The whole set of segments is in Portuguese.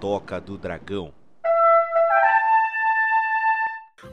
Toca do Dragão.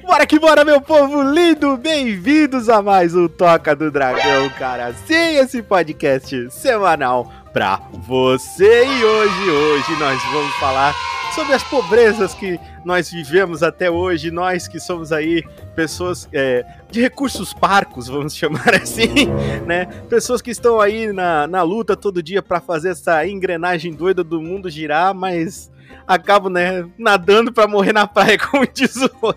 Bora que bora, meu povo lindo! Bem-vindos a mais um Toca do Dragão, cara. Sim, esse podcast semanal pra você. E hoje, hoje nós vamos falar sobre as pobrezas que nós vivemos até hoje, nós que somos aí pessoas é, de recursos parcos, vamos chamar assim, né? Pessoas que estão aí na, na luta todo dia para fazer essa engrenagem doida do mundo girar, mas acabam, né, nadando para morrer na praia, como diz o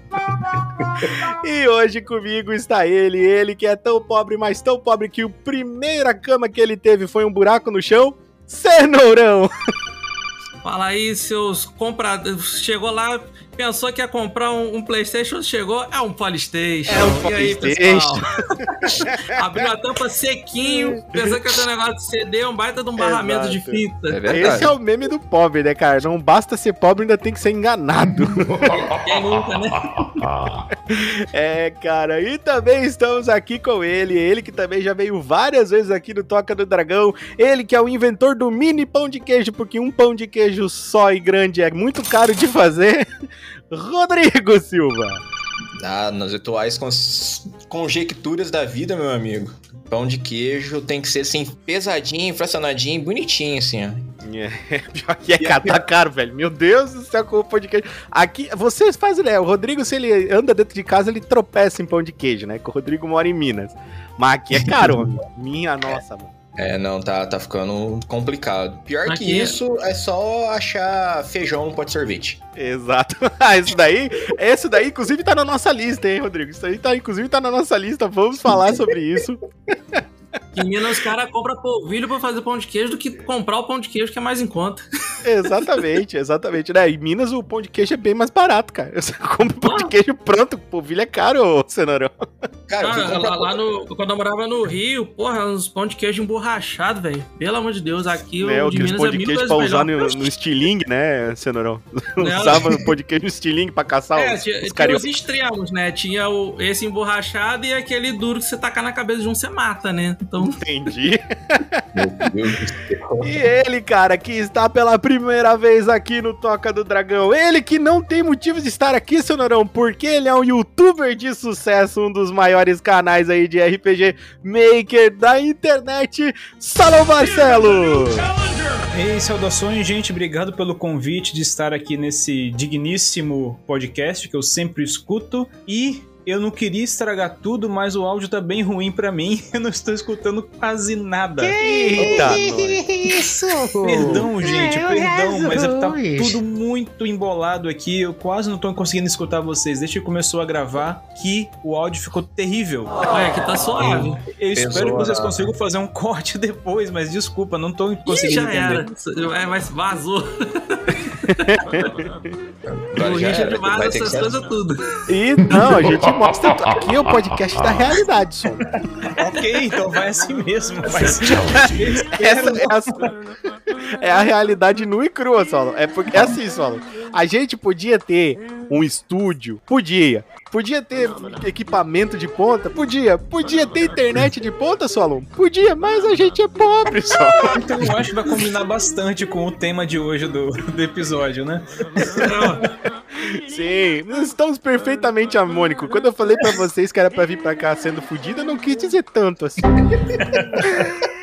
e hoje comigo está ele, ele que é tão pobre, mas tão pobre que a primeira cama que ele teve foi um buraco no chão, Cenourão. Fala aí, seus compradores. Chegou lá, pensou que ia comprar um, um, PlayStation, chegou, é um Polystation. É um Polystation. Abriu a tampa sequinho, pensou que ia ter um negócio de CD, um baita de um barramento Exato. de fita. É Esse é o meme do pobre, né, cara? Não basta ser pobre, ainda tem que ser enganado. Quem nunca, né? é, cara. E também estamos aqui com ele, ele que também já veio várias vezes aqui no Toca do Dragão. Ele que é o inventor do mini pão de queijo, porque um pão de queijo só e grande é muito caro de fazer. Rodrigo Silva. Ah, nas atuais conjecturas da vida, meu amigo. Pão de queijo tem que ser assim, pesadinho, fracionadinho, bonitinho, assim, ó. É, pior que é caro, tá caro, velho. Meu Deus do céu, com o pão de queijo. Aqui, vocês fazem ideia, o Rodrigo, se ele anda dentro de casa, ele tropeça em pão de queijo, né? Que o Rodrigo mora em Minas. Mas aqui é caro, Minha nossa, mano. É, não, tá, tá ficando complicado. Pior Aqui. que isso, é só achar feijão no pote de sorvete. Exato. Ah, isso daí, esse daí, inclusive, tá na nossa lista, hein, Rodrigo? Isso aí, tá, inclusive, tá na nossa lista. Vamos falar sobre isso. Em Minas, os caras compram polvilho pra fazer pão de queijo do que comprar o pão de queijo que é mais em conta. Exatamente, exatamente. Né? Em Minas, o pão de queijo é bem mais barato, cara. Você compra pão de queijo pronto, polvilho é caro, cenourão. Cara, ah, lá, lá, no, quando eu morava no Rio, porra, uns pão de queijo emborrachado, velho. Pelo amor de Deus, aqui é, o de Minas pão é de queijo pra usar no, no estilingue, né, cenourão? Usava o pão de queijo no estilingue pra caçar é, os, tinha, os tinha os extremos, né? Tinha o, esse emborrachado e aquele duro que você tacar na cabeça de um, você mata, né? Então... Entendi. e ele, cara, que está pela primeira vez aqui no Toca do Dragão. Ele que não tem motivo de estar aqui, seu Norão, porque ele é um youtuber de sucesso, um dos maiores canais aí de RPG Maker da internet, Salão Marcelo! Ei, saudações, gente. Obrigado pelo convite de estar aqui nesse digníssimo podcast que eu sempre escuto. E eu não queria estragar tudo, mas o áudio tá bem ruim para mim. Eu não estou escutando quase nada. Que Eita, isso? Perdão, gente, eu perdão, mas é tá tudo muito embolado aqui. Eu quase não tô conseguindo escutar vocês. Desde que começou a gravar, que o áudio ficou terrível. Olha, aqui tá suave. Eu, eu espero que vocês consigam fazer um corte depois, mas desculpa, não tô conseguindo Ih, já entender. Era. É, mas vazou. o Richard vaza essas coisas tudo. E não, a gente mostra. Aqui é o podcast da realidade, só. ok, então vai assim mesmo. Mas... Essa é a, é a realidade nua e crua, Solo. É, porque, é assim, Solo. A gente podia ter um estúdio, podia. Podia ter equipamento de ponta? Podia. Podia ter internet de ponta, Solon? Podia, mas a gente é pobre, só. Então eu acho que vai combinar bastante com o tema de hoje do, do episódio, né? Sim, nós estamos perfeitamente harmônicos. Quando eu falei para vocês que era para vir para cá sendo fudido, eu não quis dizer tanto assim.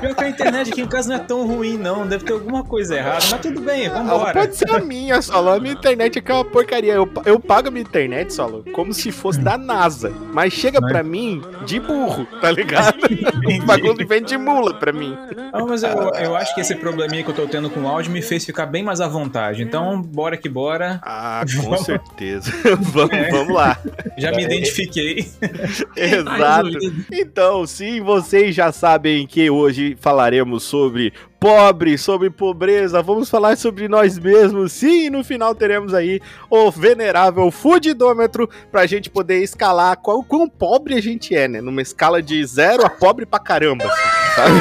Pior que a internet aqui em casa não é tão ruim, não. Deve ter alguma coisa errada. Mas tudo bem, vambora. Pode ser a minha, Solo. A minha internet aqui é uma porcaria. Eu, eu pago a minha internet, Solo, como se fosse da NASA. Mas chega mas... pra mim de burro, tá ligado? o bagulho vem de mula pra mim. Não, mas eu, eu acho que esse probleminha que eu tô tendo com o áudio me fez ficar bem mais à vontade. Então, bora que bora. Ah, com vamos... certeza. vamos, é. vamos lá. Já me identifiquei. Exato. Então, sim, vocês já sabem que hoje falaremos sobre pobre, sobre pobreza, vamos falar sobre nós mesmos. Sim, e no final teremos aí o venerável fudidômetro pra gente poder escalar qual quão pobre a gente é, né? Numa escala de zero a pobre pra caramba, assim, sabe?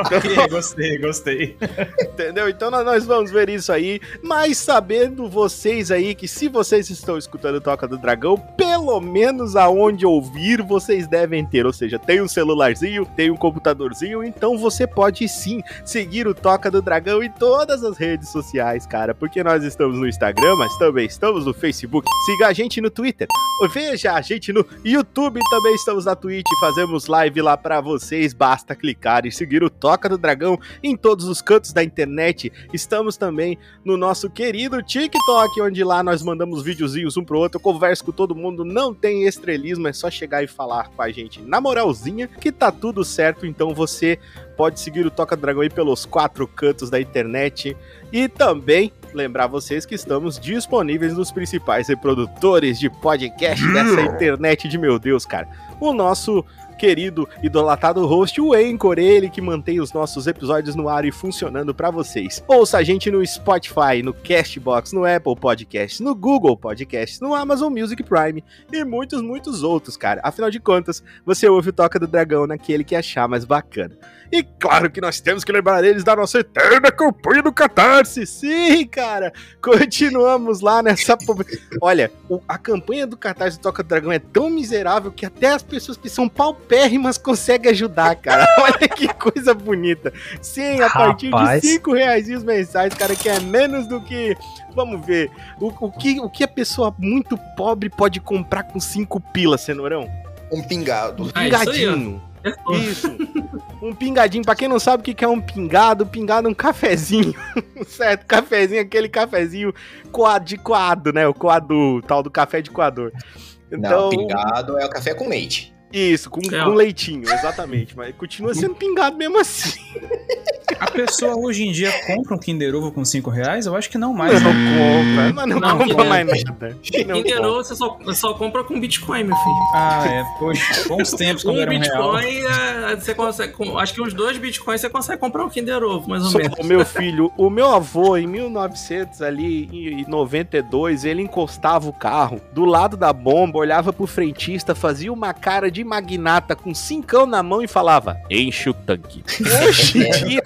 ok, gostei, gostei. Entendeu? Então nós vamos ver isso aí. Mas sabendo vocês aí que se vocês estão escutando Toca do Dragão, pelo menos aonde ouvir vocês devem ter. Ou seja, tem um celularzinho, tem um computadorzinho, então você pode sim seguir o Toca do Dragão em todas as redes sociais, cara. Porque nós estamos no Instagram, mas também estamos no Facebook. Siga a gente no Twitter. Veja a gente no YouTube, também estamos na Twitch, fazemos live lá pra vocês. Basta clicar e seguir o Toca do Dragão em todos os cantos da internet. Estamos também no nosso querido TikTok, onde lá nós mandamos videozinhos um pro outro. Converso com todo mundo, não tem estrelismo, é só chegar e falar com a gente na moralzinha que tá tudo certo. Então você pode seguir o Toca do Dragão aí pelos quatro cantos da internet. E também lembrar vocês que estamos disponíveis nos principais reprodutores de podcast dessa internet de meu Deus, cara. O nosso querido idolatado host, o Anchor, ele que mantém os nossos episódios no ar e funcionando pra vocês. Ouça a gente no Spotify, no Castbox, no Apple Podcasts, no Google Podcasts, no Amazon Music Prime e muitos, muitos outros, cara. Afinal de contas, você ouve o Toca do Dragão naquele que achar mais bacana. E claro que nós temos que lembrar eles da nossa eterna campanha do Catarse. Sim, cara. Continuamos lá nessa. pobre- Olha, o- a campanha do Catarse do Toca do Dragão é tão miserável que até as pessoas que são paupérrimas conseguem ajudar, cara. Olha que coisa bonita. Sim, a partir Rapaz. de 5 reais mensais, cara, que é menos do que. Vamos ver. O, o que, o que a pessoa muito pobre pode comprar com 5 pilas, cenourão? Um pingado. Ah, isso aí, ó. Pingadinho. Isso. Um pingadinho. Pra quem não sabe o que que é um pingado, pingado é um cafezinho. certo? Cafezinho, aquele cafezinho coado de coado, né? O coado, o tal do café de coador. Então, Não, pingado é o café com leite. Isso, com, É, com leitinho, exatamente. Mas continua sendo pingado mesmo assim. A pessoa hoje em dia compra um Kinder Ovo com 5 reais? Eu acho que não mais. não né? compra, mas não, Não, compra Kinder- mais nada. Não Kinder compra. Ovo você só, só compra com Bitcoin, meu filho. Ah, é. Poxa, bons tempos quando Um era um real. Bitcoin, é, você consegue. com- Acho que uns dois Bitcoins você consegue comprar um Kinder Ovo, mais ou Só menos. o meu filho, o meu avô, em 1900 ali, em 92, ele encostava o carro do lado da bomba, olhava pro frentista, fazia uma cara de magnata com cincão na mão e falava, enche o tanque. Hoje em dia,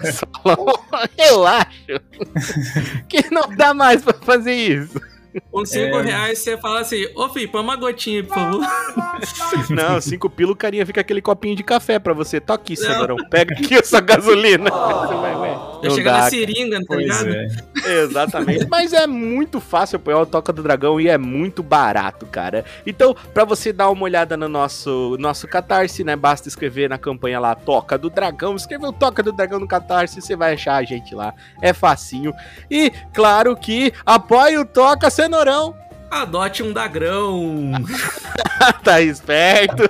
eu acho que não dá mais pra fazer isso. Com 5 É. reais você fala assim: Ô filho, põe uma gotinha, por favor. Não, cinco pila, o carinha fica aquele copinho de café pra você. Tô aqui, Cenourão, pega aqui essa gasolina. Você vai, não chega dá, na seringa, tá ligado? é. Exatamente. Mas é muito fácil apoiar o Toca do Dragão e é muito barato, cara. Então, pra você dar uma olhada no nosso, nosso Catarse, né? Basta escrever na campanha lá Toca do Dragão. Escreveu Toca do Dragão no Catarse, você vai achar a gente lá. É facinho. E, claro que apoie o Toca Cenourão. Adote um dagrão. tá esperto.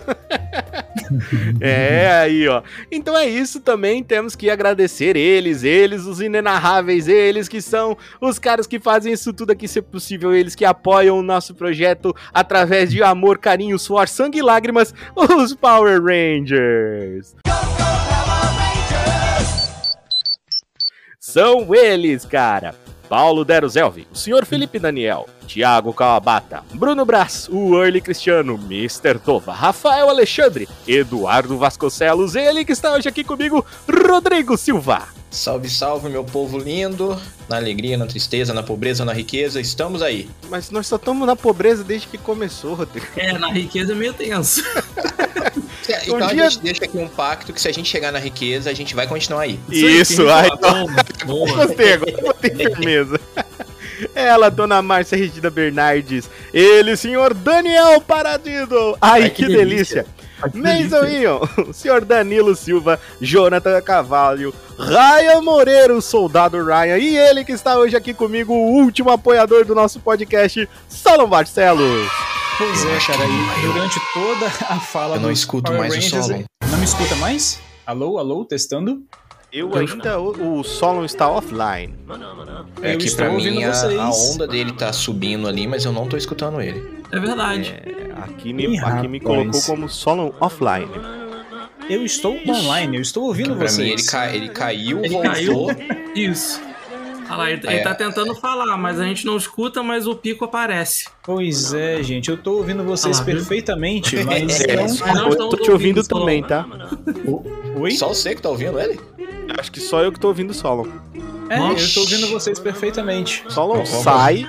é, aí, ó. Então é isso também. Temos que agradecer eles, eles, os inenarráveis, eles que são os caras que fazem isso tudo aqui ser possível, eles que apoiam o nosso projeto através de amor, carinho, suor, sangue e lágrimas, os Power Rangers. São eles, cara. Paulo Deruzelvi, o senhor Felipe Daniel, Thiago Kawabata, Bruno Braz, o Early Cristiano, Mr. Tova, Rafael Alexandre, Eduardo Vasconcelos, ele que está hoje aqui comigo, Rodrigo Silva. Salve, salve, meu povo lindo. Na alegria, na tristeza, na pobreza, na riqueza, estamos aí. Mas nós só estamos na pobreza desde que começou, Rodrigo. É, na riqueza é meio tenso. Então Um dia- a gente deixa aqui um pacto que se a gente chegar na riqueza, a gente vai continuar aí. Isso, aí, boa. Gostei agora, botei firmeza. Ela, dona Márcia Regina Bernardes. Ele, senhor Daniel Paradido. Ai, Ai, que, que delícia. Mason Ion, o senhor Danilo Silva, Jonathan Cavalho, Ryan Moreira, o soldado Ryan, e ele que está hoje aqui comigo, o último apoiador do nosso podcast, Solon Barcelos. Pois é, cara. E durante toda a fala Eu não escuto Power mais o Rangers- Solon. Não me escuta mais? Alô, alô, testando? Eu ainda, o, o Solon está offline. É Eu que estou pra ouvindo mim a, vocês. a onda dele tá subindo ali, mas eu não tô escutando ele. É verdade. Aqui me, Ih, aqui me colocou como Solon offline. Eu estou online, eu estou ouvindo pra vocês. mim ele, ca- ele caiu, Ele voltou. caiu. Isso. Olha lá, ele, ele É. tá tentando falar, mas a gente não escuta, mas o pico aparece. Pois é, gente, eu tô ouvindo vocês Ah viu? perfeitamente, mas É, não... Mas não eu tô te ouvindo ouvindo, também, tá? Oi? Só você que tá ouvindo ele? Acho que só eu que tô ouvindo o Solon. É, eu tô ouvindo vocês perfeitamente. Solon, sai.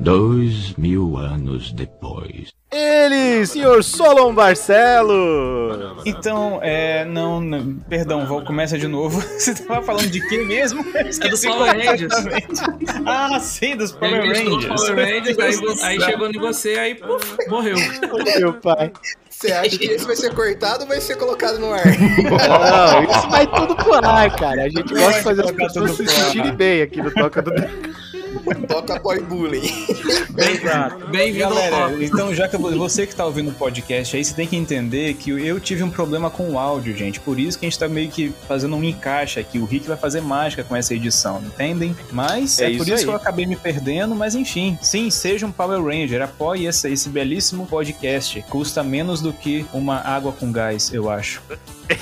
Dois mil anos depois. Ele, senhor Solon Barcelo. Então, é. Não, não perdão, vou, começa de novo. Você tava falando de quê mesmo? É do Esqueci Power Rangers. Ah, sim, dos Power Rangers. Power Rangers, aí, aí chegou em você, aí puf, morreu. Meu pai. Você acha que esse vai ser cortado ou vai ser colocado no ar? Não, isso vai tudo pro ar, cara. A gente gosta de fazer as pessoas se sentirem bem aqui no Toca do Dragão. Toca boy bullying. Exato. Bem-vindo ao Galera, Top. então já que eu- você que tá ouvindo o podcast aí, você tem que entender que eu tive um problema com o áudio, gente. Por isso que a gente tá meio que fazendo um encaixe aqui. O Rick vai fazer mágica com essa edição, entendem? Mas É é, por isso isso aí. que eu acabei me perdendo, mas enfim. Sim, seja um Power Ranger, apoie esse, esse belíssimo podcast. Custa menos do que uma água com gás, eu acho.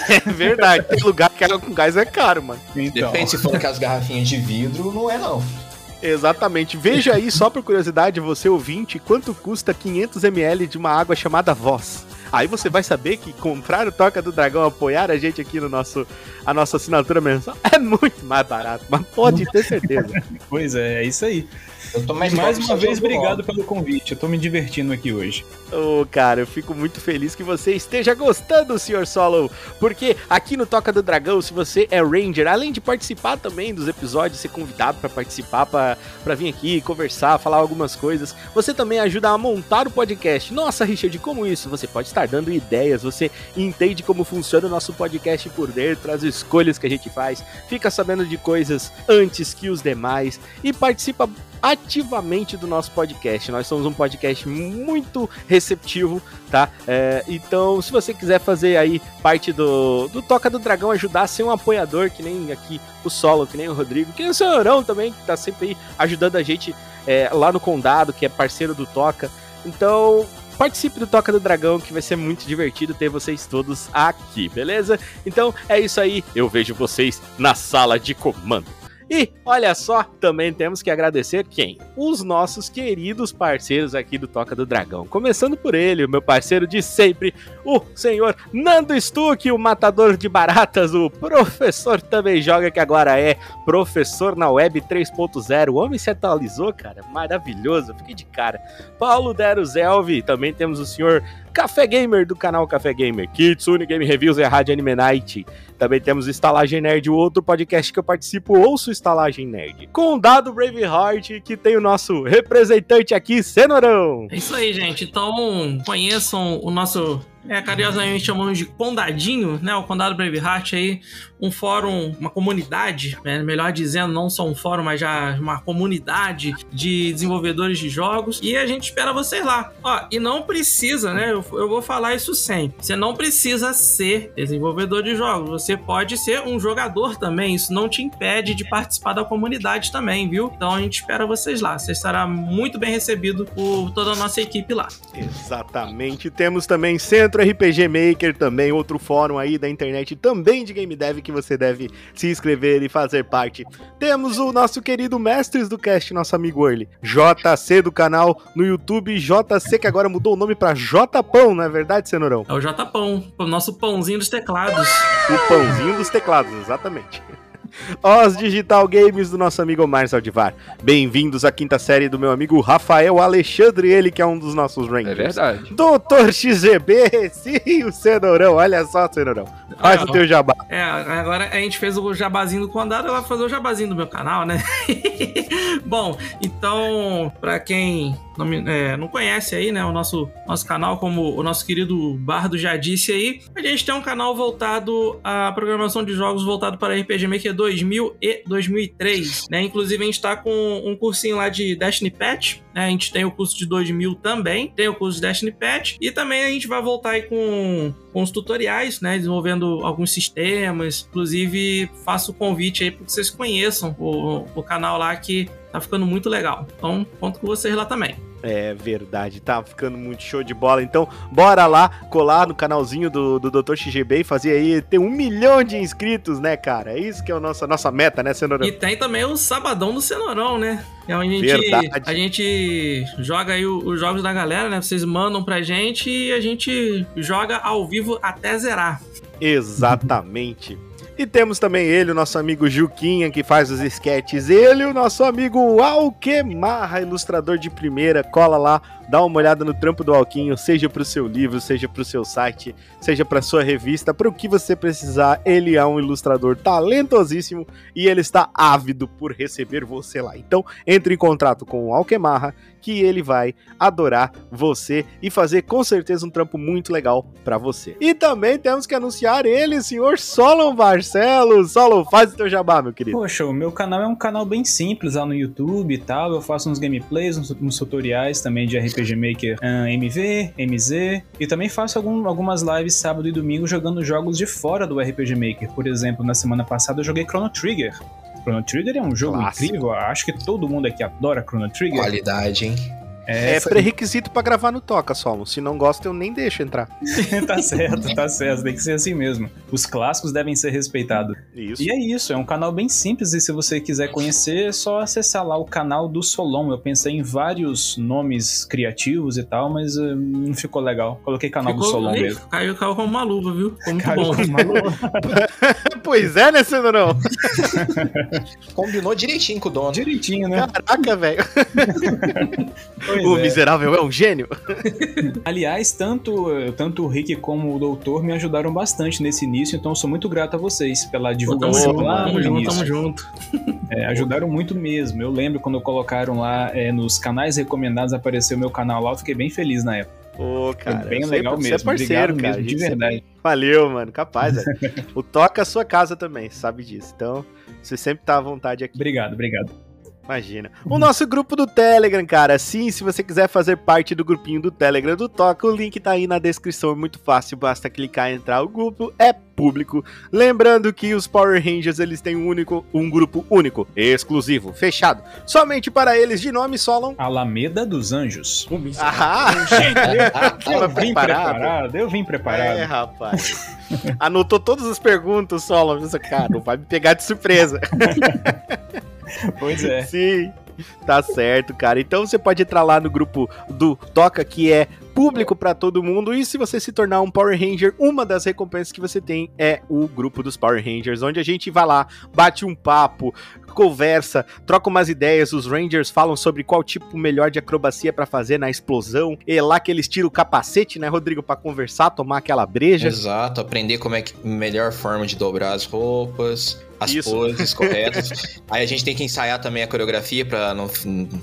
É verdade. Tem lugar que água com gás é caro, mano. Então, Depende se for com as garrafinhas de vidro, não é não. Exatamente. Veja aí, só por curiosidade, você ouvinte, quanto custa 500ml de uma água chamada Voz. Aí você vai saber que comprar o Toca do Dragão, apoiar a gente aqui no nosso a nossa assinatura mensal é muito mais barato, mas pode ter certeza. pois é, é isso aí. Eu tô E mais mais uma vez, obrigado pelo convite. Eu tô me divertindo aqui hoje. Ô, cara, eu fico muito feliz que você esteja gostando, Sr. Solo, porque aqui no Toca do Dragão, se você é Ranger, além de participar também dos episódios, ser convidado para participar, para vir aqui conversar, falar algumas coisas, você também ajuda a montar o podcast. Nossa, Richard, como isso? Você pode estar dando ideias, você entende como funciona o nosso podcast por dentro, as escolhas que a gente faz, fica sabendo de coisas antes que os demais e participa ativamente do nosso podcast. Nós somos um podcast muito receptivo, tá? É, então, se você quiser fazer aí parte do, do Toca do Dragão, ajudar a ser um apoiador, que nem aqui o Solo, que nem o Rodrigo, que nem o Senhorão também, que tá sempre aí ajudando a gente é, lá no Condado, que é parceiro do Toca. Então, participe do Toca do Dragão, que vai ser muito divertido ter vocês todos aqui, beleza? Então é isso aí, eu vejo vocês na sala de comando. E olha só, também temos que agradecer quem? Os nossos queridos parceiros aqui do Toca do Dragão. Começando por ele, o meu parceiro de sempre, o senhor Nando Stuck, o matador de baratas, o professor também joga, que agora é professor na web 3.0. O homem se atualizou, cara, maravilhoso, fiquei de cara. Paulo Dero Zelvi, também temos o senhor Café Gamer do canal Café Gamer, Kitsune Game Reviews e a Rádio Anime Night. Também temos o Estalagem Nerd, o outro podcast que eu participo, ouço Estalagem Nerd. Condado Braveheart, que tem o nosso representante aqui, Cenorão. É isso aí, gente. Então, conheçam o nosso. É, carinhosamente chamamos de Condadinho, né? O Condado Braveheart aí, um fórum, uma comunidade, né? melhor dizendo, não só um fórum, mas já uma comunidade de desenvolvedores de jogos. E a gente espera vocês lá. Ó, e não precisa, né? Eu, eu vou falar isso sempre. Você não precisa ser desenvolvedor de jogos. Você pode ser um jogador também. Isso não te impede de participar da comunidade também, viu? Então a gente espera vocês lá. Você estará muito bem recebido por toda a nossa equipe lá. Exatamente. Temos também Centro RPG Maker, também outro fórum aí da internet, também de game dev que você deve se inscrever e fazer parte. Temos o nosso querido Mestres do Cast, nosso amigo Early, JC do canal no YouTube, JC que agora mudou o nome pra Jpão, não é verdade, Cenourão? É o J-Pão, o nosso pãozinho dos teclados. O pãozinho dos teclados, exatamente. Os Digital Games do nosso amigo Omar Saldivar. Bem-vindos à quinta série do meu amigo Rafael Alexandre, ele que é um dos nossos Rangers. É verdade. Doutor XGB, sim, o Cenourão, olha só, Cenourão. Faz Ah, o teu jabá. É, agora a gente fez o jabazinho do condado, ela vai fazer o jabazinho do meu canal, né? Bom, então, pra quem não, me- é, não conhece aí, né, o nosso, nosso canal, como o nosso querido Bardo já disse aí, a gente tem um canal voltado à programação de jogos voltado para RPG Maker 2000 e 2003, né? Inclusive a gente tá com um cursinho lá de Destiny Patch, né? A gente tem o curso de 2000 também, tem o curso de Destiny Patch e também a gente vai voltar aí com, com os tutoriais, né? Desenvolvendo alguns sistemas. Inclusive, faço o convite aí para que vocês conheçam o, o canal lá que tá ficando muito legal. Então, conto com vocês lá também. É verdade, tá ficando muito show de bola. Então, bora lá colar no canalzinho do, do Dr. XGB e fazer aí ter um milhão de inscritos, né, cara? É isso que é a nossa, nossa meta, né, Cenourão? E tem também o Sabadão do Cenourão, né? É onde a gente, Verdade. a gente joga aí os jogos da galera, né? Vocês mandam pra gente e a gente joga ao vivo até zerar. Exatamente. E temos também ele, o nosso amigo Juquinha, que faz os sketches. Ele, o nosso amigo Alquemarra, ilustrador de primeira. Cola lá, dá uma olhada no trampo do Alquinho, seja pro seu livro, seja pro seu site, seja pra sua revista, para o que você precisar. Ele é um ilustrador talentosíssimo e ele está ávido por receber você lá. Então, entre em contato com o Alquemarra, que ele vai adorar você e fazer com certeza um trampo muito legal para você. E também temos que anunciar ele, o senhor Solon Barcelos. Solon, faz o teu jabá, meu querido. Poxa, o meu canal é um canal bem simples lá no YouTube e tal. Eu faço uns gameplays, uns, uns tutoriais também de RPG Maker ah, MV, MZ. E também faço algum- algumas lives sábado e domingo jogando jogos de fora do RPG Maker. Por exemplo, na semana passada eu joguei Chrono Trigger. Chrono Trigger é um jogo Clássico. incrível. Acho que todo mundo aqui adora Chrono Trigger. Qualidade, hein? É, foi- pré-requisito pra gravar no Toca, Solon. Se não gosta, eu nem deixo entrar. tá certo, tá certo. Tem que ser assim mesmo. Os clássicos devem ser respeitados. Isso. E é isso, é um canal bem simples e se você quiser conhecer, é só acessar lá o canal do Solon. Eu pensei em vários nomes criativos e tal, mas eh, não ficou legal. Coloquei canal do Solon mesmo. Caiu, caiu como uma luva, viu? Ficou muito Caiu bom. com uma luva. pois é, né, Sendo não? Combinou direitinho com o dono. Direitinho, né? Caraca, velho. O é. miserável é um gênio. Aliás, tanto, tanto o Rick como o Doutor me ajudaram bastante nesse início, então eu sou muito grato a vocês pela Pô, Tamo divulgação junto, lá no tamo junto, tamo junto. É, ajudaram muito mesmo. Eu lembro quando colocaram lá eh, nos canais recomendados apareceu o meu canal lá, eu fiquei bem feliz na época. Ô, cara. bem sempre- legal você mesmo. é parceiro, Obrigado cara. mesmo, de sempre- verdade. Valeu, mano. Capaz, velho. O Toca é a sua casa também, sabe disso. Então, você sempre tá à vontade aqui. Obrigado, obrigado. Imagina. O nosso grupo do Telegram, cara. Sim, se você quiser fazer parte do grupinho do Telegram do Toca, o link tá aí na descrição. É muito fácil, basta clicar e entrar. O grupo é público. Lembrando que os Power Rangers, eles têm um, único, um grupo único, exclusivo, fechado. Somente para eles, de nome Solon. Alameda dos Anjos. Ah, Eu vim preparado. preparado, eu vim preparado. É, rapaz. Anotou todas as perguntas, Solon. Eu Cara, não vai me pegar de surpresa. Pois é. Sim, tá certo, cara. Então você pode entrar lá no grupo do Toca, que é público pra todo mundo. E se você se tornar um Power Ranger, uma das recompensas que você tem é o grupo dos Power Rangers, onde a gente vai lá, bate um papo, conversa, troca umas ideias. Os Rangers falam sobre qual tipo melhor de acrobacia pra fazer na explosão. É lá que eles tiram o capacete, né, Rodrigo, Pra conversar, tomar aquela breja. Exato, aprender como é que melhor forma de dobrar as roupas, as Isso. poses corretas. Aí a gente tem que ensaiar também a coreografia pra não,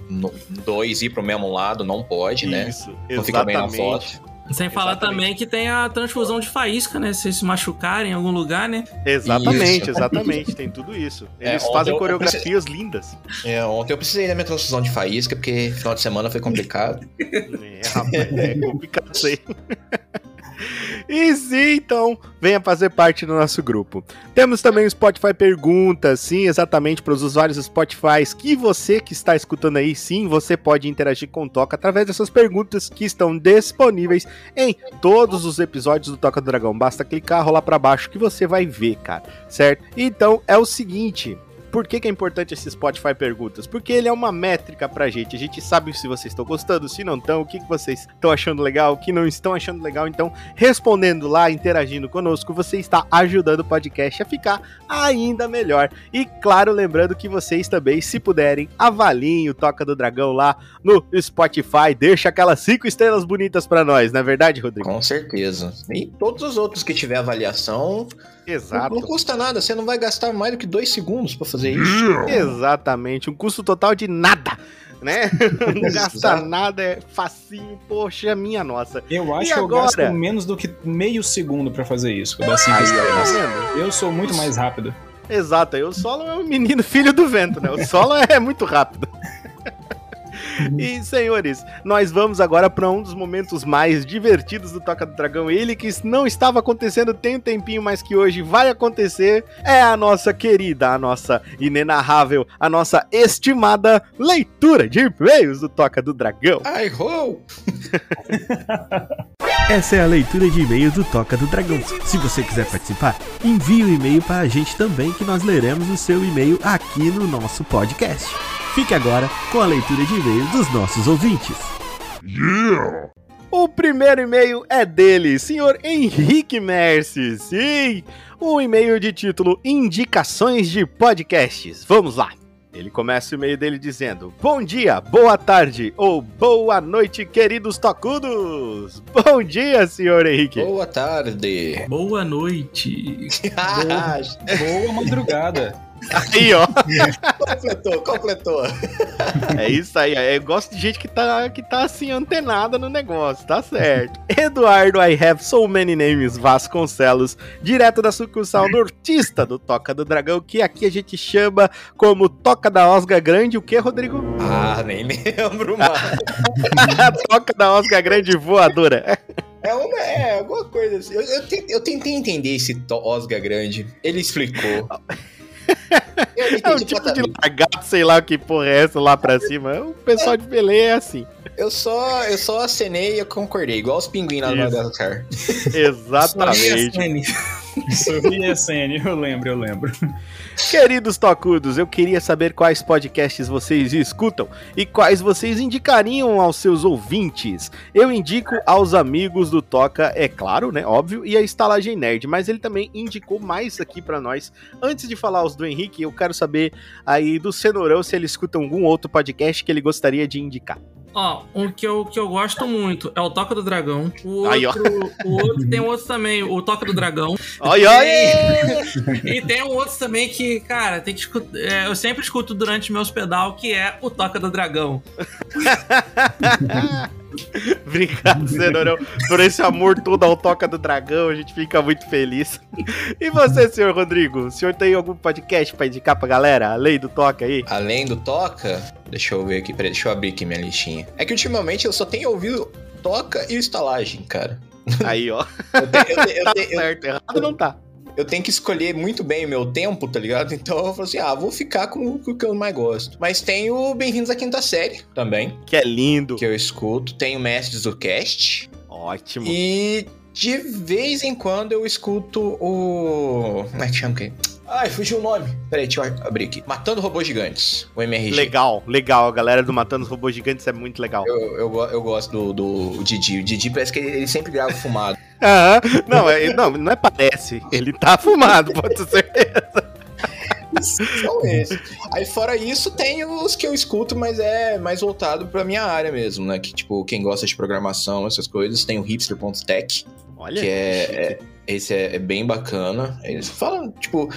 não dois ir pro mesmo lado, não pode, né? Isso, Não fica bem na exatamente. foto. Sem falar Exatamente. também que tem a transfusão de faísca, né? Se vocês se machucarem em algum lugar, né? Exatamente, Isso. exatamente, tem tudo isso. É, Eles ontem fazem coreografias lindas. É, ontem eu precisei da minha transfusão de faísca, porque final de semana foi complicado. É, rapaz, é complicado isso aí. E sim, então, venha fazer parte do nosso grupo. Temos também o Spotify Perguntas, sim, exatamente para os usuários do Spotify, que você que está escutando aí, sim, você pode interagir com o Toca através dessas perguntas que estão disponíveis em todos os episódios do Toca do Dragão. Basta clicar, rolar para baixo que você vai ver, cara, certo? Então, é o seguinte, por que, que é importante esse Spotify Perguntas? Porque ele é uma métrica pra gente. A gente sabe se vocês estão gostando, se não estão, o que, que vocês estão achando legal, o que não estão achando legal. Então, respondendo lá, interagindo conosco, você está ajudando o podcast a ficar ainda melhor. E claro, lembrando que vocês também, se puderem, avaliem o Toca do Dragão lá no Spotify. Deixa aquelas cinco estrelas bonitas pra nós, não é verdade, Rodrigo? Com certeza. E todos os outros que tiver avaliação, Exato. não custa nada. Você não vai gastar mais do que dois segundos pra fazer isso. Exatamente, um custo total de nada, né? Não gasta nada, é facinho, poxa, minha nossa. Eu acho E que eu agora? gasto menos do que meio segundo pra fazer isso. Cinco Aí, tá? Eu sou muito mais rápido. Exato, aí o solo é um menino filho do vento, né? O solo é muito rápido. E, senhores, nós vamos agora para um dos momentos mais divertidos do Toca do Dragão. Ele que não estava acontecendo tem um tempinho, mas que hoje vai acontecer. É a nossa querida, a nossa inenarrável, a nossa estimada leitura de e-mails do Toca do Dragão. Ai, ho! Essa é a leitura de e-mails do Toca do Dragão. Se você quiser participar, envie o e-mail para a gente também, que nós leremos o seu e-mail aqui no nosso podcast. Fique agora com a leitura de e-mails dos nossos ouvintes. O primeiro e-mail é dele, senhor Henrique Mercy. Sim, um e-mail de título Indicações de Podcasts. Vamos lá. Ele começa o e-mail dele dizendo: Bom dia, boa tarde ou boa noite, queridos tocudos. Bom dia, senhor Henrique. Boa tarde. Boa noite. Boa madrugada. Aí, ó. completou, completou. É isso aí. Eu gosto de gente que tá, que tá assim, antenada no negócio, tá certo. Eduardo I Have So Many Names Vasconcelos, direto da sucursal nortista do Toca do Dragão, que aqui a gente chama como Toca da Osga Grande. O que, Rodrigo? Ah, nem lembro, mano. Toca da Osga Grande voadora. É, uma, é alguma coisa assim. Eu, eu, te- eu tentei entender esse Osga grande. Ele explicou. É um tipo de lagarto, sei lá o que porra é essa lá pra cima. O pessoal de Belém é assim. Eu só, eu só acenei e eu concordei, igual os pinguins lá Isso. Madagascar. Exatamente. Sorri a SN, eu lembro, eu lembro. Queridos tocudos, eu queria saber quais podcasts vocês escutam e quais vocês indicariam aos seus ouvintes. Eu indico aos amigos do Toca, é claro, né? Óbvio, e a Estalagem Nerd, mas ele também indicou mais aqui pra nós. Antes de falar os do Henrique, eu quero saber aí do Cenourão se ele escuta algum outro podcast que ele gostaria de indicar. Ó, um que eu, que eu gosto muito é o Toca do Dragão. O outro, Aí, o outro tem outro também, o Toca do Dragão. Oi, oi! E tem um outro também que, cara, tem que escutar, é, eu sempre escuto durante meus pedal, que é o Toca do Dragão. Obrigado, Cenourão, por esse amor todo ao Toca do Dragão. A gente fica muito feliz. E você, senhor Rodrigo? O senhor tem algum podcast pra indicar pra galera? Além do Toca aí? Além do Toca, deixa eu ver aqui, peraí, deixa eu abrir aqui minha listinha. É que ultimamente eu só tenho ouvido Toca e o Estalagem, cara. Aí, ó. Eu, te- eu te- eu Tá te- eu- certo, errado não tá. Eu tenho que escolher muito bem o meu tempo, tá ligado? Então eu falo assim, ah, vou ficar com, o que eu mais gosto. Mas tem o Bem-vindos à Quinta Série também, Que é lindo. que eu escuto. Tem o Mestres do Cast. Ótimo. E de vez em quando eu escuto o. Como é que chama aqui? Ai, fugiu o nome. Peraí, deixa eu abrir aqui. Matando Robôs Gigantes, o MRG. Legal, legal. A galera do Matando Robôs Gigantes é muito legal. Eu, eu, eu gosto do, do Didi. O Didi parece que ele, ele sempre grava fumado. Aham. Não, é, não, não é parece. Ele tá fumado, pode ter certeza. São esses. Aí fora isso, tem os que eu escuto, mas é mais voltado pra minha área mesmo, né? Que tipo, quem gosta de programação, essas coisas, tem o hipster.tech, Olha. que é, é- esse é, é bem bacana. Eles falam, tipo,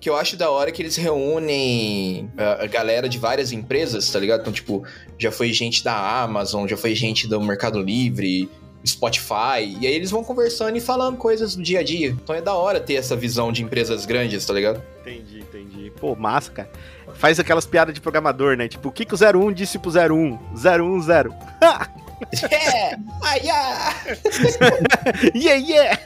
que eu acho da hora que eles reúnem a, a galera de várias empresas, tá ligado? Então, tipo, já foi gente da Amazon, já foi gente do Mercado Livre, Spotify, e aí eles vão conversando e falando coisas do dia a dia. Então é da hora ter essa visão de empresas grandes, tá ligado? Entendi, entendi. Pô, massa, cara. Faz aquelas piadas de programador, né? Tipo, o que, que o 01 disse pro 01? 010. É! Ai, ah! Yeah, yeah!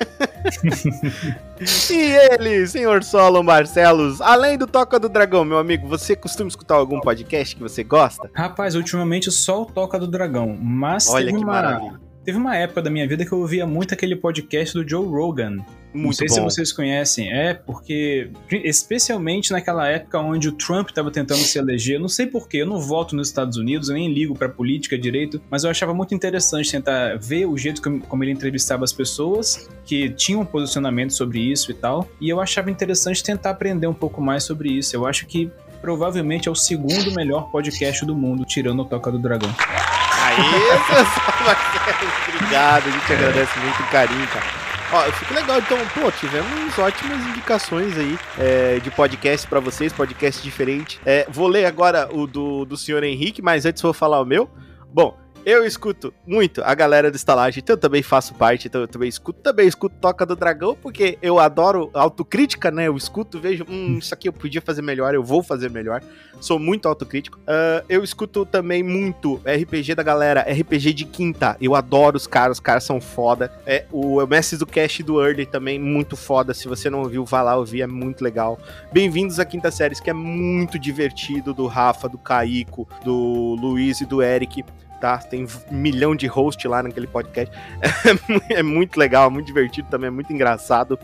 e ele, senhor Solon Barcelos, além do Toca do Dragão, meu amigo, você costuma escutar algum podcast que você gosta? Rapaz, ultimamente só o Toca do Dragão, mas Olha teve que uma, maravilha. Teve uma época da minha vida que eu ouvia muito aquele podcast do Joe Rogan. Não Muito sei bom. se vocês conhecem, é porque, especialmente naquela época onde o Trump estava tentando se eleger, eu não sei porquê, eu não voto nos Estados Unidos, eu nem ligo pra política direito, mas eu achava muito interessante tentar ver o jeito como, como ele entrevistava as pessoas que tinham um posicionamento sobre isso e tal, e eu achava interessante tentar aprender um pouco mais sobre isso. Eu acho que provavelmente é o segundo melhor podcast do mundo, tirando o Toca do Dragão. Barcelos, obrigado, a gente agradece muito o carinho, cara. Ó, fica legal, então, pô, tivemos ótimas indicações aí é, de podcast pra vocês, podcast diferente. É, vou ler agora o do, do senhor Henrique, mas antes vou falar o meu. Bom, eu escuto muito a galera do estalagem, então eu também faço parte, então eu também escuto, também escuto Toca do Dragão, porque eu adoro autocrítica, né? Eu escuto, vejo, hum, isso aqui eu podia fazer melhor, eu vou fazer melhor. Sou muito autocrítico. Ah, eu escuto também muito RPG da galera, RPG de quinta. Eu adoro os caras, os caras são foda. É, o Mestre do Cast do Early também, muito foda. Se você não ouviu, vá lá ouvir, é muito legal. Bem-vindos à Quinta Séries, que é muito divertido, do Rafa, do Caico, do Luiz e do Eric. Tá? Tem um milhão de host lá naquele podcast. É muito legal, muito divertido também, é muito engraçado.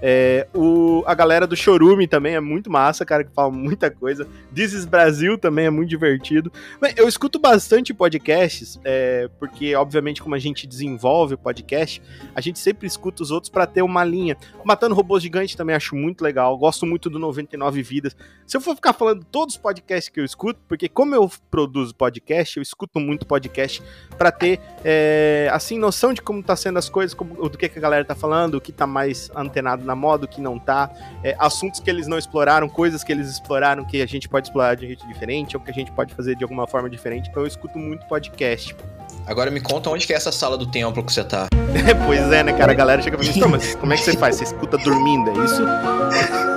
É, o, a galera do Chorume também é muito massa, cara, que fala muita coisa. Is Brasil também é muito divertido. Eu escuto bastante podcasts, é, porque, obviamente, como a gente desenvolve o podcast, a gente sempre escuta os outros para ter uma linha. Matando Robôs Gigantes também acho muito legal. Gosto muito do 99 Vidas. Se eu for ficar falando todos os podcasts que eu escuto, porque como eu produzo podcast, eu escuto muito podcast para ter, é, assim, noção de como tá sendo as coisas, como, do que, que a galera tá falando, o que tá mais antenado na moda, o que não tá, é, assuntos que eles não exploraram, coisas que eles exploraram que a gente pode explorar de um jeito diferente, ou que a gente pode fazer de alguma forma diferente. Então eu escuto muito podcast. Agora me conta onde que é essa sala do templo que você tá. pois é, né, cara? A galera chega pra mim, "Então, mas como é que você faz? Você escuta dormindo, é isso?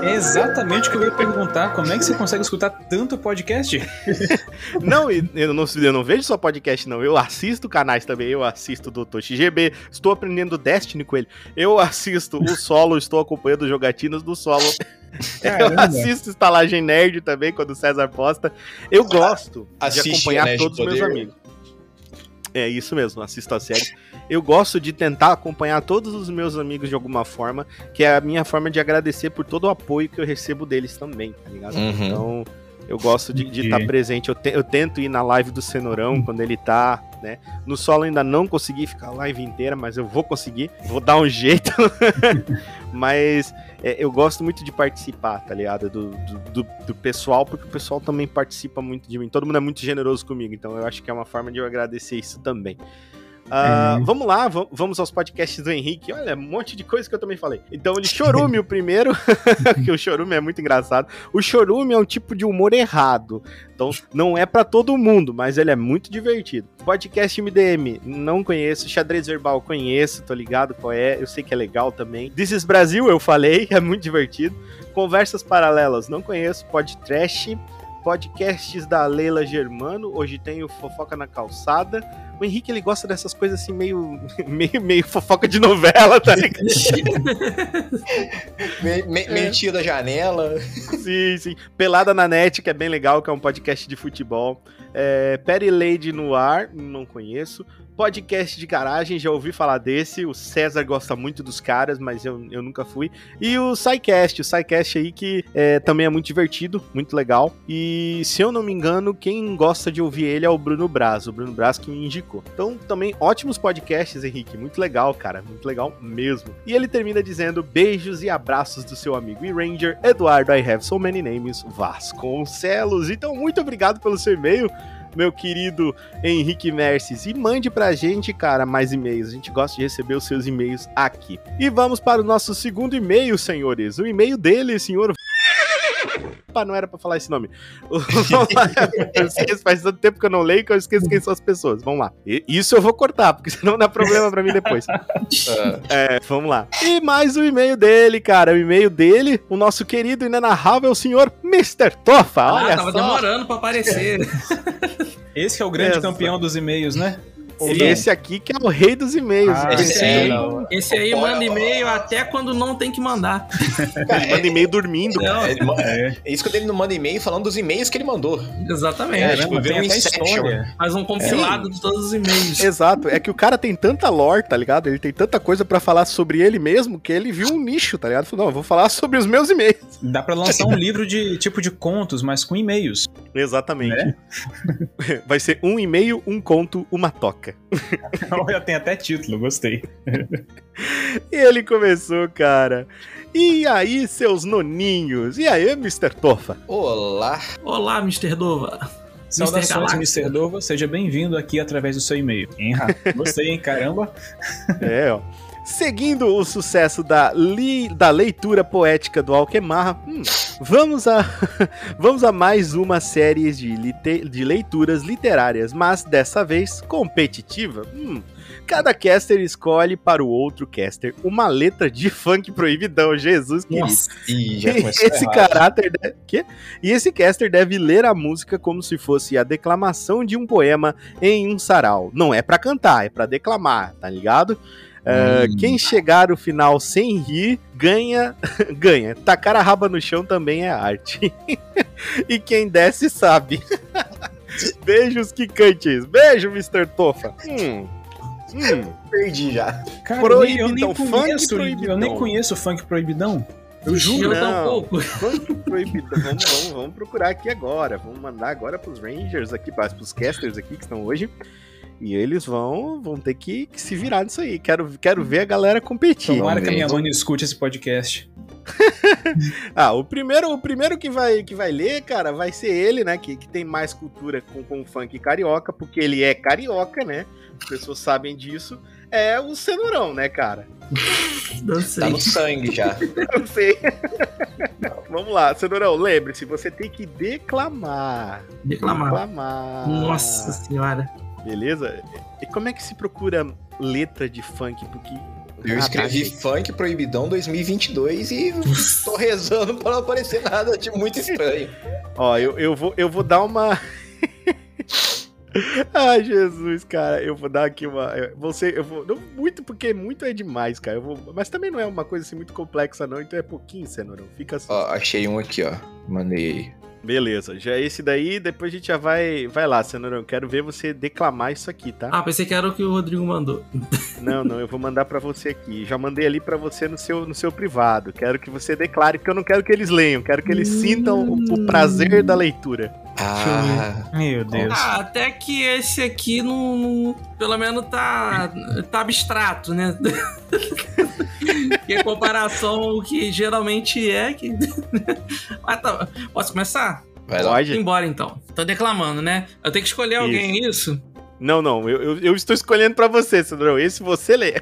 É exatamente o que eu ia perguntar. Como é que você consegue escutar tanto podcast? Não, e eu não, eu não vejo só podcast, não. Eu assisto canais também. Eu assisto do ToxiGB, estou aprendendo Destiny com ele. Eu assisto o solo, estou acompanhando jogatinas do solo. Eu Caramba. assisto Estalagem Nerd também, quando o César posta. Eu gosto de acompanhar todos os meus amigos. É isso mesmo, assisto a série. Eu gosto de tentar acompanhar todos os meus amigos de alguma forma, que é a minha forma de agradecer por todo o apoio que eu recebo deles também, tá ligado? Uhum. Então, eu gosto de estar presente. Eu, te- eu tento ir na live do Cenourão quando ele tá, né? No solo ainda não consegui ficar a live inteira, mas eu vou conseguir. Vou dar um jeito. mas é, eu gosto muito de participar, tá ligado? Do, do, do- do pessoal, porque o pessoal também participa muito de mim. Todo mundo é muito generoso comigo, então eu acho que é uma forma de eu agradecer isso também. Ah, Uhum. Vamos lá, va- vamos aos podcasts do Henrique. Olha, um monte de coisa que eu também falei. Então, de Chorume, o primeiro, que o Chorume é muito engraçado. O Chorume é um tipo de humor errado. Então, não é pra todo mundo, mas ele é muito divertido. Podcast MDM, não conheço. Xadrez Verbal, conheço, tô ligado qual é. Eu sei que é legal também. This is Brasil, eu falei, é muito divertido. Conversas Paralelas, não conheço. Podcast. Podcasts da Leila Germano, hoje tem o Fofoca na Calçada. O Henrique, ele gosta dessas coisas assim, meio, meio, meio fofoca de novela, tá ligado? Me, me, Meio tio da janela. sim, sim. Pelada na Net, que é bem legal, que é um podcast de futebol. É, Perry Lady no ar, não conheço. Podcast de garagem, já ouvi falar desse. O César gosta muito dos caras, mas eu, eu nunca fui. E o SciCast, o SciCast aí que é, também é muito divertido, muito legal. E se eu não me engano, quem gosta de ouvir ele é o Bruno Braz, o Bruno Braz que me indicou. Então, também ótimos podcasts, Henrique. Muito legal, cara. Muito legal mesmo. E ele termina dizendo beijos e abraços do seu amigo e Ranger Eduardo I Have So Many Names Vasconcelos. Então, muito obrigado pelo seu e-mail. Meu querido Henrique Merces, e mande pra gente, cara, mais e-mails. A gente gosta de receber os seus e-mails aqui. E vamos para o nosso segundo e-mail, senhores. O e-mail dele, senhor. Opa, não era pra falar esse nome. Eu esqueço, faz tanto tempo que eu não leio que eu esqueço quem são as pessoas. Vamos lá. E- Isso eu vou cortar, porque senão dá problema pra mim depois. É, vamos lá. E mais o e-mail dele, cara. O e-mail dele, o nosso querido e inenarrável senhor Mr. Tofa. Ah, Olha tava só. demorando pra aparecer. Esse é o grande Exato. campeão dos e-mails, né? Ou E não? esse aqui que é o rei dos e-mails. Ah, Ele esse aí, não. esse aí manda e-mail até quando não tem que mandar. manda e-mail dormindo. Não, ele ma- É, É isso quando ele não manda e-mail falando dos e-mails que ele mandou. exatamente. É, tipo, vira tem um Inception. história. Faz um compilado de todos os e-mails. Exato, é que o cara tem tanta lore, tá ligado? Ele tem tanta coisa pra falar sobre ele mesmo que ele viu um nicho, tá ligado? Falou, não, eu vou falar sobre os meus e-mails. Dá pra lançar um livro de tipo de contos, mas com e-mails. Exatamente. Né? Vai ser um e-mail, um conto, uma toca. Já tem até título, gostei. E ele começou, cara. E aí, seus noninhos? E aí, Mr. Tofa? Olá. Olá, Mr. Dova. Saudações. Mr. Dova. Seja bem-vindo aqui através do seu e-mail. Hein? Gostei, hein? Caramba. É, ó. Seguindo o sucesso da, li- da leitura poética do Alquemarra, hum, vamos, a vamos a mais uma série de, lite- de leituras literárias, mas dessa vez competitiva. Hum, cada caster escolhe para o outro caster uma letra de funk proibidão, Jesus querido. Nossa, começou esse errado. caráter de... Quê? e esse caster deve ler a música como se fosse a declamação de um poema em um sarau. Não é pra cantar, é pra declamar, tá ligado? É, Hum. Quem chegar no final sem rir ganha, ganha. Tacar a raba no chão também é arte. e quem desce sabe. Beijos quicantes. Beijo, Mr. Tofa. Hum. Hum, Perdi já. Cara, Proibidão, eu nem funk conheço, proibidão. Eu nem conheço funk proibidão. Eu Eu juro. Não. tampouco. funk proibido. Vamos, vamos, vamos procurar aqui agora. Vamos mandar agora pros Rangers aqui, para os casters aqui que estão hoje. E eles vão, vão ter que, que se virar nisso aí. Quero, quero ver a galera competir. Tomara que a minha mãe não escute esse podcast. Ah, o primeiro, o primeiro que vai que vai ler, cara, vai ser ele, né? Que, que tem mais cultura com, com funk carioca, porque ele é carioca, né? As pessoas sabem disso. É o cenourão, né, cara? Não Tá sei. no sangue já. Eu sei. Vamos lá, cenourão, lembre-se, você tem que declamar. Declamar. Declamar. Nossa senhora. Beleza? E como é que se procura letra de funk? Porque. Eu Ah, escrevi tá, Funk Proibidão 2022 e tô rezando pra não aparecer nada de muito estranho. Ó, eu, eu, vou, eu vou dar uma. Ai, Jesus, cara, eu vou dar aqui uma. Você, eu vou. Não muito, porque muito é demais, cara. Eu vou, mas também não é uma coisa assim muito complexa, não. Então é pouquinho, Cenourão. Fica assim. Ó, achei um aqui, ó. Mandei. Beleza, já é esse daí. Depois a gente já vai. Vai lá, Cenourão. Quero ver você declamar isso aqui, tá? Ah, pensei que era o que o Rodrigo mandou. Não, não, eu vou mandar pra você aqui. Já mandei ali pra você no seu, no seu privado. Quero que você declare, porque eu não quero que eles leiam. Quero que eles sintam o, o prazer da leitura. Ah, Meu Deus. Ah, até que esse aqui não. não- pelo menos tá. tá abstrato, né? que em comparação ao que geralmente é. Que... Mas tá, posso começar? vai lá. Pode? Embora então. Tô declamando, né? Eu tenho que escolher alguém, isso? Não, não, eu, eu, eu estou escolhendo pra você, Cenourão. Esse você lê.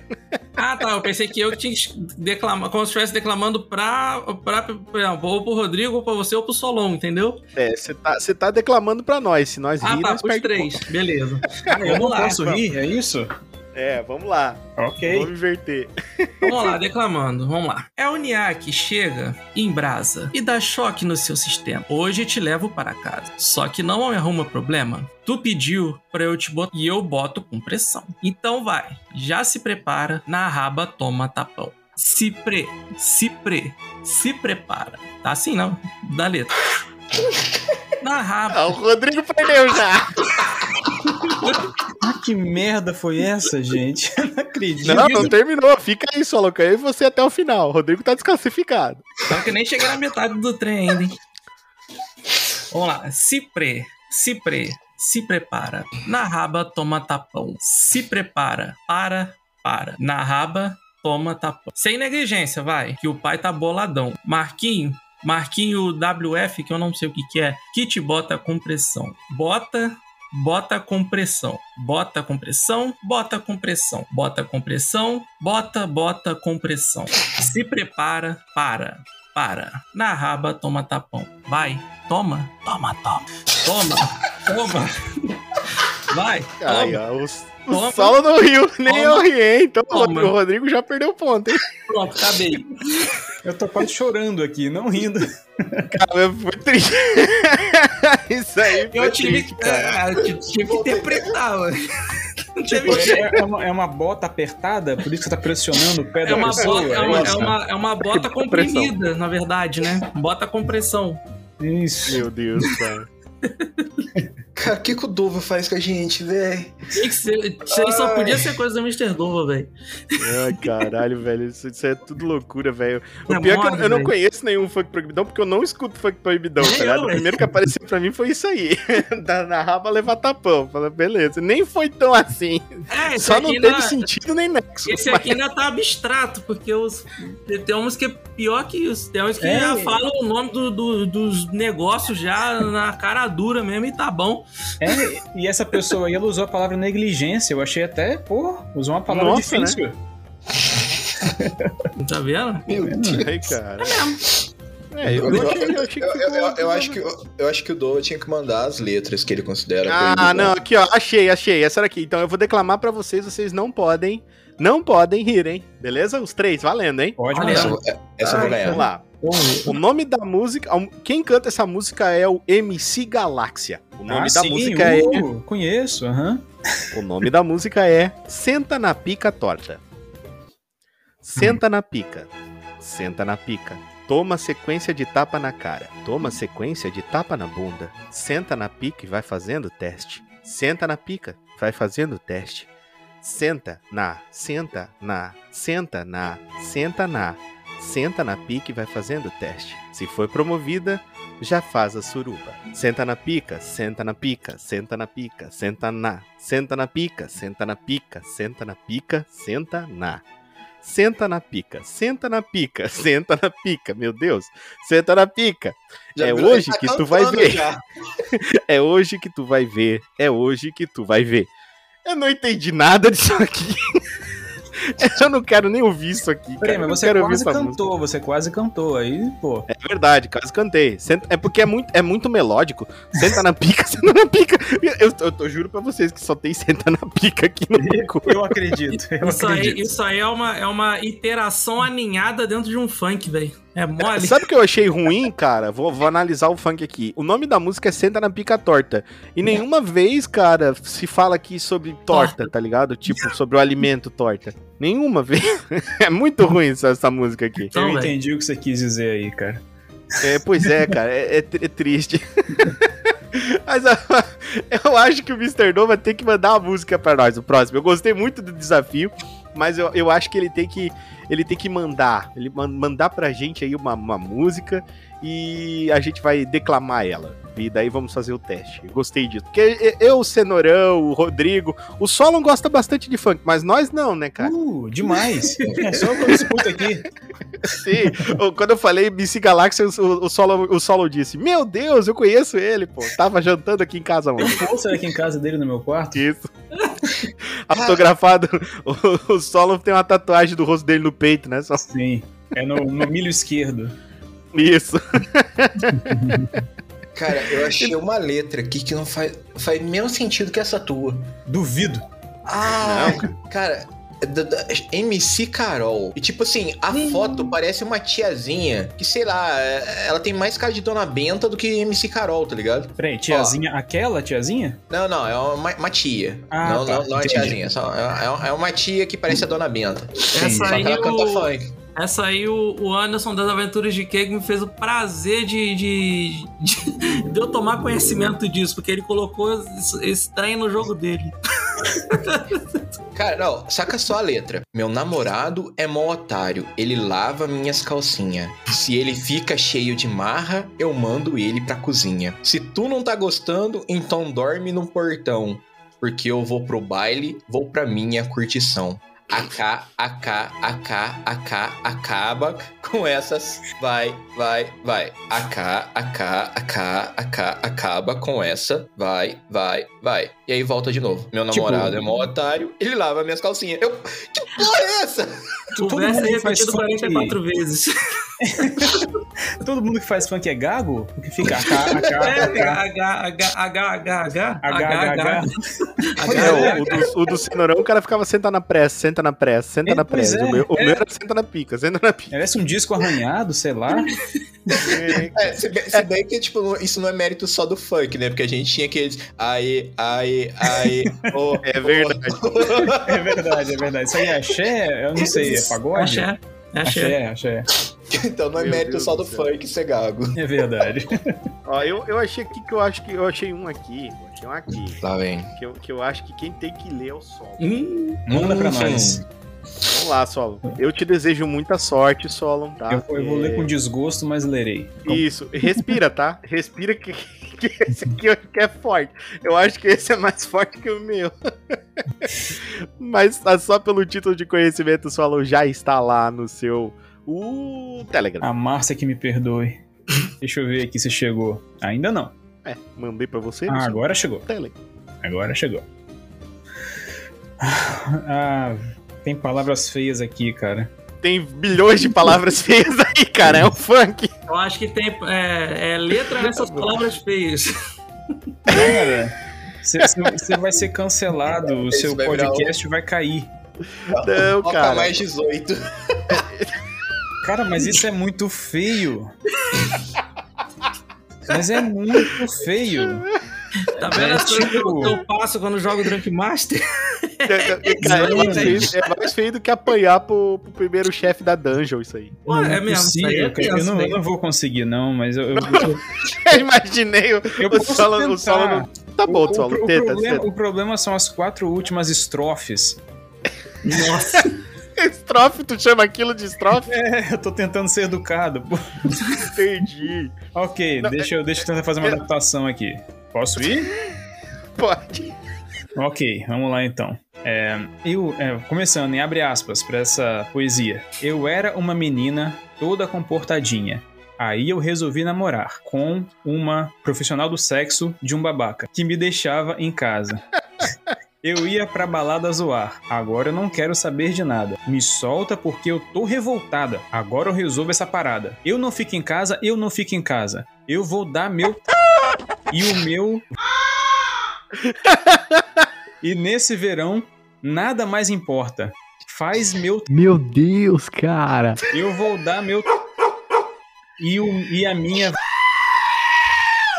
Ah, tá. Eu pensei que eu tinha que declamar, como se estivesse declamando pra, pra, exemplo, ou pro Rodrigo, ou pra você, ou pro Solon, entendeu? É, você tá, você tá declamando pra nós. Se nós Ah, rir, tá, nós pros três. Beleza. Ah, eu não Vamos lá, posso rir, é isso? É, vamos lá. Ok. Vamos inverter. Vamos lá, declamando. Vamos lá. É o Niak chega, embrasa e dá choque no seu sistema. Hoje te levo para casa. Só que não me arruma problema. Tu pediu pra eu te botar e eu boto com pressão. Então vai, já se prepara, na raba toma tapão. Se pre, se pre, se prepara. Tá assim não, da letra. Na raba. Ah, o Rodrigo perdeu já. Ah, que merda foi essa, gente? Eu não acredito. Não, não terminou. Fica aí, só louco. Eu e você até o final. O Rodrigo tá desclassificado. Só que nem cheguei na metade do trem ainda, hein? Vamos lá. Se pre, se pre, se prepara. Na raba, toma tapão. Se prepara. Para, para. Na raba, toma tapão. Sem negligência, vai. Que o pai tá boladão. Marquinho. Marquinho WF, que eu não sei o que que é, que te bota com pressão. Bota, bota com pressão. Bota com pressão, bota com pressão. Bota com pressão, bota, bota com pressão. Se prepara, para, para. Na raba, toma tapão. Vai, toma, toma, toma. Toma, toma. Vai, Ai, toma. o, o Toma. Saulo não riu, nem Toma. eu ri, hein? Então o Toma. Rodrigo- o Rodrigo já perdeu o ponto, hein? Pronto, acabei. Eu tô quase chorando aqui, não rindo. Cara, foi triste. Isso aí foi Eu tive triste, que, cara. é, eu tive- que interpretar, mano. Não teve Tipo, é, é uma, é uma bota apertada, por isso que você tá pressionando o pé É da uma, pessoa. bota, é, uma, isso? é, uma, é uma bota comprimida, na verdade, né? Bota com pressão. Isso. Meu Deus, cara. Cara, o que, que o Dova faz com a gente, velho? Isso aí só podia ser coisa do Mr. Dova, velho. Ai, caralho, velho. Isso, isso é tudo loucura, velho. O É pior é que eu, eu não conheço nenhum funk proibidão, porque eu não escuto funk proibidão, tá ligado? O primeiro que apareceu pra mim foi isso aí. da, na raba levar tapão. Fala, beleza. Nem foi tão assim. É, Só não teve ainda- sentido nem nexo. Esse aqui ainda tá abstrato, porque os, tem uns que é pior que isso. Tem uns que É. já falam o nome do- do- dos negócios já na cara dura mesmo e tá bom. É, e essa pessoa aí, ela usou a palavra negligência. Eu achei até, pô, usou uma palavra Nossa, né? difícil. Tá vendo? Meu Deus. Ai, cara. É, eu, eu acho que, eu, acho que o Dova tinha que mandar as letras que ele considera. Ah, não, aqui ó, achei, achei. Essa daqui. Então eu vou declamar pra vocês, vocês não podem, não podem rir, hein? Beleza? Os três, valendo, hein? Pode Olha, Essa, essa eu vou Ai, ganhar. Vamos lá. O nome da música, quem canta essa música é o MC Galáxia. O nome Ah, da sim, música é, uh, Conheço, aham. o nome da música é Senta na pica torta. Senta na pica. Senta na pica. Toma sequência de tapa na cara. Toma sequência de tapa na bunda. Senta na pica e vai fazendo o teste. Senta na pica, vai fazendo o teste. senta na, senta na, senta na, senta na, senta na pica e vai fazendo o teste. Se foi promovida, já faz a suruba. Senta na pica, senta na pica, senta na pica, senta na, senta na pica, senta na pica, senta na pica, senta na. Senta na pica, senta na pica, senta na pica, meu Deus, senta na pica. Já É virou- hoje tá que tu vai ver. É hoje que tu vai ver, é hoje que tu vai ver. Eu não entendi nada disso aqui. Eu não quero nem ouvir isso aqui, cara. Peraí, Eu mas você quase cantou, música. você quase cantou. Aí, pô. É verdade, quase cantei. É porque é muito, é muito melódico. Senta na pica, senta na pica. Eu, eu, eu juro pra vocês que só tem senta na pica aqui no bagulho. Eu acredito, eu Isso aí, acredito. isso aí é, uma, é uma iteração aninhada dentro de um funk, velho. É mole. Sabe o que eu achei ruim, cara? Vou, vou analisar o funk aqui. O nome da música é Senta na Pica Torta. E nenhuma vez, cara, se fala aqui sobre torta, Torta. tá ligado? Tipo, sobre o alimento torta. Nenhuma vez. É muito ruim essa, essa música aqui. Então, eu velho. entendi o que você quis dizer aí, cara. É, pois é, cara, é, é é triste. Mas ah, eu acho que o Mr. No vai ter que mandar uma música pra nós, o próximo. Eu gostei muito do desafio, mas eu, eu acho que ele tem que ele tem que mandar, ele man- mandar pra gente aí uma, uma música e a gente vai declamar ela. E daí vamos fazer o teste. Eu Gostei disso. Porque eu, o Cenourão, o Rodrigo, o Solon gosta bastante de funk, mas nós não, né, cara? Uh, demais. É só o que eu escuto aqui. Sim, quando eu falei BC Galáxia, o, o, Solo, o Solo disse: Meu Deus, eu conheço ele, pô. Tava jantando aqui em casa ontem. um pôster aqui em casa dele no meu quarto. Isso. Autografado. O, o Solo tem uma tatuagem do rosto dele no peito, né? Só Sim. É no, no milho esquerdo. isso. Cara, eu achei uma letra aqui que não faz, faz menos sentido que essa tua. Duvido. Ah, cara. da- da- MC Carol. E tipo assim, a foto parece uma tiazinha que, sei lá, é- ela tem mais cara de Dona Benta do que MC Carol, tá ligado? Peraí, tiazinha. Aquela tiazinha? Não, não, é uma, uma tia. Ah, não, tá, não, não é tiazinha, só, é, é uma tia que parece a Dona Benta. Essa Só aí, que ela canta o, funk. Essa aí o, o Anderson das Aventuras de Keg me fez o prazer de, de, de, de eu tomar conhecimento disso, porque ele colocou esse, esse trem no jogo dele. Cara, não, saca só a letra. Meu namorado é mó otário, ele lava minhas calcinhas. Se ele fica cheio de marra, eu mando ele pra cozinha. Se tu não tá gostando, então dorme no portão. Porque eu vou pro baile, vou pra minha curtição. AK, AK, AK, AK, acaba com essas. Vai, vai, vai. AK, AK, AK, AK, acaba com essa. Vai, vai, vai. E aí volta de novo. Meu Tipo- namorado é mó otário, ele lava minhas calcinhas. Eu. Que porra é essa? O Todo verso é mundo que faz repetido funk- 44 vezes. Todo mundo que faz funk é gago? Fica AK, É, AK, H, H, H, H, H, H, H. É, o, o do, o do Cenourão, o cara ficava senta na pressa, senta na pressa, senta É, na pressa. é, o meu, o é. meu era senta na pica, senta na pica. Parece um disco arranhado, sei lá. É, se bem, se bem que, tipo, isso não é mérito só do funk, né? Porque a gente tinha aqueles. Aê, aê, aê. oh, É verdade. É verdade, é verdade. Isso aí é axé? Eu não sei, é pagode? Axé. Axé. Axé, axé. então não é Meu mérito Deus só do funk ser gago. É verdade. Ó, eu, eu achei aqui que eu acho que eu achei um aqui. Achei um aqui. Lá vem. Que eu, que eu acho que quem tem que ler é o Sol. Hum, Manda pra Hum. Vamos lá, Solo. Eu te desejo muita sorte, Solon, tá? Eu, eu vou É, ler com desgosto, mas lerei. Isso, respira, tá? Respira que, que esse aqui é forte. Eu acho que esse é mais forte que o meu. Mas tá só pelo título de conhecimento, o Solon já está lá no seu o Telegram. A Márcia que me perdoe. Deixa eu ver aqui se chegou. Ainda não. É, mandei pra você Ah, agora chegou. Telegram. Agora chegou. Ah, tem palavras feias aqui, cara. Tem bilhões de palavras feias aí, cara. É um funk. eu acho que tem é, é letra nessas palavras feias. Cara, você vai ser cancelado, o seu vai virar um podcast vai cair. Não, Toca cara. mais 18. Cara, mas isso é muito feio. Mas é muito feio. Tá vendo É, tipo- eu- que eu passo quando jogo Drunk Master? Cara, é, mais feio, é mais feio do que apanhar pro, pro primeiro chefe da dungeon, isso aí. Pô, é mesmo. possível, é cara. eu, tenso, não, eu velho. não vou conseguir, não, mas eu. eu, Eu imaginei o, eu o Solo, o. Solo não... Tá bom, o, Solo, o, o tenta, problema, tenta. o problema são as quatro últimas estrofes. Nossa. Estrofe, tu chama aquilo de estrofe? É, eu tô tentando ser educado. pô. Entendi. Ok, deixa eu, deixa eu tentar fazer uma adaptação aqui. Posso ir? Pode. Ok, vamos lá então. É, eu, é, começando em abre aspas pra essa poesia. Eu era uma menina toda comportadinha. Aí eu resolvi namorar com uma profissional do sexo de um babaca que me deixava em casa. Eu ia pra balada zoar. Agora eu não quero saber de nada. Me solta porque eu tô revoltada. Agora eu resolvo essa parada. Eu não fico em casa, eu não fico em casa. Eu vou dar meu. E o meu. E nesse verão, nada mais importa. Faz meu. Meu Deus, cara. Eu vou dar meu. E, o, e a minha.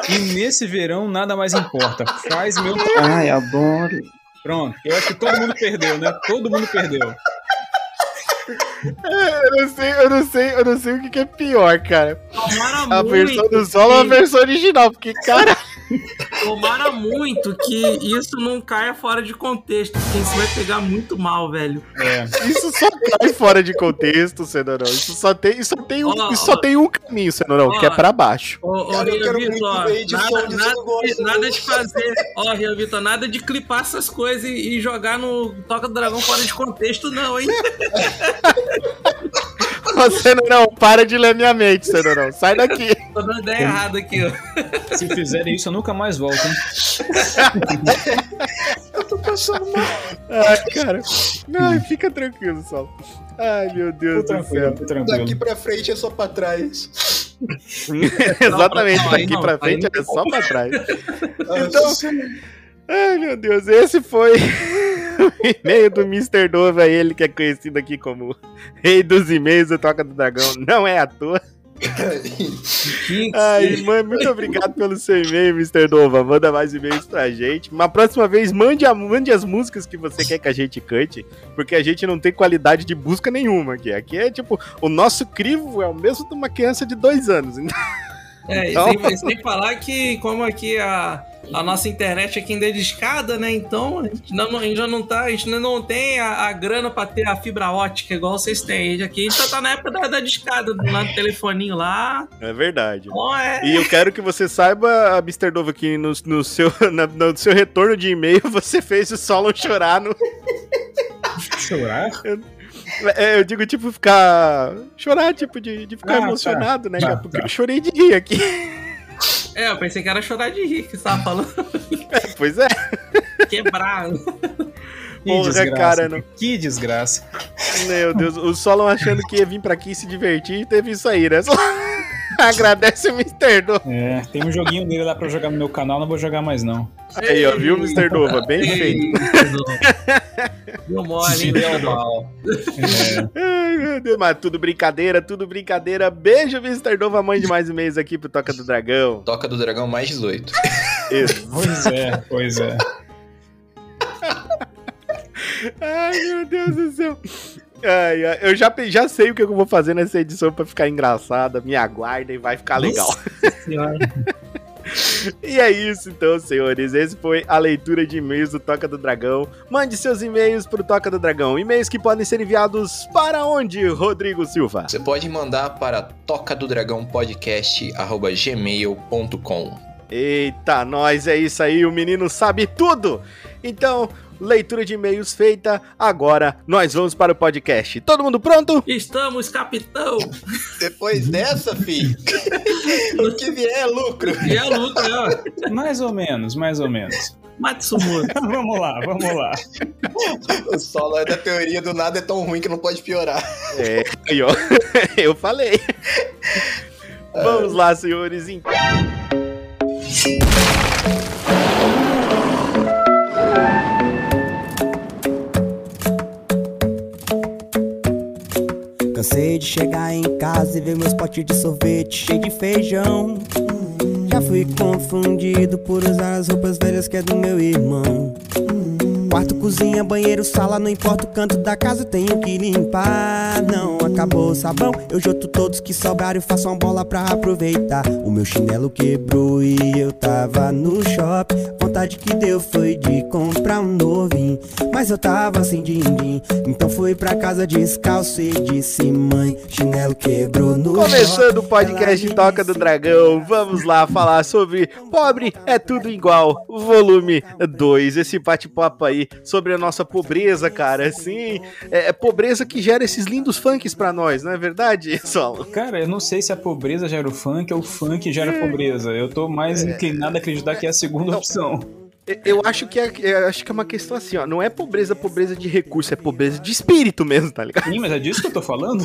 E nesse verão, nada mais importa. Faz meu. Ai, adoro. Pronto. Eu acho que todo mundo perdeu, né? Todo mundo perdeu. Eu não sei, eu não sei, eu não sei o que, que é pior, cara. Tomara A muito. versão do solo ou a que- versão original, porque, cara, Tomara muito que isso não caia fora de contexto, porque isso vai pegar muito mal, velho. É. isso só cai fora de contexto, Cenourão. Isso só tem, isso só tem, um, isso só tem um caminho, Cenourão, que é pra baixo. Ô, Cara, eu quero Vitor, ó, nada, de, nada de fazer. Ó, Rian Vitor, nada de clipar essas coisas e, e jogar no Toca do Dragão fora de contexto, não, hein? Ô, Cenourão, para de ler minha mente, Cenourão. Sai daqui. Tô dando ideia errada aqui, ó. Se fizerem isso, eu nunca mais volto, hein? Ai, cara. Ai, fica tranquilo, Sol. Ai, meu Deus Tô do tranquilo, céu. tô tranquilo. Daqui pra frente é só pra trás. Exatamente, não, daqui não, pra frente não. é só pra trás. Então, ai meu Deus, esse foi e-mail do Mr. Dova, ele que é conhecido aqui como Rei dos E-mails do Toca do Dragão. Não é à toa. Ai, mãe, muito obrigado pelo seu e-mail, Mr. Dova. Manda mais e-mails pra gente. Uma próxima vez, mande, a- mande as músicas que você quer que a gente cante, porque a gente não tem qualidade de busca nenhuma aqui. Aqui é tipo, o nosso crivo é o mesmo de uma criança de dois anos. É, e Então- sem, sem falar que, como aqui a, a nossa internet aqui ainda é de escada, né? Então a gente, não, a gente já não tá, a gente não tem a, a grana pra ter a fibra ótica igual vocês têm. Aqui a gente já tá na época da, da discada, lá no telefoninho lá. É verdade. Então é. E eu quero que você saiba, Mr. Dova, que no, no seu, na- no seu retorno de e-mail você fez o Solon chorar no. Chorar? É, eu digo, tipo, ficar. Chorar, tipo, de, de ficar Ah, tá. emocionado, né? Tá, cara? Porque tá. eu chorei de rir aqui. É, eu pensei que era chorar de rir, que você tava falando. pois é. Quebrar. Que Porra, desgraça. cara, não- Que desgraça. Meu Deus, o Solon achando que ia vir pra aqui se divertir e teve isso aí, né? Agradece o Mr. Dova. É, tem um joguinho dele lá pra eu jogar no meu canal, não vou jogar mais não. Aí, ó, viu, Mr. Dova? Bem feito. Deu mole, hein? Deu mal. É, Ai, meu Deus, mas tudo brincadeira, tudo brincadeira. Beijo, Mr. Dova, mãe de mais e-mails aqui pro Toca do Dragão. Toca do Dragão mais 18. Isso. pois é, pois é. Ai, meu Deus do céu. Ai, ai, eu já, já sei o que eu vou fazer nessa edição pra ficar engraçada. Me aguardem, vai ficar legal. Senhora. E é isso então, senhores. Esse foi a leitura de e-mails do Toca do Dragão. Mande seus e-mails pro Toca do Dragão. E-mails que podem ser enviados para onde, Rodrigo Silva? Você pode mandar para toca do dragão podcast gmail.com. Eita, nós, é isso aí, o menino sabe tudo! Então, leitura de e-mails feita, agora nós vamos para o podcast. Todo mundo pronto? Estamos, capitão! Depois dessa, fi, o que vier é lucro. E a luta, né? ó. Mais ou menos, mais ou menos. Matsumoto. vamos lá, vamos lá. O solo é da teoria do nada é tão ruim que não pode piorar. É, aí ó, eu falei. Vamos lá, senhores. então. Cansei de chegar em casa e ver meus potes de sorvete cheio de feijão. Já fui confundido por usar as roupas velhas que é do meu irmão. Quarto, cozinha, banheiro, sala, não importa o canto da casa, eu tenho que limpar. Não acabou o sabão, eu joto todos que sobraram e faço uma bola pra aproveitar. O meu chinelo quebrou e eu tava no shopping. vontade que deu foi de comprar um novinho. Mas eu tava sem din-din. Então fui pra casa descalço e disse: Mãe, chinelo quebrou no. Começando o podcast Toca do Dragão, vamos lá falar sobre Pobre é Tudo Igual, volume 2. Esse bate-papo aí sobre a nossa pobreza, cara. Sim, é, é pobreza que gera esses lindos funks pra nós, não é verdade, Solo? Cara, eu não sei se a pobreza gera o funk ou o funk gera a pobreza. Eu tô mais inclinado a acreditar que é a segunda opção. Eu acho que é, eu acho que é uma questão assim, ó. Não é pobreza, pobreza de recurso, é pobreza de espírito mesmo, tá ligado? Sim, mas é disso que eu tô falando?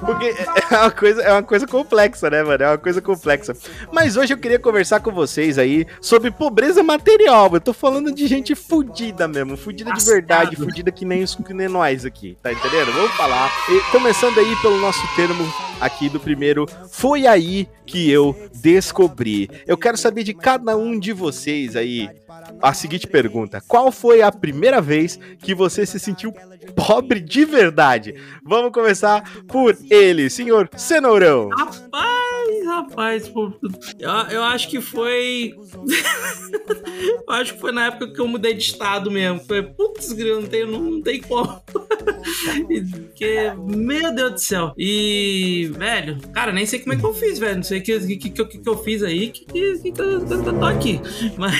Porque é uma coisa, é uma coisa complexa, né, mano? É uma coisa complexa. Mas hoje eu queria conversar com vocês aí sobre pobreza material. Eu tô falando de gente fudida mesmo, fudida de verdade, fudida que nem, os, que nem nós aqui, tá entendendo? Vamos falar. E começando aí pelo nosso termo aqui do primeiro, foi aí que eu descobri. Eu quero saber de cada um de vocês aí a seguinte pergunta: Qual foi a primeira vez que você se sentiu pobre de verdade? Vamos começar por ele, senhor Cenourão. Rapaz, rapaz, pô, eu, eu acho que foi. eu acho que foi na época que eu mudei de estado mesmo. Foi, putz, grilo, não tem, não, não tem como. Porque, meu Deus do céu. E, velho, cara, nem sei como é que eu fiz, velho. Não sei o que, que, que, que, que eu fiz aí, que, que, que, que eu, tô aqui. Mas.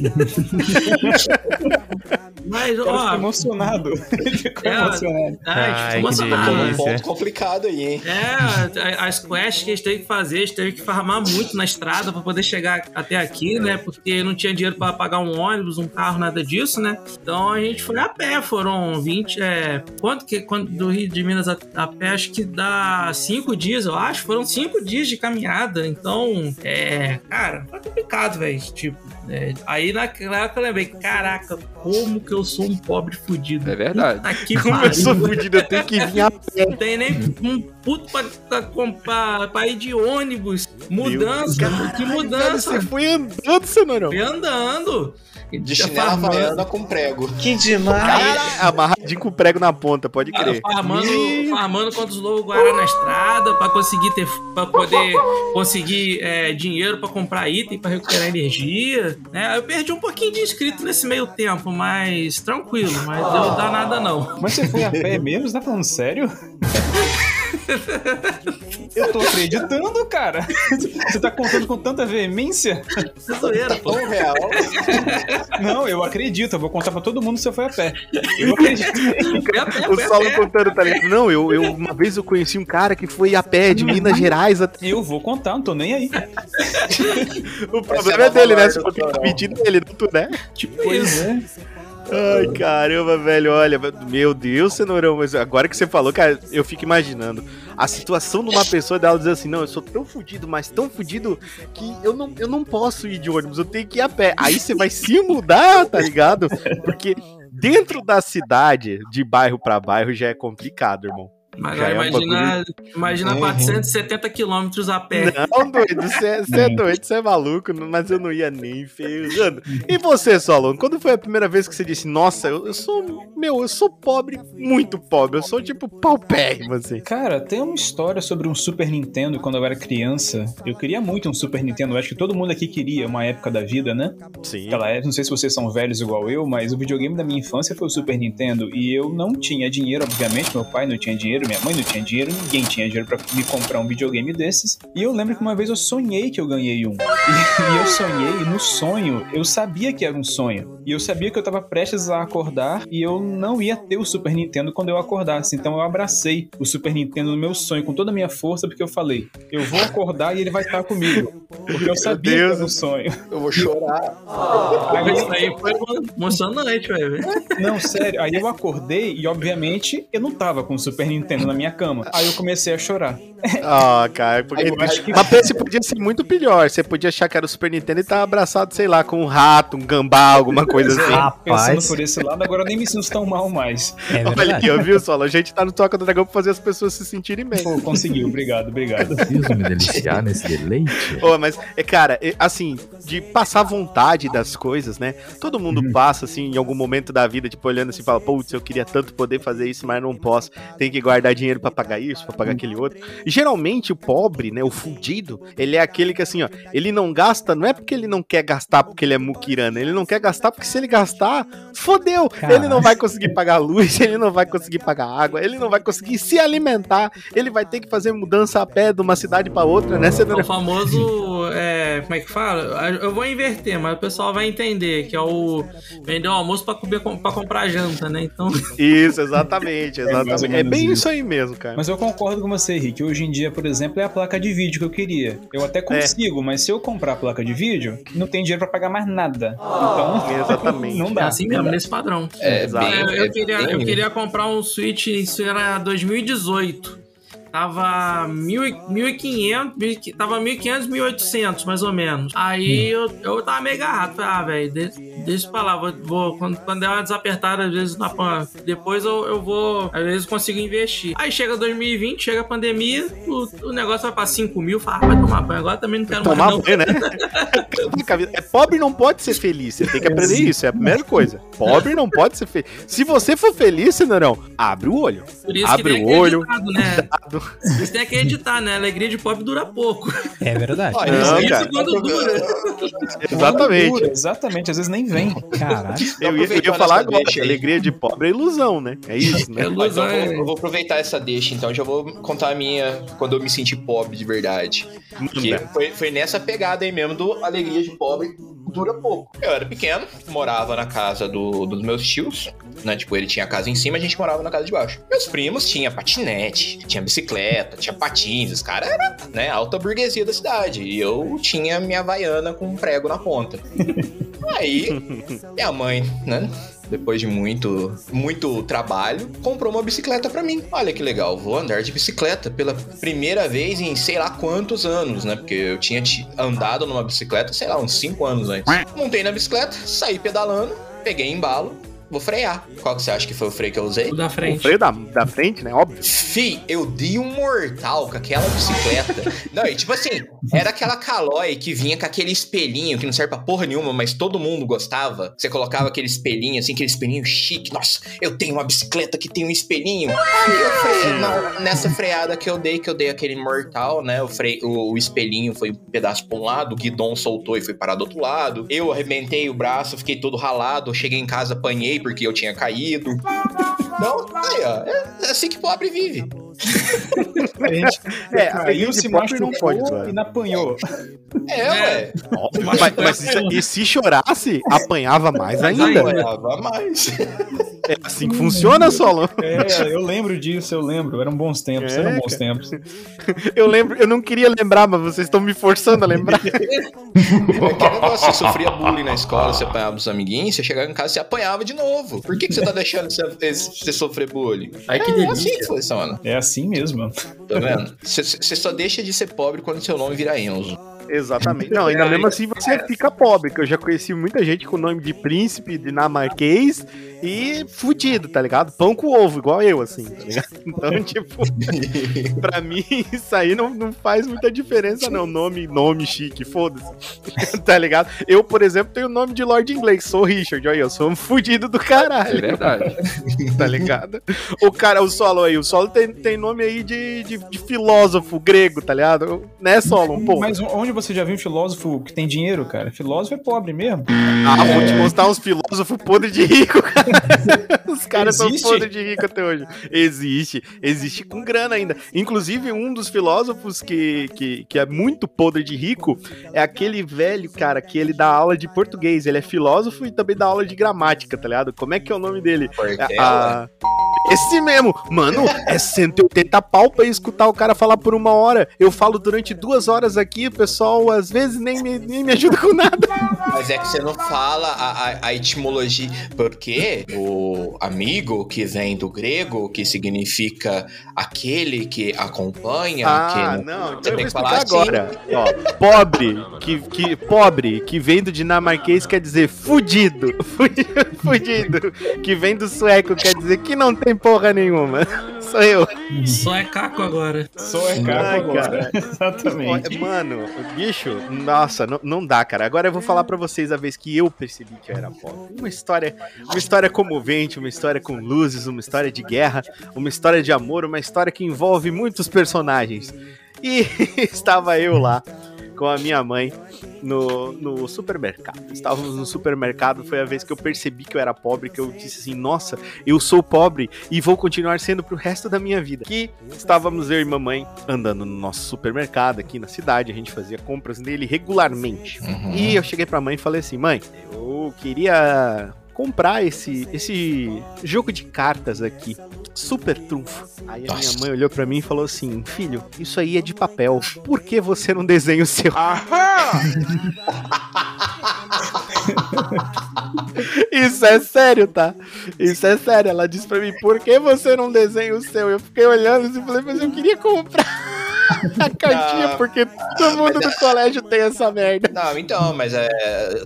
Mas, ficou ó. emocionado. Ele ficou É, emocionado. Ai, Ai, que emocionado. Um delícia. ponto complicado aí, hein? É, a- as quests que eles teve que fazer, eles teve que farmar muito na estrada pra poder chegar até aqui, né? Porque não tinha dinheiro pra pagar um ônibus, um carro, nada disso, né? Então a gente foi a pé, foram 20. É, quanto que quando, do Rio de Minas a, a pé? Acho que dá cinco dias, eu acho. Foram cinco dias de caminhada. Então, é, cara, foi complicado, velho. Tipo, é, aí na, na época eu lembrei, caraca, como que eu sou um pobre fudido. É verdade. Puta que Como eu sou fudido, eu tenho que vir a pé. Não tem nem um puto pra, pra, comprar- pra ir de ônibus. Mudança, que mudança. Você foi andando, Cenourão. Fui andando. De chinela farmando. com prego. Que demais. Cara, amarradinho com prego na ponta, pode Cara, crer. farmando, Ih, farmando contra os lobos guará na estrada pra conseguir ter para poder conseguir é, dinheiro pra comprar item pra recuperar energia né? eu perdi um pouquinho de inscrito nesse meio tempo mas tranquilo mas não dá nada não Mas você foi a pé mesmo? Você tá falando sério? Eu tô acreditando, cara. Você tá contando com tanta veemência? é zoeira pô Tão real. Não, eu acredito. Eu vou contar pra todo mundo se você foi a pé. Eu acredito. O Saulo contando, tá ligado? Não, eu, eu uma vez eu conheci um cara que foi a pé de Minas Gerais até. Eu vou contar, não tô nem aí. O problema é dele, né? Se for ficar pedindo dele, não tu, né? tipo Pois isso é. Ai, caramba, velho, olha, meu Deus, Cenourão, mas agora que você falou, cara, eu fico imaginando a situação de uma pessoa dela dizer assim, não, eu sou tão fudido, mas tão fudido que eu não, eu não posso ir de ônibus, eu tenho que ir a pé. Aí você vai se mudar, tá ligado? Porque dentro da cidade, de bairro pra bairro, já é complicado, irmão. Mas Já agora é um imagina, imagina Uhum. 470 quilômetros a pé. Não, doido, você é, é doido, você é maluco, mas eu não ia nem ferrando. E você, Solon, quando foi a primeira vez que você disse, nossa, eu, eu sou, meu, eu sou pobre, muito pobre, eu sou tipo paupérrimo, assim. Cara, tem uma história sobre um Super Nintendo quando eu era criança. Eu queria muito um Super Nintendo. Eu acho que todo mundo aqui queria uma época da vida, né? Sim. Aquela época, não sei se vocês são velhos igual eu, mas o videogame da minha infância foi o Super Nintendo. E eu não tinha dinheiro, obviamente. Meu pai não tinha dinheiro, minha mãe não tinha dinheiro, ninguém tinha dinheiro pra me comprar um videogame desses. E eu lembro que uma vez eu sonhei que eu ganhei um. E, e eu sonhei, e no sonho, eu sabia que era um sonho. E eu sabia que eu tava prestes a acordar e eu não ia ter o Super Nintendo quando eu acordasse. Então eu abracei o Super Nintendo no meu sonho com toda a minha força, porque eu falei, eu vou acordar e ele vai estar comigo. Porque eu sabia que Deus. era um sonho. Eu vou chorar. Aí, Isso aí foi emocionante, velho. Não, sério. Aí eu acordei e, obviamente, eu não tava com o Super Nintendo na minha cama. Aí eu comecei a chorar. Ah, cara, porque. Que- Mas esse podia ser muito pior. Você podia achar que era o Super Nintendo e tá abraçado, sei lá, com um rato, um gambá, alguma coisa assim. Pensando Rapaz, por esse lado, agora eu nem me sinto tão mal mais. é Olha aqui, viu, Solo? A gente tá no Toca do Dragão pra fazer as pessoas se sentirem bem. Pô, conseguiu. Obrigado, obrigado. Preciso me deliciar nesse deleite. Ô, mas, é, cara, é, assim, de passar vontade das coisas, né? Todo mundo passa, assim, em algum momento da vida, tipo, olhando assim e fala, putz, eu queria tanto poder fazer isso, mas não posso. Tem que guardar guardar dinheiro pra pagar isso, pra pagar aquele outro. E geralmente o pobre, né, o fudido, ele é aquele que assim, ó, ele não gasta, não é porque ele não quer gastar porque ele é muquirana, ele não quer gastar porque se ele gastar, fodeu. Ele não vai conseguir pagar luz, ele não vai conseguir pagar água, ele não vai conseguir se alimentar, ele vai ter que fazer mudança a pé de uma cidade pra outra, né? Não- O famoso. é, como é que fala? Eu vou inverter, mas o pessoal vai entender que é o vender o almoço pra, comer, pra comprar janta, né? Então. Isso, exatamente, ou exatamente. É, bem isso. isso aí mesmo, cara. Mas eu concordo com você, Rick. Hoje em dia, por exemplo, é a placa de vídeo que eu queria. Eu até consigo, mas se eu comprar a placa de vídeo, não tem dinheiro pra pagar mais nada. Então, Exatamente. não É dá. assim mesmo, nesse padrão. É, Exato. bem, Eu, eu é queria, eu queria comprar um Switch, isso era 2018. Tava 1.500, 1.500, tava 1.500, 1.800, mais ou menos. Aí eu, eu tava meio garrato. falei, Ah, velho, de- deixa pra lá. Vou, vou- quando, quando der uma desapertada, às vezes, na, pan- depois eu, eu vou, às vezes, consigo investir. Aí chega 2020, chega a pandemia, o, o negócio vai pra 5 mil. Fala, ah, vai tomar banho. Agora também não quero mais, Tomar não. banho, né? É pobre não pode ser feliz. Você tem que aprender isso. É a primeira coisa. Pobre não pode ser feliz. Se você for feliz, Cenarão, abre o olho. Por isso Abre que o olho. né? isso tem que editar, né? Alegria de pobre dura pouco. É verdade. Olha, Não, isso- cara. quando dura. Exatamente. Dura, exatamente, às vezes nem vem. Caralho. Eu ia, eu ia falar agora, aí. alegria de pobre é ilusão, né? É isso, né? É Mas eu, ilusão, vou, é. eu vou aproveitar essa deixa, então já vou contar a minha quando eu me senti pobre de verdade. Que Manda. foi, foi nessa pegada aí mesmo do alegria de pobre dura pouco. Eu era pequeno, morava na casa do- dos meus tios, né? Tipo, ele tinha a casa em cima, a gente morava na casa de baixo. Meus primos tinha patinete, tinha bicicleta, tinha patins, os caras eram, né, alta burguesia da cidade. E eu tinha minha havaiana com um prego na ponta. Aí, minha mãe, né? Depois de muito, muito trabalho, comprou uma bicicleta pra mim. Olha que legal, vou andar de bicicleta pela primeira vez em sei lá quantos anos, né? Porque eu tinha ti- andado numa bicicleta, sei lá, uns 5 anos antes. Montei na bicicleta, saí pedalando, peguei embalo, vou frear. Qual que você acha que foi o freio que eu usei? O da O frente. freio da, da frente, né? Óbvio. Fi, eu dei um mortal com aquela bicicleta. não, e tipo assim, era aquela Caloi que vinha com aquele espelhinho que não serve pra porra nenhuma, mas todo mundo gostava. Você colocava aquele espelhinho, assim, aquele espelhinho chique. Nossa, eu tenho uma bicicleta que tem um espelhinho. Aí eu freiei, na- nessa freada que eu dei, que eu dei aquele mortal, né? O, frei, o, o espelhinho foi um pedaço pra um lado, o guidon soltou e foi parar do outro lado. Eu arrebentei o braço, fiquei todo ralado. Cheguei em casa, apanhei porque eu tinha caído. Não, aí, ó. É, é assim que pobre vive. A gente É, caiu, alegria se de pobre machucou não pode, e não apanhou. É, ué. Mas, mas se- e se chorasse, apanhava mais ainda. Apanhava mais. É assim que funciona, Solon. É, eu lembro disso, eu lembro. Eram bons tempos, É, eram bons tempos. Eu lembro, eu não queria lembrar, mas vocês estão me forçando a lembrar. Aquele negócio, você sofria bullying na escola, você apanhava os amiguinhos, você chegava em casa e você apanhava de novo. Por que, que você tá deixando você, você sofrer bullying? Ai, que É assim que funciona, É assim mesmo. Tá vendo? Você, só deixa de ser pobre quando seu nome vira Enzo. Exatamente. Não, ainda mesmo assim você fica pobre, que eu já conheci muita gente com nome de príncipe, dinamarquês e fudido, tá ligado? Pão com ovo, igual eu, assim, tá ligado? Então, tipo, pra mim isso aí não, não faz muita diferença, não. Nome, nome chique, foda-se. tá ligado? Eu, por exemplo, tenho o nome de Lord Inglês, sou Richard, olha aí, eu sou um fudido do É caralho, verdade. tá ligado? O cara, o Solo aí, o Solo tem, tem nome aí de, de, de filósofo grego, tá ligado? Né, Solo? Um pouco. Mas onde você já viu um filósofo que tem dinheiro, cara? Filósofo é pobre mesmo. Ah, vou te mostrar uns filósofos podres de rico, cara. Os caras são podres de rico até hoje. Existe. Existe com grana ainda. Inclusive, um dos filósofos que, que, que é muito podre de rico é aquele velho, cara, que ele dá aula de português. Ele é filósofo e também dá aula de gramática, tá ligado? Como é que é o nome dele? Portela. Ah, esse mesmo. Mano, é 180 pau pra escutar o cara falar por uma hora. Eu falo durante duas horas aqui, o pessoal às vezes nem me, nem me ajuda com nada. Mas é que você não fala a, a- a etimologia. Porque o amigo que vem do grego, que significa aquele que acompanha, Ah, que não, Você então eu tem que falar explicar agora. Ó, pobre, que, que, pobre, que vem do dinamarquês quer dizer fudido. Fudido, fudido. Que vem do sueco quer dizer que não tem porra nenhuma. Sou eu. Só é caco agora. Só é caco cara. agora. Exatamente. Mano, bicho, nossa, não, não dá, cara. Agora eu vou falar pra vocês a vez que eu percebi que eu era pobre. Uma história, uma história comovente, uma história com luzes, uma história de guerra, uma história de amor, uma história que envolve muitos personagens. E estava eu lá com a minha mãe no, no supermercado. Estávamos no supermercado, foi a vez que eu percebi que eu era pobre, que eu disse assim, nossa, eu sou pobre e vou continuar sendo pro resto da minha vida. Que estávamos eu e mamãe andando no nosso supermercado aqui na cidade, a gente fazia compras nele regularmente. Uhum. E eu cheguei pra mãe e falei assim, mãe, eu queria comprar esse, esse jogo de cartas aqui. Super trunfo. Aí a minha mãe olhou pra mim e falou assim: Filho, isso aí é de papel. Por que você não desenha o seu? Isso é sério, tá? Isso é sério. Ela disse pra mim: Por que você não desenha o seu? Eu fiquei olhando assim e falei: Mas eu queria comprar a cartinha Ah, porque todo mundo do colégio tem essa merda. Não, então, mas é.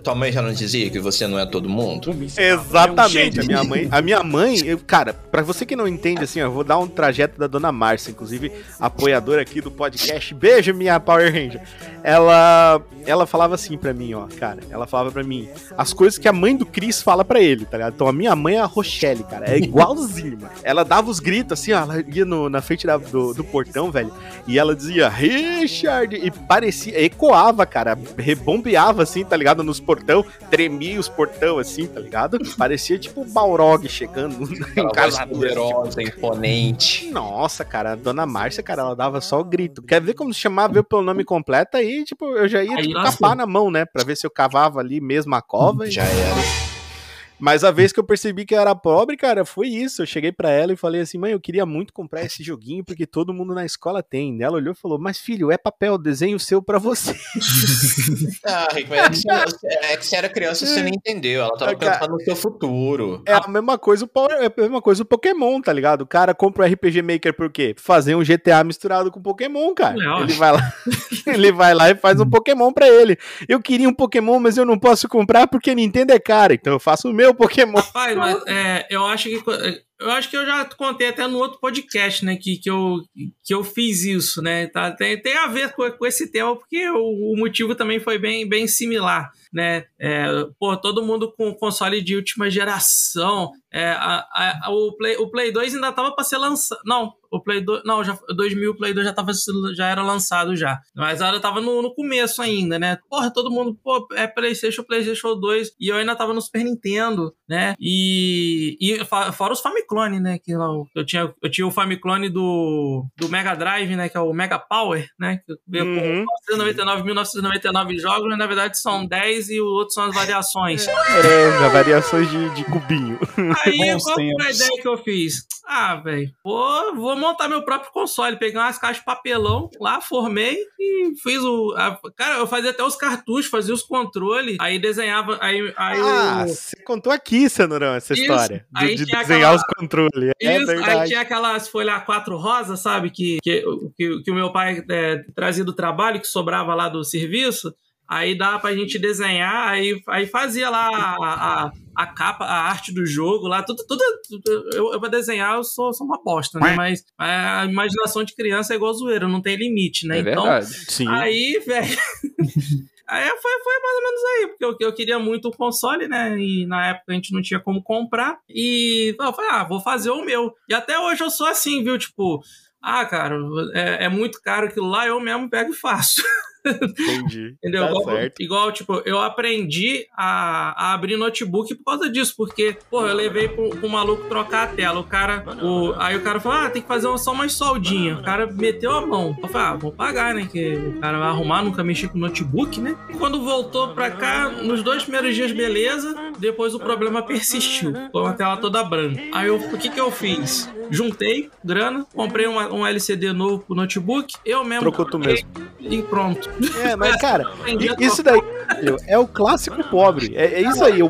Tua mãe já não dizia que você não é todo mundo? Exatamente, a minha mãe, a minha mãe, eu- cara, pra você que não entende assim, ó, eu vou dar um trajeto da dona Márcia, inclusive apoiadora aqui do podcast. Beijo minha Power Ranger. Ela ela falava assim pra mim, ó, cara, ela falava pra mim as coisas que a mãe do Chris fala pra ele, tá ligado? Então a minha mãe é a Rochelle, cara, é igualzinho, mano. Ela dava os gritos assim, ó, ela ia no- na frente da- do, do portão, velho, e ela dizia Richard e parecia ecoava, cara, rebombeava assim, tá ligado? Nos portão, tremia os portão assim, tá ligado? Parecia tipo o Balrog chegando em casa tipo, poderosa, imponente. nossa, cara, a dona Márcia, cara, ela dava só o grito. Quer ver como se chamava eu pelo nome completo? Aí, tipo, eu já ia tipo, capar na mão, né? Pra ver se eu cavava ali mesmo a cova. e- Já era. Mas a vez que eu percebi que eu era pobre, cara, foi isso. Eu cheguei pra ela e falei assim, mãe, eu queria muito comprar esse joguinho porque todo mundo na escola tem. Ela olhou e falou, mas filho, é papel, desenho seu pra você. Ah, Rick, mas é que, você, é era criança e você não entendeu. Ela tava Ah, cara. pensando no seu futuro. É a mesma coisa o Power- é a mesma coisa o Pokémon, tá ligado? O cara compra o RPG Maker por quê? Fazer um GTA misturado com Pokémon, cara. Não, ele vai lá, ele vai lá e faz um Pokémon pra ele. Eu queria um Pokémon, mas eu não posso comprar porque Nintendo é cara, então eu faço o meu Pokémon. Rapaz, mas é, eu acho que eu acho que eu já contei até no outro podcast, né, que, que, eu, que eu fiz isso, né? Tá, tem, tem a ver com, com esse tema, porque o, o motivo também foi bem, bem similar, né? É, pô, todo mundo com console de última geração. É, a, a- o, Play, o Play 2 ainda tava para ser lançado. Não, o Play 2. Não, já, 2000 o Play 2 já, tava, já era lançado já. Mas ainda tava no, no começo ainda, né? Porra, todo mundo, pô, é PlayStation, PlayStation 2. E eu ainda tava no Super Nintendo, né? E, e fora os Famiclone, né? Que eu, tinha, eu tinha o Famiclone do, do Mega Drive, né? Que é o Mega Power, né? Que veio Uhum. com 999, 1999 jogos, mas na verdade são 10 e o outro são as variações. É, variações de, de cubinho. Aí, Bons qual foi a tempos. ideia que eu fiz? Ah, velho, vou, vou montar meu próprio console. Peguei umas caixas de papelão lá, formei e fiz o. a- cara, eu fazia até os cartuchos, fazia os controles, aí desenhava. Aí, aí Ah, eu- você contou aqui, Cenourão, essa Isso, história. De, aí de desenhar aquela- os controles. É Isso, aí tinha aquelas folhas A4 rosa, sabe? Que, que, que, que o meu pai é, trazia do trabalho, que sobrava lá do serviço. Aí dava pra gente desenhar, aí, aí fazia lá a, a, a capa, a arte do jogo lá, tudo, tudo, tudo- eu, eu pra desenhar eu sou, sou uma bosta, né? Mas a imaginação de criança é igual zoeira, não tem limite, né? É então, verdade. Sim. Aí, velho. Aí foi, foi mais ou menos aí, porque eu, eu queria muito o console, né? E na época a gente não tinha como comprar. E eu falei, ah, vou fazer o meu. E até hoje eu sou assim, viu? Tipo, ah, cara, é, é muito caro aquilo lá, eu mesmo pego e faço. Entendi. Entendeu? Tá igual, certo. igual, tipo, eu aprendi a, a abrir notebook por causa disso, porque, pô, eu levei pro, pro maluco trocar a tela. O cara, o, aí o cara falou, ah, tem que fazer só umas soldinhas. O cara meteu a mão. Eu falei, ah, vou pagar, né? Que o cara vai arrumar, nunca mexi com notebook, né? Quando voltou pra cá, nos dois primeiros dias, beleza. Depois o problema persistiu. Ficou a tela toda branca. Aí eu, o que que eu fiz? Juntei grana, comprei uma- um LCD novo pro notebook, eu mesmo Trocou tu mesmo. e pronto. É, mas cara, isso daí, é o clássico pobre. É, é isso aí.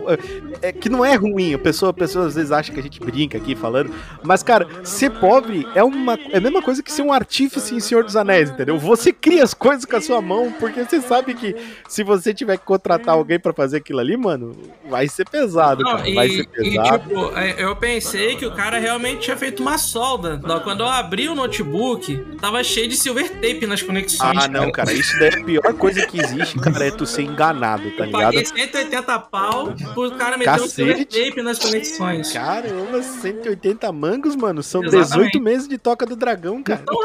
é, é que não é ruim. A pessoa, a pessoa às vezes acha que a gente brinca aqui falando. Mas, cara, ser pobre é uma. É a mesma coisa que ser um artífice em Senhor dos Anéis, entendeu? Você cria as coisas com a sua mão, porque você sabe que se você tiver que contratar alguém pra fazer aquilo ali, mano, vai ser pesado, Não, cara. e, Vai ser e, pesado. tipo, é, eu pensei que o cara realmente tinha feito uma solda. Quando eu abri o notebook, tava cheio de silver tape nas conexões. Ah, não, cara, isso daí a pior coisa que existe, cara, é tu ser enganado, tá Eu ligado? paguei 180 pau pro cara meter um Cacete. tape nas conexões. Caramba, 180 mangos, mano. São Exatamente. 18 meses de toca do dragão, cara. Então,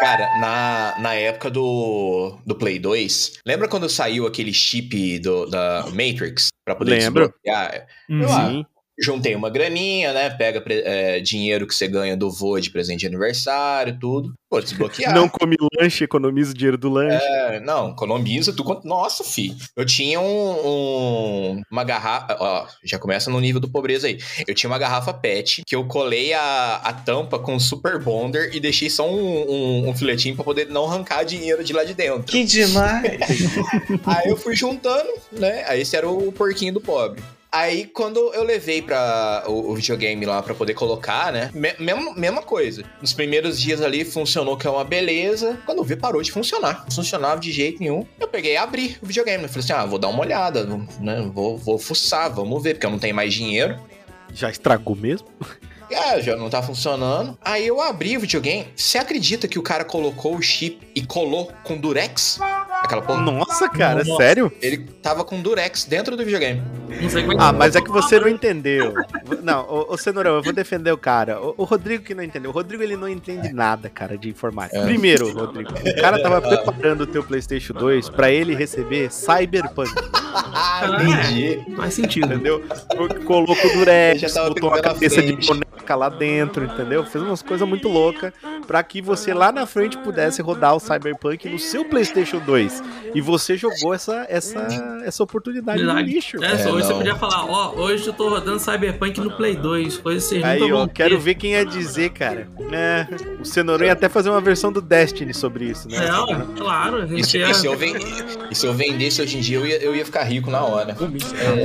Cara, na, na época do, do Play 2, lembra quando saiu aquele chip do, da Matrix? Pra poder Lembro. desbloquear? Uhum. Eu, Sim. Juntei uma graninha, né? Pega é, dinheiro que você ganha do vô de presente de aniversário, tudo. Pô, desbloquear. Não come lanche, economiza o dinheiro do lanche. É, não, economiza tu quanto. Nossa, fi. Eu tinha um, um- uma garrafa. Ó, já começa no nível do pobreza aí. Eu tinha uma garrafa PET que eu colei a, a tampa com super bonder e deixei só um, um, um filetinho pra poder não arrancar dinheiro de lá de dentro. Que demais! Aí eu fui juntando, né? Aí esse era o porquinho do pobre. Aí, quando eu levei para o, o videogame lá pra poder colocar, né? me- mesma, mesma coisa. Nos primeiros dias ali funcionou que é uma beleza. Quando vi, parou de funcionar. Não funcionava de jeito nenhum. Eu peguei e abri o videogame. Eu falei assim: ah, vou dar uma olhada, né? Vou, vou fuçar, vamos ver, porque eu não tenho mais dinheiro. Já estragou mesmo? Ah, já não tá funcionando. Aí eu abri o videogame. Você acredita que o cara colocou o chip e colou com durex? Aquela porra. Nossa, cara, Nossa. sério? Ele tava com durex dentro do videogame. não sei como Ah, mas é que você não entendeu. Não, ô, ô Cenourão, eu vou defender o cara. O, o Rodrigo que não entendeu. O Rodrigo, ele não entende nada, cara, de informática. É. Primeiro, Rodrigo, o cara tava preparando o teu PlayStation 2 pra ele receber Cyberpunk, Ah, entendi. Faz sentido. entendeu? Colocou o Durex, botou a cabeça de frente. Boneca lá dentro, entendeu? Fez umas coisas muito loucas pra que você lá na frente pudesse rodar o Cyberpunk no seu PlayStation 2. E você jogou essa, essa, essa oportunidade no lixo. É, só É, hoje você não. podia falar, ó, hoje eu tô rodando Cyberpunk no Play 2, coisa vocês Aí, ó, quero ver quem ia dizer, cara. É, o Cenourão ia até fazer uma versão do Destiny sobre isso, né? É, ó, claro, a E se, ia... e se eu ven- e se eu vendesse hoje em dia, eu ia, eu ia ficar rico na hora.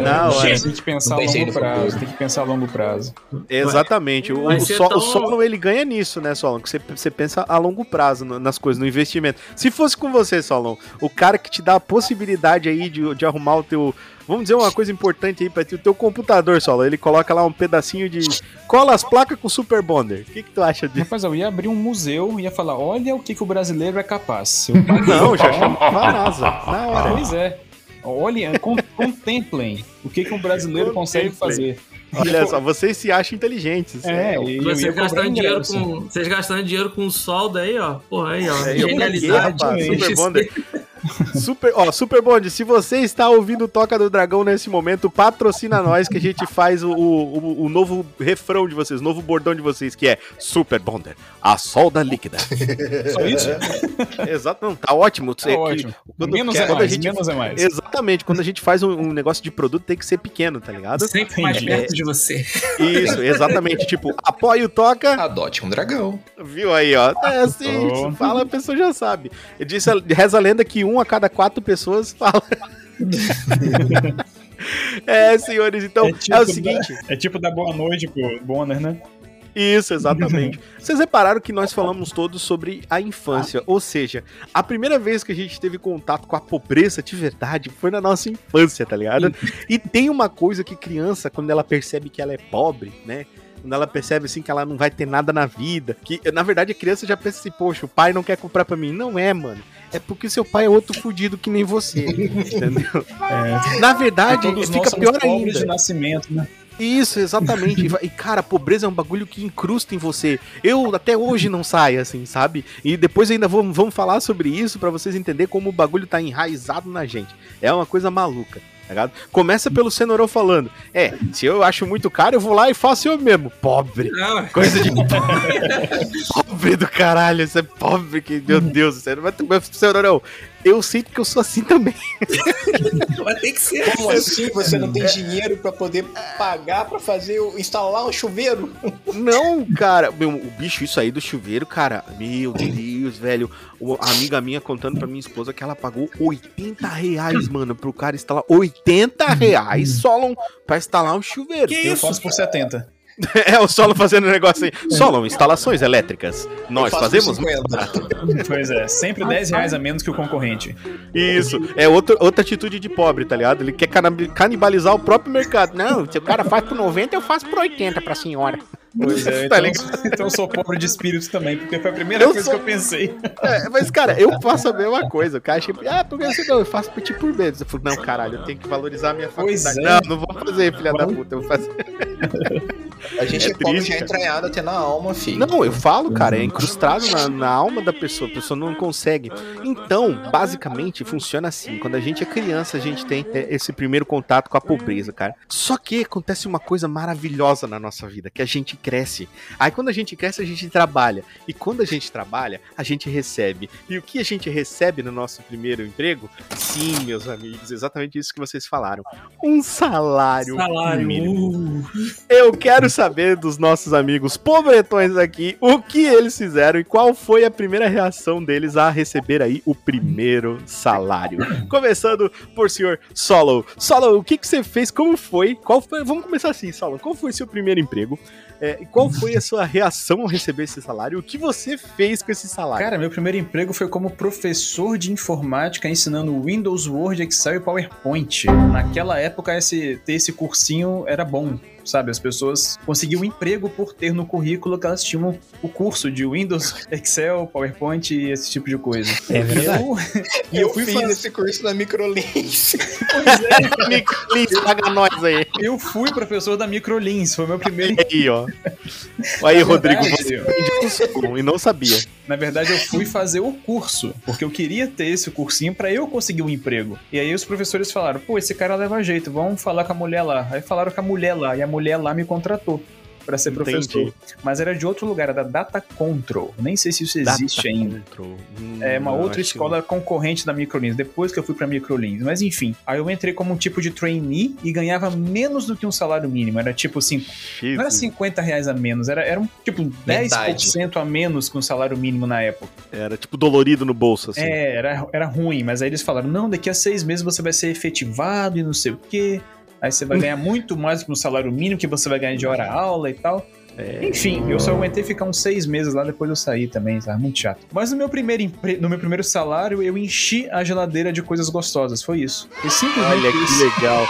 Na hora. Tem que pensar a Não longo prazo, tem que pensar a longo prazo. Exatamente. O, Vai o, ser Sol- tão- o Solon, ele ganha nisso, né, Solon? Que você, você pensa a longo prazo no- nas coisas, no investimento. Se fosse com você, Solon, o cara que te dá a possibilidade aí de, de arrumar o teu... Vamos dizer uma coisa importante aí pra ti, o teu computador, Solon, ele coloca lá um pedacinho de... Cola as placas com Super Bonder. O que, que tu acha disso? Rapaz, eu ia abrir um museu e ia falar: olha o que, que o brasileiro é capaz. Não, o já pau. chamava a NASA, na hora. Pois é. Olhem, con- contemplem o que, que um brasileiro consegue fazer. Olha só, vocês se acham inteligentes. É, e eu Vocês gastando, dinheiro com, vocês gastando dinheiro com solda aí, ó. Porra, aí, ó. É, Genialidade. Super Bonder. Super, ó, Super Bond, se você está ouvindo o Toca do Dragão nesse momento, patrocina nós que a gente faz o, o, o novo refrão de vocês, o novo bordão de vocês, que é Super Bonder, a solda líquida. Só isso? Exato, não, tá ótimo. Tá É ótimo. quando- menos que- é mais, gente- menos é mais. Exatamente, quando a gente faz um, um negócio de produto tem que ser pequeno, tá ligado? Sempre mais Entendi. perto de você. Isso, exatamente, tipo, apoia o Toca, Adote um dragão. Viu aí, ó? É assim, Oh. fala, a pessoa já sabe. Disse, reza a lenda que um a cada quatro pessoas fala. é, senhores, então É é, tipo o seguinte. É tipo dar boa noite pro Bonner, né? Isso, exatamente. Vocês repararam que nós falamos todos sobre a infância, ou seja, a primeira vez que a gente teve contato com a pobreza de verdade foi na nossa infância, tá ligado? E tem uma coisa que criança, quando ela percebe que ela é pobre, né? Quando ela percebe assim que ela não vai ter nada na vida, que na verdade a criança já pensa assim, poxa, o pai não quer comprar pra mim. Não é, mano. É porque seu pai é outro fudido que nem você, entendeu? Na verdade, Todos nós fica pior ainda. de nascimento, né? Isso, exatamente. E cara, a pobreza é um bagulho que incrusta em você. Eu até hoje não saio, assim, sabe? E depois ainda vamos, vamos falar sobre isso pra vocês entenderem como o bagulho tá enraizado na gente. É uma coisa maluca. Tá? Começa pelo Cenourão falando. É, se eu acho muito caro, eu vou lá e faço eu mesmo. Pobre. Não, Coisa de pobre do caralho. Isso é pobre que, meu Deus. Mas, Cenourão, Eu sei porque eu sou assim também. Vai ter que ser. Como assim você não tem dinheiro pra poder pagar pra fazer, o- instalar um chuveiro? Não, cara, meu, o bicho, isso aí do chuveiro, cara, meu Deus, velho. O- A amiga minha contando pra minha esposa que ela pagou 80 reais, mano, pro cara instalar. 80 reais, Solon, pra instalar um chuveiro. Que Eu isso? faço por 70. É o Solon fazendo um negócio aí. Solon, instalações elétricas. Nós fazemos? 50. Pois é, sempre 10 reais a menos que o concorrente. Isso. É outro, outra atitude de pobre, tá ligado? Ele quer canibalizar o próprio mercado. Não, se o cara faz por 90, eu faço por 80 pra senhora. Pois é, Tá então, então eu sou pobre de espírito também, porque foi a primeira Eu coisa sou- que eu pensei. É, mas, cara, eu faço a mesma coisa. O cara chega, ah, porque você não, eu faço por ti por menos. Eu falo, não, caralho, eu tenho que valorizar a minha Pois faculdade. é. Não, não vou fazer, filha da puta, eu vou fazer. A gente É é, pobre triste, já entranhado até na alma, filho. Não, eu falo, cara, é incrustado na, na alma da pessoa, a pessoa não consegue. Então, basicamente, funciona assim. Quando a gente é criança, a gente tem é, esse primeiro contato com a pobreza, cara. Só que acontece uma coisa maravilhosa na nossa vida, que a gente cresce. Aí quando a gente cresce, a gente trabalha. E quando a gente trabalha, a gente recebe. E o que a gente recebe no nosso primeiro emprego? Sim, meus amigos, exatamente isso que vocês falaram. Um salário, Salário. mínimo. Eu quero saber dos nossos amigos pobretões aqui o que eles fizeram e qual foi a primeira reação deles a receber aí o primeiro salário. Começando por senhor Solo. Solo, o que, que você fez? Como foi? Qual foi? Vamos começar assim, Solo. Qual foi seu primeiro emprego? É, qual foi a sua reação ao receber esse salário? O que você fez com esse salário? Cara, meu primeiro emprego foi como professor de informática ensinando Windows, Word, Excel e PowerPoint. Naquela época, esse, ter esse cursinho era bom, sabe? As pessoas conseguiam emprego por ter no currículo que elas tinham o curso de Windows, Excel, PowerPoint e esse tipo de coisa. É verdade. Eu, e eu, eu fui fiz fazer. esse curso na Microlins. Nicolas, paga nós aí. Eu fui professor da Microlins, foi meu primeiro Aí, ó. Aí, Na Rodrigo, verdade, você e não sabia. Na verdade, eu fui fazer o curso, porque eu queria ter esse cursinho pra eu conseguir um emprego. E aí os professores falaram: pô, esse cara leva jeito, vamos falar com a mulher lá. Aí falaram com a mulher lá, e a mulher lá me contratou pra ser Entendi. professor. Mas era de outro lugar, era da Data Control. Nem sei se isso existe Data ainda. Control. Hum, É uma outra acho que escola concorrente da Microlins, depois que eu fui pra Microlins. Mas enfim, aí eu entrei como um tipo de trainee e ganhava menos do que um salário mínimo. Era tipo assim, não. era Jesus. 50 reais a menos, era, era um tipo 10% Metade. a menos que um salário mínimo na época. Era tipo dolorido no bolso, assim. É, era, era ruim, mas aí eles falaram: não, daqui a seis meses você vai ser efetivado e não sei o quê. Aí você vai ganhar muito mais que um salário mínimo que você vai ganhar de hora-aula e tal. Enfim, eu só aguentei ficar uns seis meses lá, depois eu saí também, tá? Muito chato. Mas no meu primeiro, empre... no meu primeiro salário, eu enchi a geladeira de coisas gostosas, foi isso. E simplesmente Olha isso. que legal.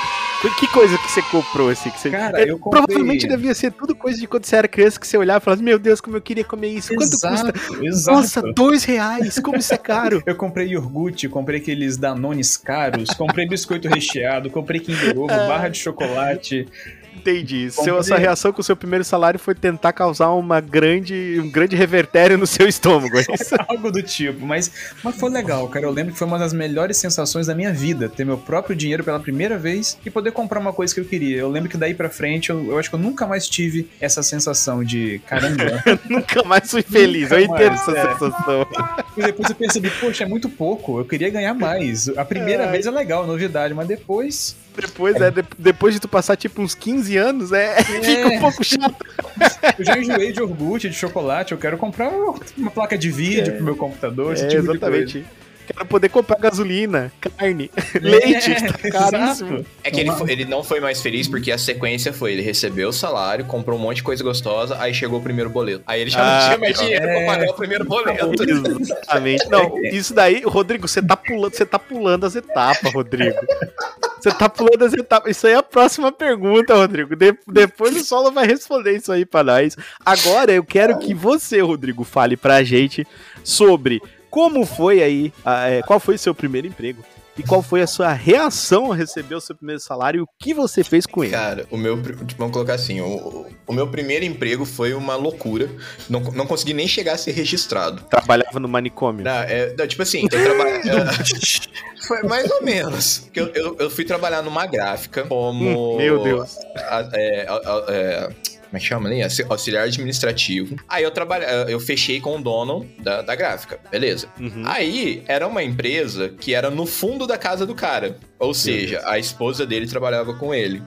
Que coisa que você comprou, assim? Que você... Cara, É, eu comprei- Provavelmente devia ser tudo coisa de quando você era criança que você olhava e falava, meu Deus, como eu queria comer isso. Quanto custa? Exato, exato. Nossa, dois reais, como isso é caro. Eu comprei iogurte, comprei aqueles danones caros, comprei biscoito recheado, comprei Kinder Ovo, É. barra de chocolate. Entendi. Seu, sua reação com o seu primeiro salário foi tentar causar uma grande, um grande revertério no seu estômago. é isso? Algo do tipo, mas, mas foi legal, cara. Eu lembro que foi uma das melhores sensações da minha vida, ter meu próprio dinheiro pela primeira vez e poder comprar uma coisa que eu queria. Eu lembro que daí pra frente, eu, eu acho que eu nunca mais tive essa sensação de caramba. Nunca mais fui feliz. eu entendo mais, essa é. sensação. e depois eu percebi, poxa, é muito pouco, eu queria ganhar mais. A primeira Ai. vez é legal, novidade, mas depois. Depois, é, de- depois de tu passar tipo uns 15 anos, é, fica um pouco chato. Eu já enjoei de iogurte, de chocolate, eu quero comprar uma placa de vídeo pro meu computador, esse É, tipo de exatamente. Quero poder comprar gasolina, carne, leite, É, tá caríssimo. É que ele, foi- ele não foi mais feliz porque a sequência foi: ele recebeu o salário, comprou um monte de coisa gostosa, aí chegou o primeiro boleto. Aí ele já Ah, não tinha mais dinheiro é. pra pagar o primeiro boleto. Exatamente. Não, isso daí, Rodrigo, você tá pulando, você tá pulando as etapas, Rodrigo. Você tá pulando as etapas. Isso aí é a próxima pergunta, Rodrigo. De- depois o Solo vai responder isso aí pra nós. Agora eu quero que você, Rodrigo, fale pra gente sobre como foi aí, a- é, qual foi o seu primeiro emprego e qual foi a sua reação ao receber o seu primeiro salário e o que você fez com ele. Cara, o meu. tipo, Vamos colocar assim: o, o meu primeiro emprego foi uma loucura. Não, não consegui nem chegar a ser registrado. Trabalhava no manicômio. Não, é, não, tipo assim, eu trabalhei. foi mais ou menos. Porque Eu, eu, eu fui trabalhar numa gráfica como. Hum, meu Deus. a- é, a- a- é, Como é que chama ali? Auxi- Auxiliar administrativo. Aí eu trabalhei, eu fechei com o dono da, da gráfica, beleza. Uhum. Aí era uma empresa que era no fundo da casa do cara. Ou seja, a esposa dele trabalhava com ele.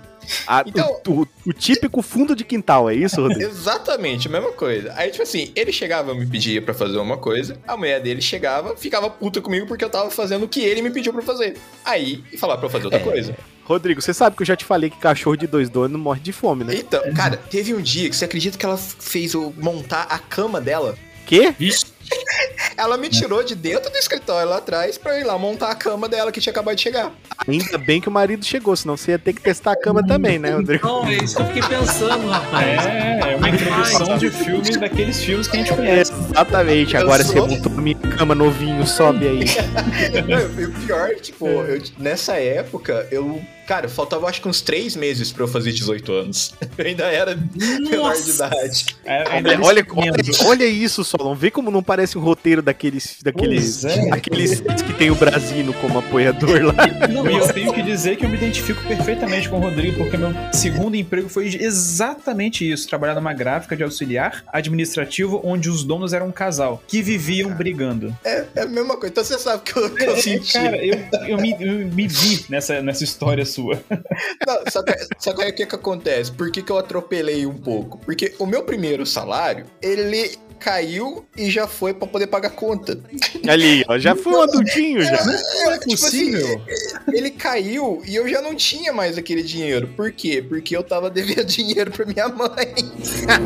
Ah, Então- o, o- o típico fundo de quintal, é isso, Rodrigo? Exatamente, a mesma coisa. Aí, tipo assim, ele chegava, me pedia pra fazer uma coisa, a mulher dele chegava, ficava puta comigo porque eu tava fazendo o que ele me pediu pra fazer. Aí, e falava pra eu fazer outra coisa. Rodrigo, você sabe que eu já te falei que cachorro de dois donos não morre de fome, né? Então, cara, teve um dia que você acredita que ela fez eu montar a cama dela? Quê? Ela me tirou de dentro do escritório lá atrás pra ir lá montar a cama dela que tinha acabado de chegar. Ainda bem que o marido chegou, senão você ia ter que testar a cama também, né, Rodrigo? Não, é isso que eu fiquei pensando, rapaz. É, é uma introdução de filme daqueles filmes que a gente conhece. Exatamente, agora você montou minha cama novinho, sobe aí. E o pior, tipo, eu- nessa época, eu. Cara, faltava acho que uns três meses pra eu fazer 18 anos. Eu ainda era menor de idade. É, Olha, olha, olha, isso, Solon. Vê como não parece um roteiro daqueles. daqueles é. aqueles que tem o Brasino como apoiador lá. Não, e eu tenho que dizer que eu me identifico perfeitamente com o Rodrigo, porque meu segundo emprego foi exatamente isso: trabalhar numa gráfica de auxiliar administrativo onde os donos eram um casal que viviam brigando. É, é a mesma coisa. Então você sabe que eu, que eu É, senti. Cara, eu, eu, me, eu me vi nessa, nessa história sua. Não, só que, só que aí o que que acontece? Por que, que eu atropelei um pouco? Porque o meu primeiro salário, ele caiu e já foi pra poder pagar conta. Ali, ó, já foi um adultinho já. É, tipo possível. assim, ele caiu e eu já não tinha mais aquele dinheiro. Por quê? Porque eu tava devendo dinheiro pra minha mãe.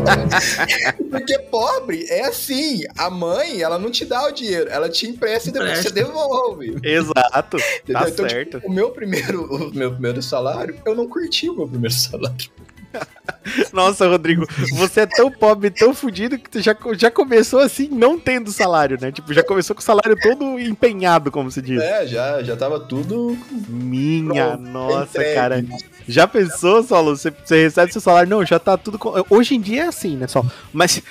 Porque pobre é assim, a mãe, ela não te dá o dinheiro, ela te empresta e depois você devolve. Exato, tá? Então, certo. tipo, o meu primeiro, o meu primeiro salário, eu não curti o meu primeiro salário. Nossa, Rodrigo, você é tão pobre, tão fudido que tu já, já começou assim, não tendo salário, né? Tipo, já começou com o salário todo empenhado, como se diz. É, já, já tava tudo Minha Pronto, nossa, entregue. cara. Já pensou, Solo? Você, você recebe seu salário? Não, já tá tudo. com- Hoje em dia é assim, né, Solo? Mas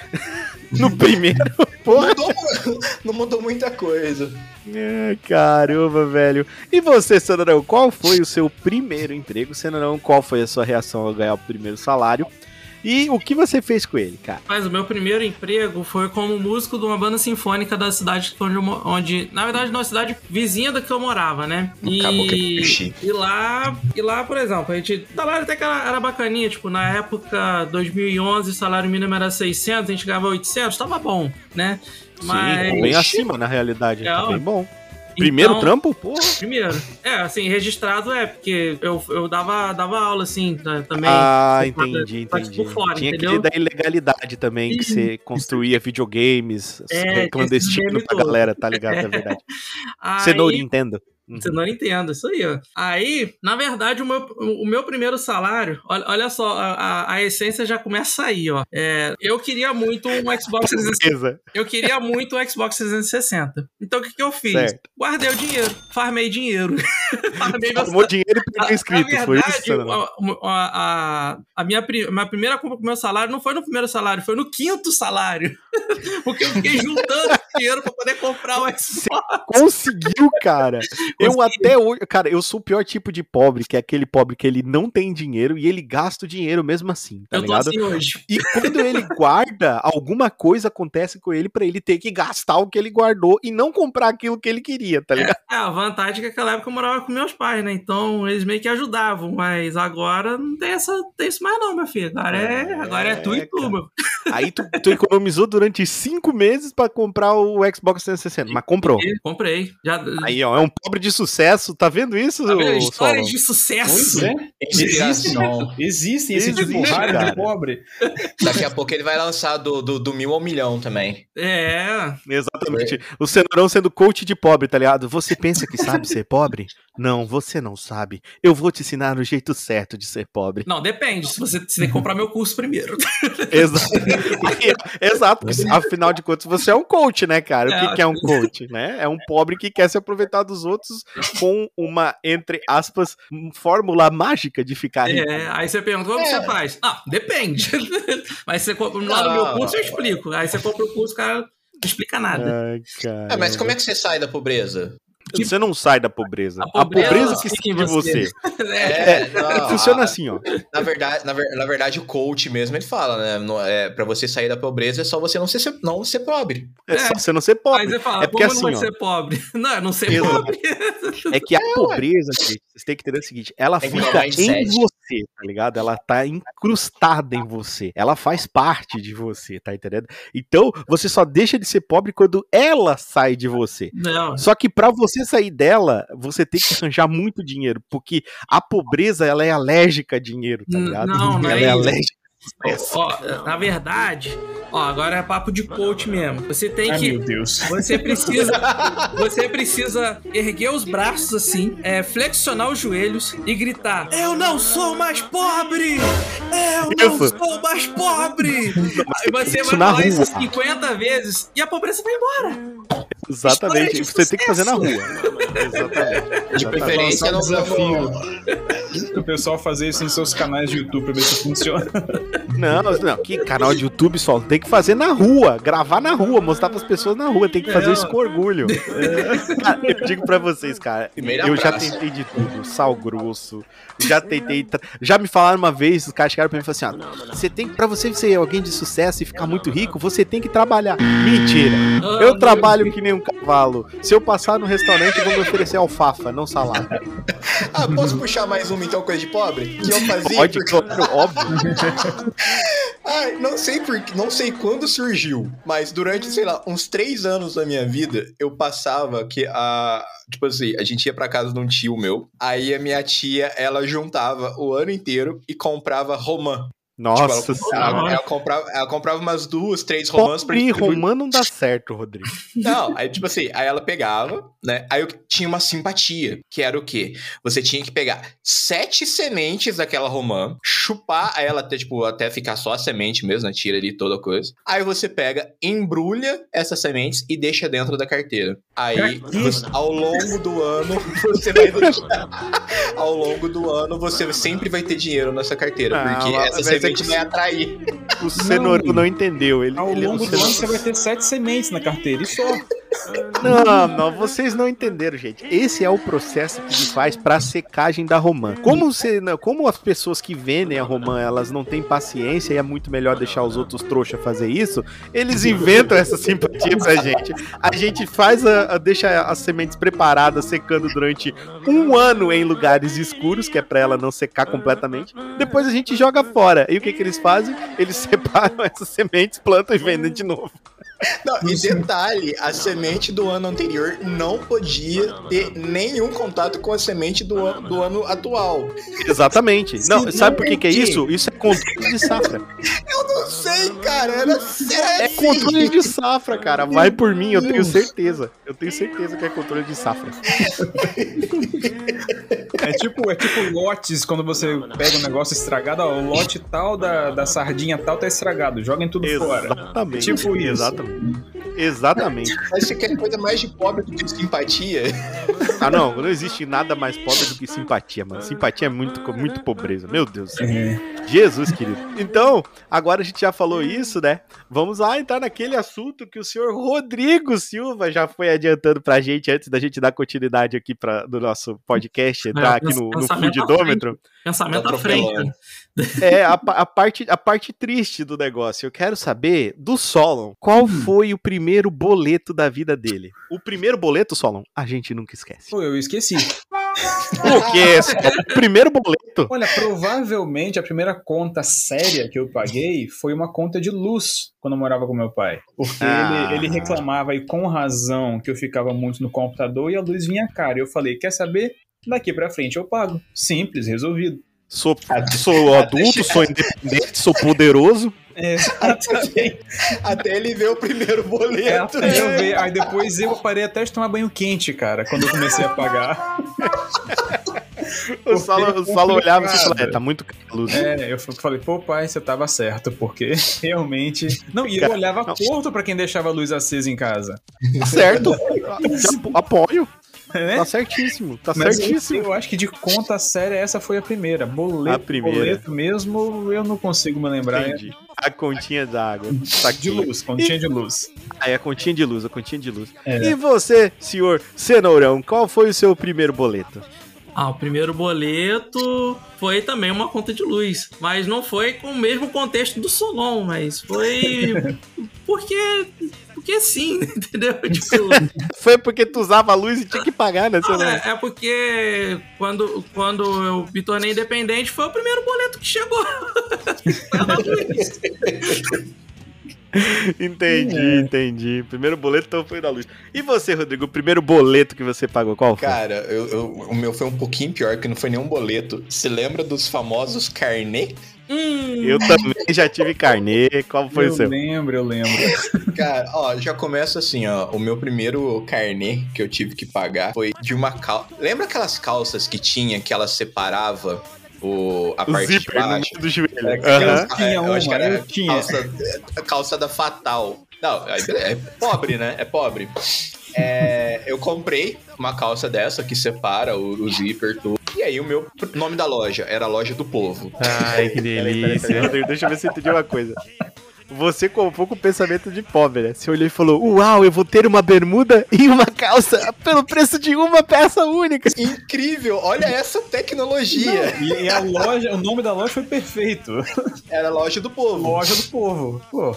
no primeiro, porra. mudou, não mudou muita coisa. É, caramba, velho. E você, Cenarão, qual foi o seu primeiro emprego? Cenarão, qual foi a sua reação ao ganhar o primeiro salário? E o que você fez com ele, cara? Mas o meu primeiro emprego foi como músico de uma banda sinfônica da cidade onde, eu onde na verdade, na cidade vizinha da que eu morava, né? Acabou que E, é chique. e lá, e lá, por exemplo, a gente, o salário até que era, era bacaninha, tipo, na época 2011, o salário mínimo era 600, a gente ganhava 800, tava bom, né? Sim, bem acima, na realidade. Tá Não. bem bom. Primeiro Então- trampo? Porra. Primeiro. É, assim, registrado é, porque eu, eu dava, dava aula, assim, tá- também. Ah, entendi, pra- entendi. Por fora, Tinha entendeu? aquele da ilegalidade também, que você construía videogames É, clandestino esse pra todo. galera, tá ligado? É verdade. Aí- Cenoura Nintendo. Uhum. Você não entende, isso aí, ó. Aí, na verdade, o meu, o meu primeiro salário, olha, olha só, a, a- essência já começa aí, ó. É, eu queria muito um Xbox 360. Beleza. Eu queria muito um Xbox 360. Então o que, que eu fiz? Certo. Guardei o dinheiro, farmei dinheiro. farmei meu Tomou dinheiro e na inscrito, foi verdade, isso? Cenarão? a, a, a, minha, minha primeira compra com o meu salário não foi no primeiro salário, foi no quinto salário. Porque eu fiquei juntando dinheiro pra poder comprar o Xbox. Conseguiu, cara. Eu até hoje. Cara, eu sou o pior tipo de pobre, que é aquele pobre que ele não tem dinheiro e ele gasta o dinheiro mesmo assim, tá eu ligado? assim hoje. E quando ele guarda, alguma coisa acontece com ele pra ele ter que gastar o que ele guardou e não comprar aquilo que ele queria, tá ligado? É, a vantagem é que naquela época eu morava com meus pais, né? Então eles meio que ajudavam, mas agora não tem, essa, tem isso mais não, meu filho. Agora é, agora é tu e tu, meu. Aí tu, tu economizou durante cinco meses pra comprar o Xbox 360, mas comprou. Comprei. Já, Aí, ó, é um pobre de sucesso, tá vendo isso, tá vendo? Histórias Solon? de sucesso. Pois é. Existe, Inspiração. existe esse tipo raro de pobre. Daqui a pouco ele vai lançar do, do, do mil ao milhão também. É. Exatamente. O Cenourão sendo coach de pobre, tá ligado? Você pensa que sabe ser pobre? Não, você não sabe. Eu vou te ensinar o jeito certo de ser pobre. Não, depende. Se você, você tem que comprar meu curso primeiro. Exato. Exato, porque afinal de contas você é um coach, né, cara? O que, É. que é um coach, né? É um pobre que quer se aproveitar dos outros com uma, entre aspas, fórmula mágica de ficar rico. É, aí você pergunta, como É. você faz? Ah, depende. Mas você compra lá no meu curso eu explico. Aí você compra o curso, o cara não explica nada. Ai. É, mas como é que você sai da pobreza? Você não sai da pobreza. A A pobreza, pobreza que sai de você. você. É, não, Funciona a- assim, ó. Na verdade, na, ver- na verdade, o coach mesmo, ele fala, né? Não, é, pra você sair da pobreza é só você não ser, não ser pobre. É só você não ser Aí pobre. você fala, É porque como não vai assim, ó. ser pobre? Não, é não ser Exato. pobre. É que a pobreza, gente, vocês têm que entender o seguinte: ela Tem fica em você, tá ligado? Ela tá incrustada em você. Ela faz parte de você, tá entendendo? Então, você só deixa de ser pobre quando ela sai de você. Não, Só que pra você sair dela, você tem que arranjar muito dinheiro, porque a pobreza ela é alérgica a dinheiro, tá ligado? não, não ela é é alérgica. ó, na verdade, ó, agora é papo de coach mesmo. Você tem Ai, que. meu Deus. Você precisa, você precisa erguer os braços assim, é, flexionar os joelhos e gritar: Eu não sou mais pobre! Eu não Isso. sou mais pobre! Aí você isso vai na falar isso rua. 50 vezes e a pobreza vai embora. Exatamente. Você tem que fazer na rua. Exatamente. De preferência, um não desafio. O pessoal fazer isso em seus canais de YouTube pra ver se funciona. Não, não, que canal de YouTube só tem que fazer na rua, gravar na rua, mostrar pras pessoas na rua, tem que fazer É, isso com orgulho. Cara, eu digo pra vocês, cara, Primeira eu já praça. tentei de tudo, sal grosso, já tentei, já me falaram uma vez, os caras chegaram pra mim e falaram assim, ó, você tem que, pra você ser alguém de sucesso e ficar muito rico, você tem que trabalhar. Mentira, Ah, eu meu trabalho que nem um cavalo, se eu passar no restaurante, eu vou me oferecer alfafa, não salada. Ah, posso puxar mais uma, então, coisa de pobre? Que eu fazia? Pode, porque- claro, óbvio. Ai, não sei por, não sei quando surgiu, mas durante, sei lá, uns três anos da minha vida, eu passava que a. Tipo assim, a gente ia pra casa de um tio meu, aí a minha tia, ela juntava o ano inteiro e comprava romã. Nossa Tipo, ela, senhora. ela, comprava, ela comprava umas duas, três romãs pra distribuir. romã não dá certo, Rodrigo. Não, aí tipo assim, aí ela pegava, né? Aí eu tinha uma simpatia, que era o quê? Você tinha que pegar sete sementes daquela romã, chupar ela até, tipo, até ficar só a semente mesmo, né? Tira ali toda a coisa. Aí você pega, embrulha essas sementes e deixa dentro da carteira. Aí, você- ao longo do ano, você vai deixar. ao longo do ano, você sempre vai ter dinheiro nessa carteira, porque mas essa é que vai atrair. O cenouro não entendeu. Ele, Ao ele longo o do ano você vai ter sete sementes na carteira e só. Não, não, vocês não entenderam, gente. Esse é o processo que ele faz pra secagem da romã. Como, você, como as pessoas que vendem a romã, elas não têm paciência e é muito melhor deixar os outros trouxa fazer isso, eles inventam essa simpatia pra gente. A gente faz a, a- deixa as sementes preparadas, secando durante um ano em lugares escuros, que é pra ela não secar completamente. Depois a gente joga fora. E o que que eles fazem? Eles separam essas sementes, plantam e vendem de novo. Não, e detalhe, a semente do ano anterior não podia ter nenhum contato com a semente do, an do ano atual. Exatamente. Não, sabe por que, que é isso? Isso é controle de safra. Eu não sei, cara, era sério. É controle de safra, cara. Vai por mim, eu tenho certeza. Eu tenho certeza que é controle de safra. É tipo, é tipo lotes quando você pega um negócio estragado, ó, o lote tal da, da sardinha tal tá estragado, joguem tudo fora. Exatamente. Tipo isso. Exatamente. Exatamente. Mas você quer coisa mais de pobre do que simpatia? Ah, não, não existe nada mais pobre do que simpatia, mano. Simpatia é muito, muito pobreza. Meu Deus. É. Jesus, querido. Então, agora a gente já falou isso, né? Vamos lá entrar naquele assunto que o senhor Rodrigo Silva já foi adiantando pra gente antes da gente dar continuidade aqui pra, do nosso podcast, entrar aqui no, no pensamento à Fudidômetro. Pensamento à frente. atropelando. É, a, a parte, a parte triste do negócio. Eu quero saber do Solon. Qual foi o primeiro boleto da vida dele? O primeiro boleto, Solon, a gente nunca esquece. Pô, eu esqueci. Por quê? O primeiro boleto? Olha, provavelmente a primeira conta séria que eu paguei foi uma conta de luz quando eu morava com meu pai. Porque Ah. ele, ele reclamava, e com razão, que eu ficava muito no computador e a luz vinha cara. Eu falei, quer saber? Daqui pra frente eu pago. Simples, resolvido. Sou, sou adulto, sou independente, sou poderoso. É, exatamente. Até ele ver o primeiro É, boleto. até eu ver. Aí depois eu parei até de tomar banho quente, cara, quando eu comecei a pagar. O Solon, o Solon olhava e falava, é, tá muito caro a luz. É, eu falei, pô, pai, você tava certo, porque realmente. Não, e eu olhava não. torto pra quem deixava a luz acesa em casa. Tá certo. Apo- Apoio. Né? Tá certíssimo. Tá Mas certíssimo. Eu, eu acho que de conta séria essa foi a primeira. Boleto, A primeira. boleto mesmo, eu não consigo me lembrar. Entendi. A continha d'água. De Saquei. luz, continha de luz. Ah, é a continha de luz, a continha de luz. É. E você, senhor Cenourão, qual foi o seu primeiro boleto? Ah, o primeiro boleto foi também uma conta de luz. Mas não foi com o mesmo contexto do Solon, mas foi. Porque. Porque sim, entendeu? Tipo. Foi porque tu usava a luz e tinha que pagar, né, Cenourão? É, é porque quando, quando eu me tornei independente foi o primeiro boleto que chegou. Entendi, É. entendi. Primeiro boleto então foi da luz. E você, Rodrigo, o primeiro boleto que você pagou, qual foi? Cara, eu- eu- o meu foi um pouquinho pior, que não foi nenhum boleto. Se lembra dos famosos carnê? Hum, Eu também já tive carnê. Qual foi eu o seu? lembro, eu lembro. Cara, ó, já começa assim, ó. O meu primeiro carnê que eu tive que pagar foi de uma calça. Lembra aquelas calças que tinha que ela separava o, a O parte de zíper no baixo? meio do joelho. É, tinha eu acho que uma, era eu tinha. Calça, a calça da Fatal. Não, beleza, é pobre, né? É pobre. É, eu comprei uma calça dessa que separa o, o zíper, tudo. E aí o meu nome da loja era Loja do Povo. Ai, que delícia. Deixa eu ver se eu entendi uma coisa. Você comprou com o pensamento de pobre, né? Você olhou e falou: Uau, eu vou ter uma bermuda e uma calça pelo preço de uma peça única. Incrível! Olha essa tecnologia! E, e a loja, o nome da loja foi perfeito. Era Loja do Povo. Loja do povo. Pô,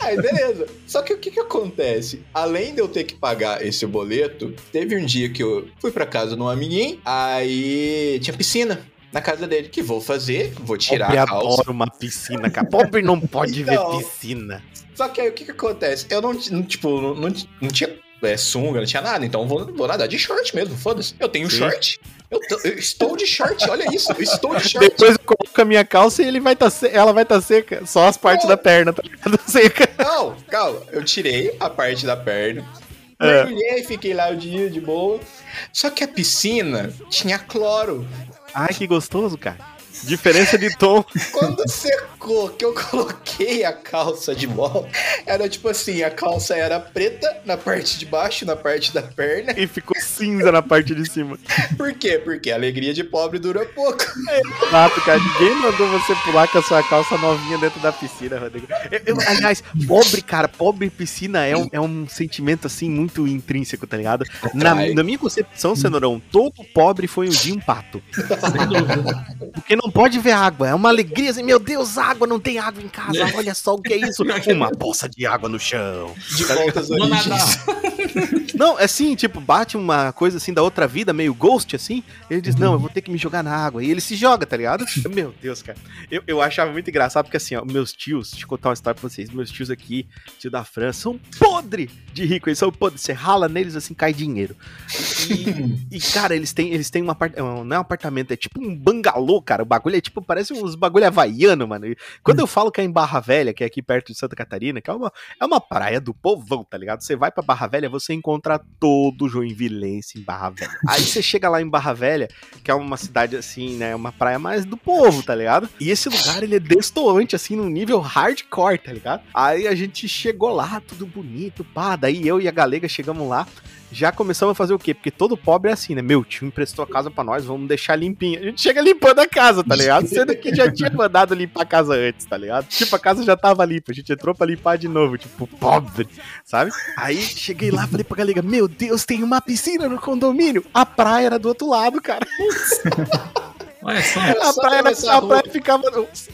Aí, beleza. Só que o que que acontece? Além de eu ter que pagar esse boleto, teve um dia que eu fui pra casa de um amiguinho, aí tinha piscina na casa dele. Que vou fazer? Vou tirar Pobre a calça. adora uma piscina, cara. Pobre não pode Então. ver piscina. Só que aí o que que acontece? Eu não, ti- não, tipo, não, não, não tinha é, sunga, não tinha nada, então vou, vou nadar de short mesmo, foda-se. Eu tenho Sim. short. Eu, eu estou de short, olha isso, eu estou de short. Depois eu coloco a minha calça e ele vai tá ela vai estar seca. Só as partes Não. da perna, tá ligado? Seca. Não, calma, eu tirei a parte da perna. É. Mergulhei, fiquei lá o dia de boa. Só que a piscina tinha cloro. Ai, que gostoso, cara. Diferença de tom. Quando secou que eu coloquei a calça de volta, era tipo assim, a calça era preta na parte de baixo, na parte da perna. E ficou cinza na parte de cima. Por quê? Porque a alegria de pobre dura pouco. Exato, cara. Ninguém mandou você pular com a sua calça novinha dentro da piscina, Rodrigo. Eu- eu- aliás, pobre, cara, pobre piscina é um, é um sentimento, assim, muito intrínseco, tá ligado? Na, na minha concepção, Cenourão, todo pobre foi um dia um pato. sem dúvida. Porque não pode ver água. É uma alegria, assim, meu Deus, água, não tem água em casa. Olha só o que é isso. Uma poça de água no chão. De volta às origens. Não, é assim, tipo, bate uma coisa assim da outra vida, meio ghost, assim. Ele diz, não, eu vou ter que me jogar na água. E ele se joga, tá ligado? Meu Deus, cara. Eu, eu achava muito engraçado, porque assim, ó, meus tios, deixa eu contar uma história pra vocês. Meus tios aqui, tio da França, são podre de rico. Eles são podre. Você rala neles assim, cai dinheiro. E, e, cara, eles têm, eles têm um apartamento. Não é um apartamento, é tipo um bangalô, cara. O bagulho é tipo, parece uns bagulho havaiano, mano. E quando eu falo que é em Barra Velha, que é aqui perto de Santa Catarina, que é uma, é uma praia do povão, tá ligado? Você vai pra Barra Velha, você encontra todo Joinvilense em Barra Velha. Aí você chega lá em Barra Velha, que é uma cidade assim, né? Uma praia mais do povo, tá ligado? E esse lugar, ele é destoante, assim, num nível hardcore, tá ligado? Aí a gente chegou lá, tudo bonito, pá. Daí eu e a galega chegamos lá. Já começamos a fazer o quê? Porque todo pobre é assim, né? Meu tio emprestou a casa pra nós, vamos deixar limpinha. A gente chega limpando a casa, tá ligado? Sendo que já tinha mandado limpar a casa antes, tá ligado? Tipo, a casa já tava limpa, a gente entrou pra limpar de novo, tipo, pobre, sabe? Aí cheguei lá, falei pra galega, meu Deus, tem uma piscina no condomínio. A praia era do outro lado, cara. Olha só. A só praia, a praia ficava.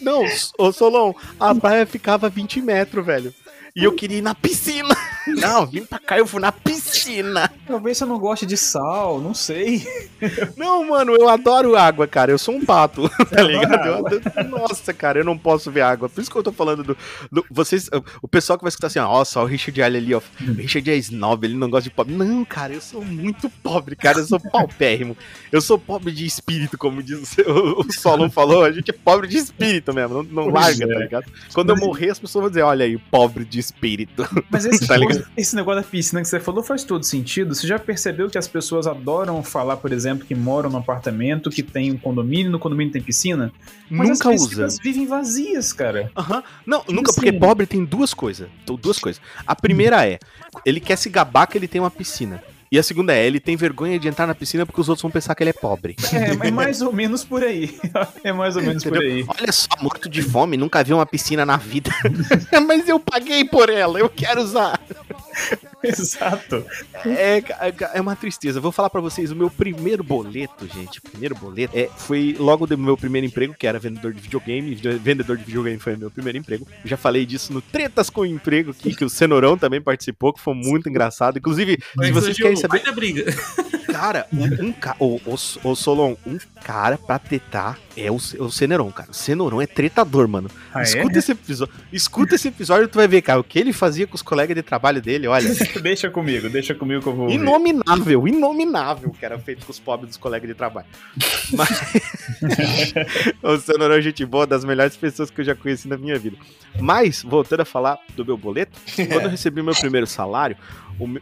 Não, ô Solon, a praia ficava 20 metros, velho. E eu queria ir na piscina. Não, vim pra cá, eu fui na piscina. talvez você não goste de sal, não sei. Não, mano, eu adoro água, cara. Eu sou um pato, tá ligado? Eu adoro- Nossa, cara, eu não posso ver água. Por isso que eu tô falando do. do- vocês, o pessoal que vai escutar assim, ó, só o Richard Allen ali, ó. O Richard é snob, ele não gosta de pobre. Não, cara, eu sou muito pobre, cara. Eu sou paupérrimo. Eu sou pobre de espírito, como diz o, seu- o Solon falou. A gente é pobre de espírito mesmo. Não, não larga, é. tá ligado? Quando eu morrer, as pessoas vão dizer, olha aí, pobre de espírito. Mas esse, Tá ligado? esse negócio da piscina que você falou faz todo sentido. Você já percebeu que as pessoas adoram falar, por exemplo, que moram num apartamento que tem um condomínio, no condomínio tem piscina? Mas Nunca as usa. piscinas vivem vazias, cara. Aham. Não, nunca, porque pobre tem duas coisas. Duas coisas. A primeira é, ele quer se gabar que ele tem uma piscina. E a segunda é, ele tem vergonha de entrar na piscina porque os outros vão pensar que ele é pobre. É, é mais ou menos por aí. É mais ou menos por Entendeu? aí. Olha só, morto de fome, nunca vi uma piscina na vida. Mas eu paguei por ela, eu quero usar. Exato. É, é uma tristeza. Vou falar pra vocês, o meu primeiro boleto, gente, o primeiro boleto, é, foi logo do meu primeiro emprego, que era vendedor de videogame. Vendedor de videogame foi o meu primeiro emprego. Já falei disso no Tretas com Emprego aqui, que o Cenourão também participou, que foi muito engraçado. Inclusive, se vocês querem saber da briga. Cara, um, um ca... o, o, o Solon, um cara pra tetar é o, o Cenourão, cara. O Cenourão é tretador, mano. Ah, é? escuta esse episódio. Escuta esse episódio e tu vai ver, cara, o que ele fazia com os colegas de trabalho dele, olha. Deixa comigo, deixa comigo que eu vou. ouvir. Inominável, inominável que era feito com os pobres dos colegas de trabalho. Mas o Cenourão é gente boa, das melhores pessoas que eu já conheci na minha vida. Mas, voltando a falar do meu boleto, quando eu recebi meu primeiro salário,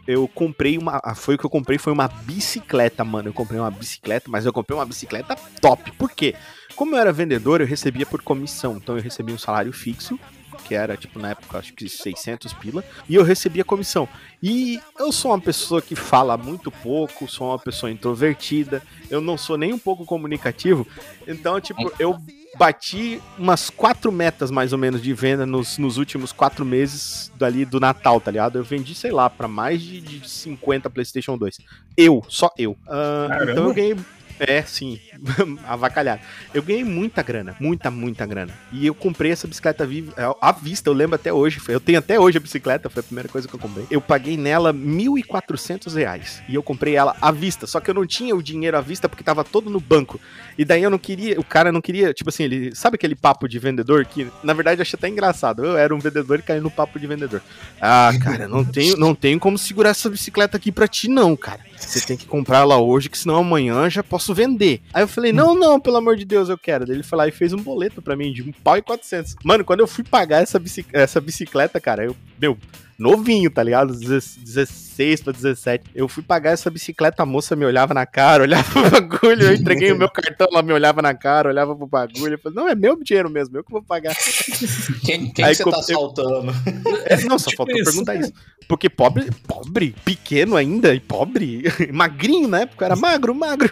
eu comprei uma. ah, Foi o que eu comprei, foi uma bicicleta, mano. Eu comprei uma bicicleta, mas eu comprei uma bicicleta top. Por quê? Como eu era vendedor, eu recebia por comissão. Então eu recebia um salário fixo, que era, tipo, na época, acho que 600 pila, e eu recebia comissão. E eu sou uma pessoa que fala muito pouco, sou uma pessoa introvertida, eu não sou nem um pouco comunicativo, então, tipo, eu bati umas quatro metas mais ou menos de venda nos, nos últimos quatro meses dali do Natal, tá ligado? Eu vendi, sei lá, pra mais de, de 50 PlayStation 2. Eu, só eu. Caramba. então eu ganhei. É, sim, avacalhado. Eu ganhei muita grana, muita, muita grana. E eu comprei essa bicicleta vi- à vista, eu lembro até hoje. Eu tenho até hoje a bicicleta, foi a primeira coisa que eu comprei. Eu paguei nela 1.400 reais. E eu comprei ela à vista. Só que eu não tinha o dinheiro à vista porque tava todo no banco. E daí eu não queria, o cara não queria, tipo assim, ele. Sabe aquele papo de vendedor que, na verdade, eu achei até engraçado. Eu era um vendedor e caí no papo de vendedor. Ah, cara, não tenho, não tenho como segurar essa bicicleta aqui pra ti, não, cara. Você tem que comprar ela hoje, que senão amanhã já posso vender. Aí eu falei, não, não, pelo amor de Deus, eu quero. Daí ele foi lá e fez um boleto pra mim de um pau e 400. Mano, quando eu fui pagar essa, bici- essa bicicleta, cara, eu, meu, novinho, tá ligado? 16 pra 17. Eu fui pagar essa bicicleta, a moça me olhava na cara, olhava pro bagulho, eu entreguei o meu cartão, ela me olhava na cara, olhava pro bagulho. Eu falei, não, é meu dinheiro mesmo, eu que vou pagar. Quem, quem Aí que você tá eu- assaltando? É, não, só Tipo faltou isso. perguntar isso. Porque pobre, pobre, pequeno ainda, e pobre, magrinho na época, era magro, magro.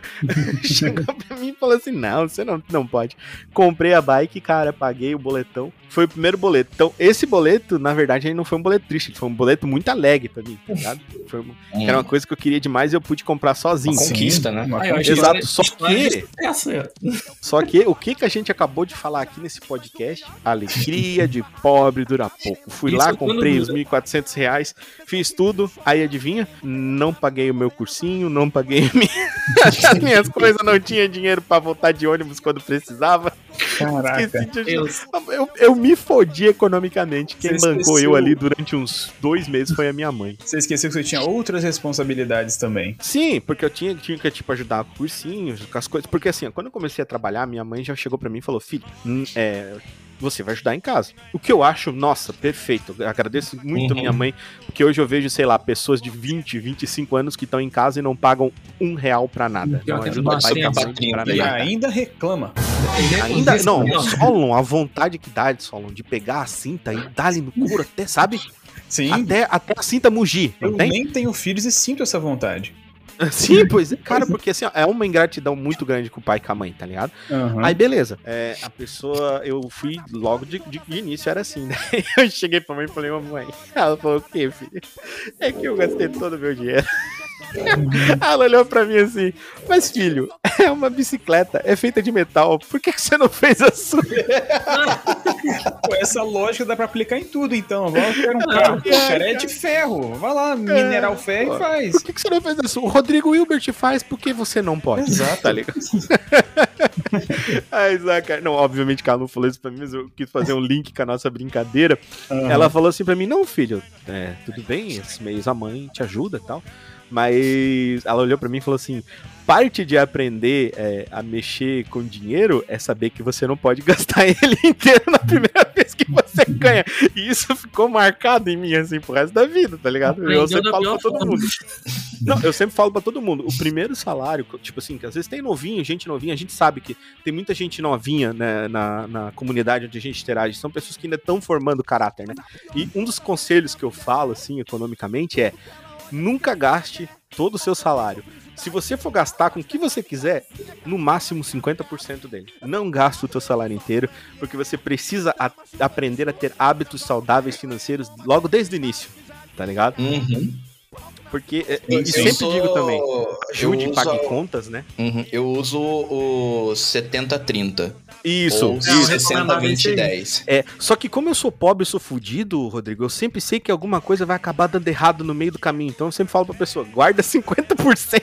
Chegou pra mim e falou assim: não, você não, não pode. Comprei a bike, cara, paguei o boletão. Foi o primeiro boleto. Então, esse boleto, na verdade, ele não foi um boleto triste, foi um boleto muito alegre pra mim, tá ligado? Foi uma, que era uma coisa que eu queria demais e eu pude comprar sozinho. Uma conquista, né? Uma ó, conquista. Exato, só que-. Só que o que, que a gente acabou de falar aqui nesse podcast? Alegria de pobre dura pouco. Fui Isso lá, comprei os dura. 1.400 reais, fiz tudo, aí adivinha? Não paguei o meu cursinho, não paguei minha- as minhas coisas, não tinha dinheiro pra voltar de ônibus quando precisava. Caraca. De eu, eu me fodi economicamente. Quem Você bancou esqueceu. eu ali durante uns dois meses foi a minha mãe. Você esqueceu que você tinha outras responsabilidades também. Sim, porque eu tinha, tinha que, tipo, ajudar com cursinhos, com as coisas. Porque, assim, quando eu comecei a trabalhar, minha mãe já chegou pra mim e falou: Filho, hum, é, você vai ajudar em casa. O que eu acho, nossa, perfeito. Eu agradeço muito a minha Uhum. mãe, porque hoje eu vejo, sei lá, pessoas de 20, 25 anos que estão em casa e não pagam um real pra nada. Não é ajudam pai e mãe pra E nada. ainda reclama. Ainda, não, Não. Solon, a vontade que dá, Solon, de pegar a cinta e dar-lhe no couro até, sabe? Sim, Até, até a cinta mugir, eu tem? nem tenho filhos e sinto essa vontade. Sim, pois é, cara, porque assim, ó, é uma ingratidão muito grande com o pai e com a mãe, tá ligado? Aham. Aí beleza, é, a pessoa, eu fui logo de, de- de início, era assim, né? Eu cheguei pra mãe e falei, ô mãe, ela falou, o quê, filho? É que eu gastei todo o meu dinheiro. Ela olhou pra mim assim, mas filho, é uma bicicleta, é feita de metal, por que, que você não fez a sua? Pô, essa lógica dá pra aplicar em tudo, então. Vamos ter um carro. Pô, cara, é de ferro. Vai lá, mineral ferro e faz. Por que, que você não fez a sua? O Rodrigo Hilbert faz, por que você não pode? Exato. Tá ligado? Ai, Zaca, não, obviamente que ela não falou isso pra mim, mas eu quis fazer um link com a nossa brincadeira. Aham. Ela falou assim pra mim: não, filho, é, tudo bem, esses meios a mãe te ajuda e tal. Mas ela olhou pra mim e falou assim: parte de aprender é, a mexer com dinheiro é saber que você não pode gastar ele inteiro na primeira vez que você ganha. E isso ficou marcado em mim, assim, pro resto da vida, tá ligado? Eu sempre falo pra todo forma. mundo. Não, eu sempre falo pra todo mundo. O primeiro salário, tipo assim, que às vezes tem novinho, gente novinha, a gente sabe que tem muita gente novinha né, na, na comunidade onde a gente interage. São pessoas que ainda estão formando caráter, né? E um dos conselhos que eu falo, assim, economicamente, é nunca gaste todo o seu salário. Se você for gastar com o que você quiser, no máximo 50% dele. Não gasta o teu salário inteiro, porque você precisa a- aprender a ter hábitos saudáveis financeiros logo desde o início, tá ligado? Uhum. Porque, é, Eu- e sempre sou- digo também, ajude e uso- pague contas, né? Uhum, Eu uso o 70-30. Isso, Ou isso. 60-20-10. É, só que como eu sou pobre, eu sou fudido, Rodrigo, eu sempre sei que alguma coisa vai acabar dando errado no meio do caminho. Então eu sempre falo pra pessoa, guarda 50%.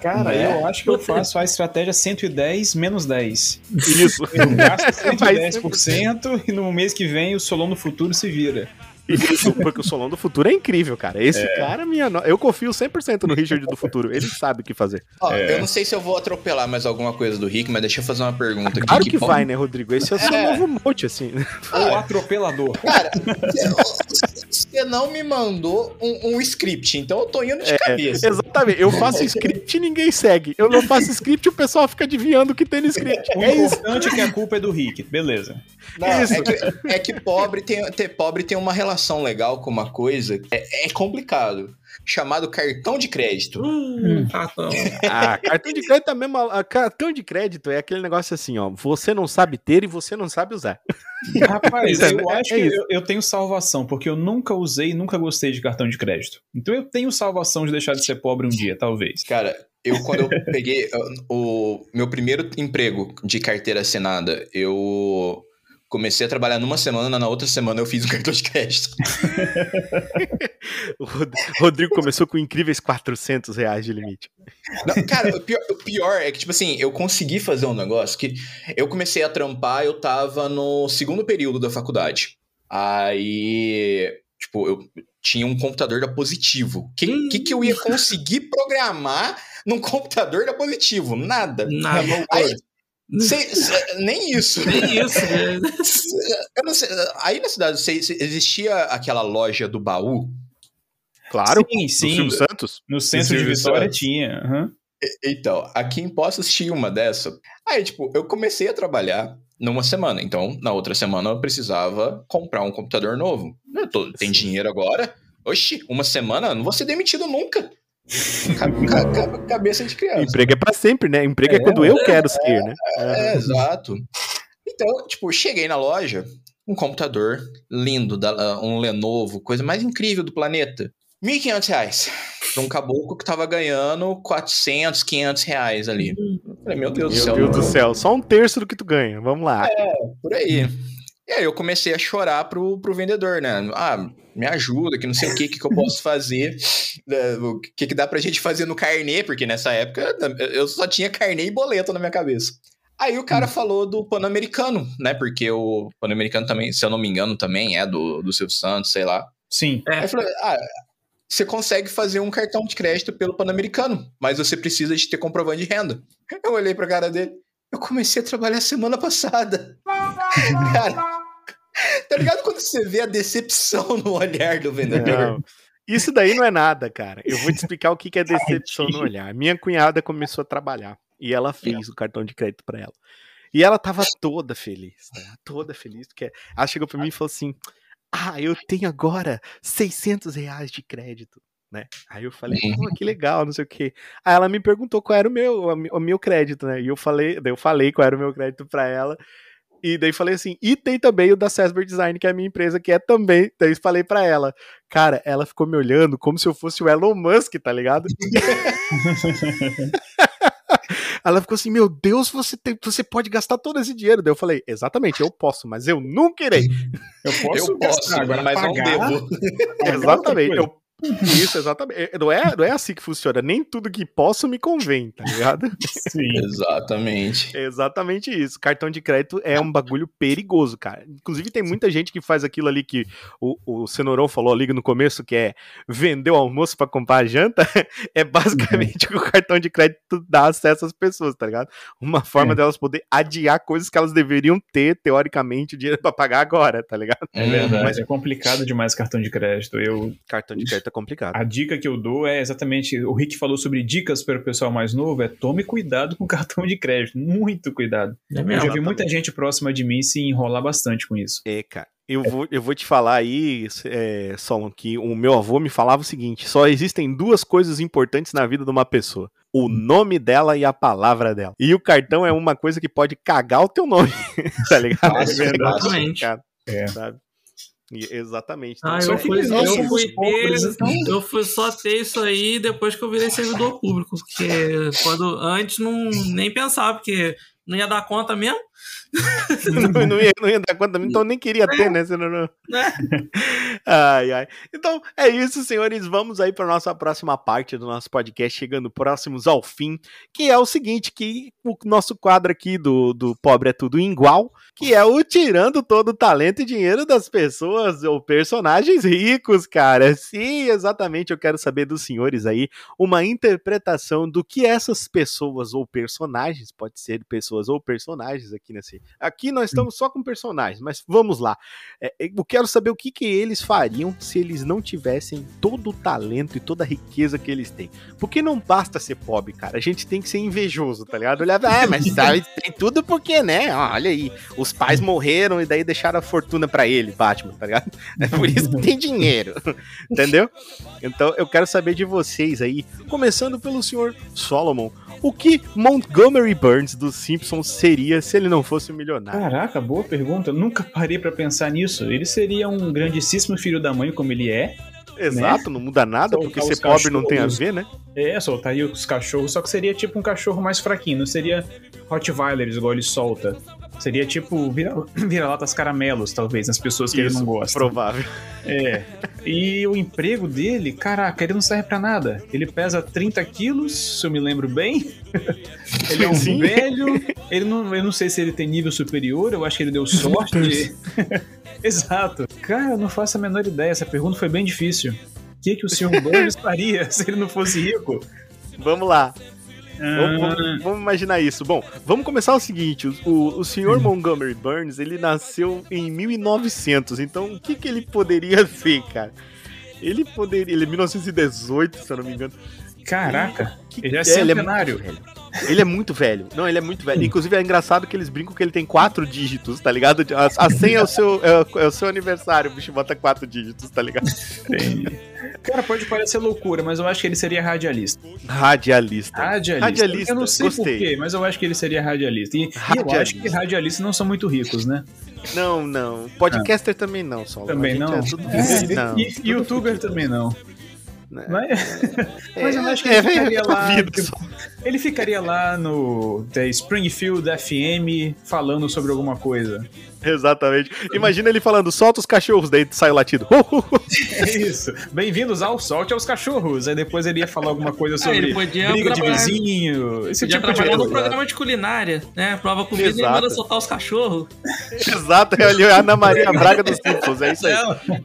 Cara, Né? eu acho que eu faço a estratégia 110 menos 10. Isso. Eu gasto Vai 110% e no mês que vem o Solon do futuro se vira. Isso, porque o Solon do Futuro é incrível, cara. Esse cara, minha no... eu confio 100% no Richard do Futuro. Ele sabe o que fazer. Ó, É. Eu não sei se eu vou atropelar mais alguma coisa do Rick, mas deixa eu fazer uma pergunta aqui. Claro que bom- vai, né, Rodrigo? Esse é o seu É. novo mote, assim. Ou atropelador. Cara, você não me mandou um, um script, então eu tô indo de É, cabeça. Exatamente. Eu faço script e ninguém segue. Eu não faço script e o pessoal fica adivinhando o que tem no script. O É isso. importante é que a culpa é do Rick. Beleza. Não, Isso. É, que, é que pobre tem, ter- pobre tem uma relação legal com uma coisa. que É, é complicado. Chamado cartão de crédito. Uh, cartão. Ah, cartão de crédito é mesmo. a- Cartão de crédito é aquele negócio assim, ó. Você não sabe ter e você não sabe usar. Rapaz, É, eu é acho que isso. eu, eu tenho salvação, porque eu nunca usei e nunca gostei de cartão de crédito. Então eu tenho salvação de deixar de ser pobre um dia, talvez. Cara, eu quando eu peguei o meu primeiro emprego de carteira assinada, eu comecei a trabalhar numa semana, na outra semana eu fiz um cartão de crédito. O Rod- Rodrigo começou com incríveis 400 reais de limite. Não, cara, o pior, o pior é que, tipo assim, eu consegui fazer um negócio que eu comecei a trampar, eu tava no segundo período da faculdade. Aí, tipo, eu tinha um computador da Positivo. O que, que, que eu ia conseguir programar num computador da Positivo? Nada. Nada. Aí, cê- cê- nem isso. Nem isso, né? Eu não sei, aí na cidade cê- cê- existia aquela loja do baú? Claro. Sim, sim. Silvio Santos. No centro de Vitória Santos. tinha. aham. Então, aqui em Poços tinha uma dessa. Aí, tipo, eu comecei a trabalhar numa semana. Então, na outra semana eu precisava comprar um computador novo. Eu tô- tem dinheiro agora? Oxi, uma semana? Não vou ser demitido nunca. Ca- ca- ca- cabeça de criança. Emprego é pra sempre, né? Emprego é, É, quando eu quero ser, né? É, exato. Então, tipo, cheguei na loja, um computador lindo, da, um Lenovo, coisa mais incrível do planeta. 1.500 reais. Pra um caboclo que tava ganhando 400, 500 reais ali. Eu Falei, meu Deus do Meu céu. Deus do céu, só um terço do que tu ganha. Vamos lá. Por aí. E aí eu comecei a chorar pro, pro vendedor, né? Ah, me ajuda, que não sei o que, que, que eu posso fazer, né, o que, que dá pra gente fazer no carnê, porque nessa época eu só tinha carnê e boleto na minha cabeça. Aí o cara falou do Pan-Americano, né? Porque o Pan-Americano também, se eu não me engano, também é do, do Silvio Santos, sei lá. Sim. Aí eu falei, ah, você consegue fazer um cartão de crédito pelo Pan-Americano, mas você precisa de ter comprovante de renda. Eu olhei pra cara dele, eu comecei a trabalhar semana passada. cara, tá ligado quando você vê a decepção no olhar do vendedor? Não. Isso daí não é nada, cara. Eu vou te explicar o que é decepção no olhar. Minha cunhada começou a trabalhar e ela fez o cartão de crédito pra ela. E ela tava toda feliz, tá? toda feliz, porque ela chegou pra mim e falou assim: Ah, eu tenho agora 600 reais de crédito, né? Aí eu falei: Pô, que legal, não sei o quê. Aí ela me perguntou qual era o meu, o meu crédito, né? E eu falei, daí eu falei qual era o meu crédito pra ela. E daí falei assim, e tem também o da Sesber Design, que é a minha empresa, que é também. Daí eu falei pra ela. Cara, ela ficou me olhando como se eu fosse o Elon Musk, tá ligado? ela ficou assim, meu Deus, você, tem, você pode gastar todo esse dinheiro. Daí eu falei, exatamente, eu posso, mas eu nunca irei. Eu posso, eu posso, gastar, agora mas não pagar, devo. pagar outra exatamente. Eu, isso, exatamente. Não é, não é assim que funciona. Nem tudo que posso me convém, tá ligado? Sim. Exatamente. É exatamente isso. Cartão de crédito é um bagulho perigoso, cara. Inclusive, tem muita gente que faz aquilo ali que o, o Cenourão falou ali no começo, que é vender o almoço pra comprar a janta. É basicamente o que o cartão de crédito dá acesso às pessoas, tá ligado? Uma forma É. delas poder adiar coisas que elas deveriam ter, teoricamente, o dinheiro pra pagar agora, tá ligado? É verdade, Mas- é complicado demais cartão de crédito. Eu, Cartão de crédito é complicado. A dica que eu dou é exatamente, o Rick falou sobre dicas para o pessoal mais novo, é tome cuidado com o cartão de crédito, muito cuidado. É Eu já vi muita gente próxima de mim se enrolar bastante com isso. É, cara. Eu vou, eu vou te falar aí, é, Solon, que o meu avô me falava o seguinte: só existem duas coisas importantes na vida de uma pessoa: o nome dela e a palavra dela. E o cartão é uma coisa que pode cagar o teu nome, tá ligado? Ah, é verdade. Exatamente. Cara, É. Sabe? Exatamente. Ah, eu fui, eu fui pobres, ter, então. eu fui só ter isso aí depois que eu virei servidor público, porque quando antes não nem pensava, porque não ia dar conta mesmo, não, não ia, não ia dar conta, então eu nem queria ter, né? Senão não... né? Ai, ai. Então é isso, senhores. Vamos aí para nossa próxima parte do nosso podcast, chegando próximos ao fim, que é o seguinte: que o nosso quadro aqui do, do Pobre é Tudo Igual, que é o tirando todo o talento e dinheiro das pessoas ou personagens ricos, cara. Sim, exatamente. Eu quero saber dos senhores aí uma interpretação do que essas pessoas ou personagens, pode ser pessoas ou personagens aqui nesse. Aqui nós estamos só com personagens, mas vamos lá. É, eu quero saber o que, que eles fariam se eles não tivessem todo o talento e toda a riqueza que eles têm. Porque não basta ser pobre, cara. A gente tem que ser invejoso, tá ligado? Olhar, ah, mas sabe, tem tudo porque, né? Ó, Olha aí, os pais morreram e daí deixaram a fortuna pra ele, Batman, tá ligado? É por isso que tem dinheiro, entendeu? Então eu quero saber de vocês aí, começando pelo senhor Solomon. O que Montgomery Burns dos Simpsons seria se ele não fosse um milionário? Caraca, boa pergunta. Eu nunca parei pra pensar nisso. Ele seria um grandíssimo filho da mãe, como ele é. Exato, não muda nada, Soltar porque ser pobre não tem a ver, né? É, soltaria os cachorros, só que seria tipo um cachorro mais fraquinho, não seria Rottweilers igual ele solta. Seria tipo vira- vira-latas caramelos, talvez, as pessoas que ele Isso, não gosta. Provável. É. E o emprego dele, caraca, ele não serve pra nada. Ele pesa 30 quilos, se eu me lembro bem. ele é um Sim. velho. Ele não, eu não sei se ele tem nível superior, eu acho que ele deu sorte. Exato. Cara, eu não faço a menor ideia. Essa pergunta foi bem difícil. O que, que o Sr. Burns faria se ele não fosse rico? Vamos lá. Vamos, Ah, vamos- vamos imaginar isso. Bom, vamos começar o seguinte: o, o, o senhor Montgomery Burns ele nasceu em 1900, então o que, que ele poderia ser, cara? Ele poderia. Ele é 1918, se eu não me engano. Caraca, Que- ele é é, ele é centenário. muito velho. Ele é muito velho. Não, ele é muito velho. Inclusive é engraçado que eles brincam que ele tem quatro dígitos, tá ligado? A, a senha é o, seu, é, é o seu aniversário, o bicho bota quatro dígitos, tá ligado? Cara, pode parecer loucura, mas eu acho que ele seria radialista. Radialista. Radialista. Radialista, Eu não sei gostei. porquê, mas eu acho que ele seria radialista. E, e eu Radialista. acho que radialistas não são muito ricos, né? Não, não. Podcaster também não, só. Também não. É tudo É, não. e youtuber também não. Né? Mas, mas eu acho que É, ele ficaria é lá. vida tipo. Ele ficaria lá no The Springfield FM falando sobre alguma coisa. Exatamente. Imagina ele falando, solta os cachorros, daí sai o latido. É isso. Bem-vindos ao Solte aos Cachorros. Aí depois ele ia falar alguma coisa Ah, ele sobre podia briga de vizinho. Esse Podia tipo de no programa de culinária, né? Prova comida e Exato. manda soltar os cachorros. Exato, é ali a Ana Maria Braga dos Simpsons, é isso aí.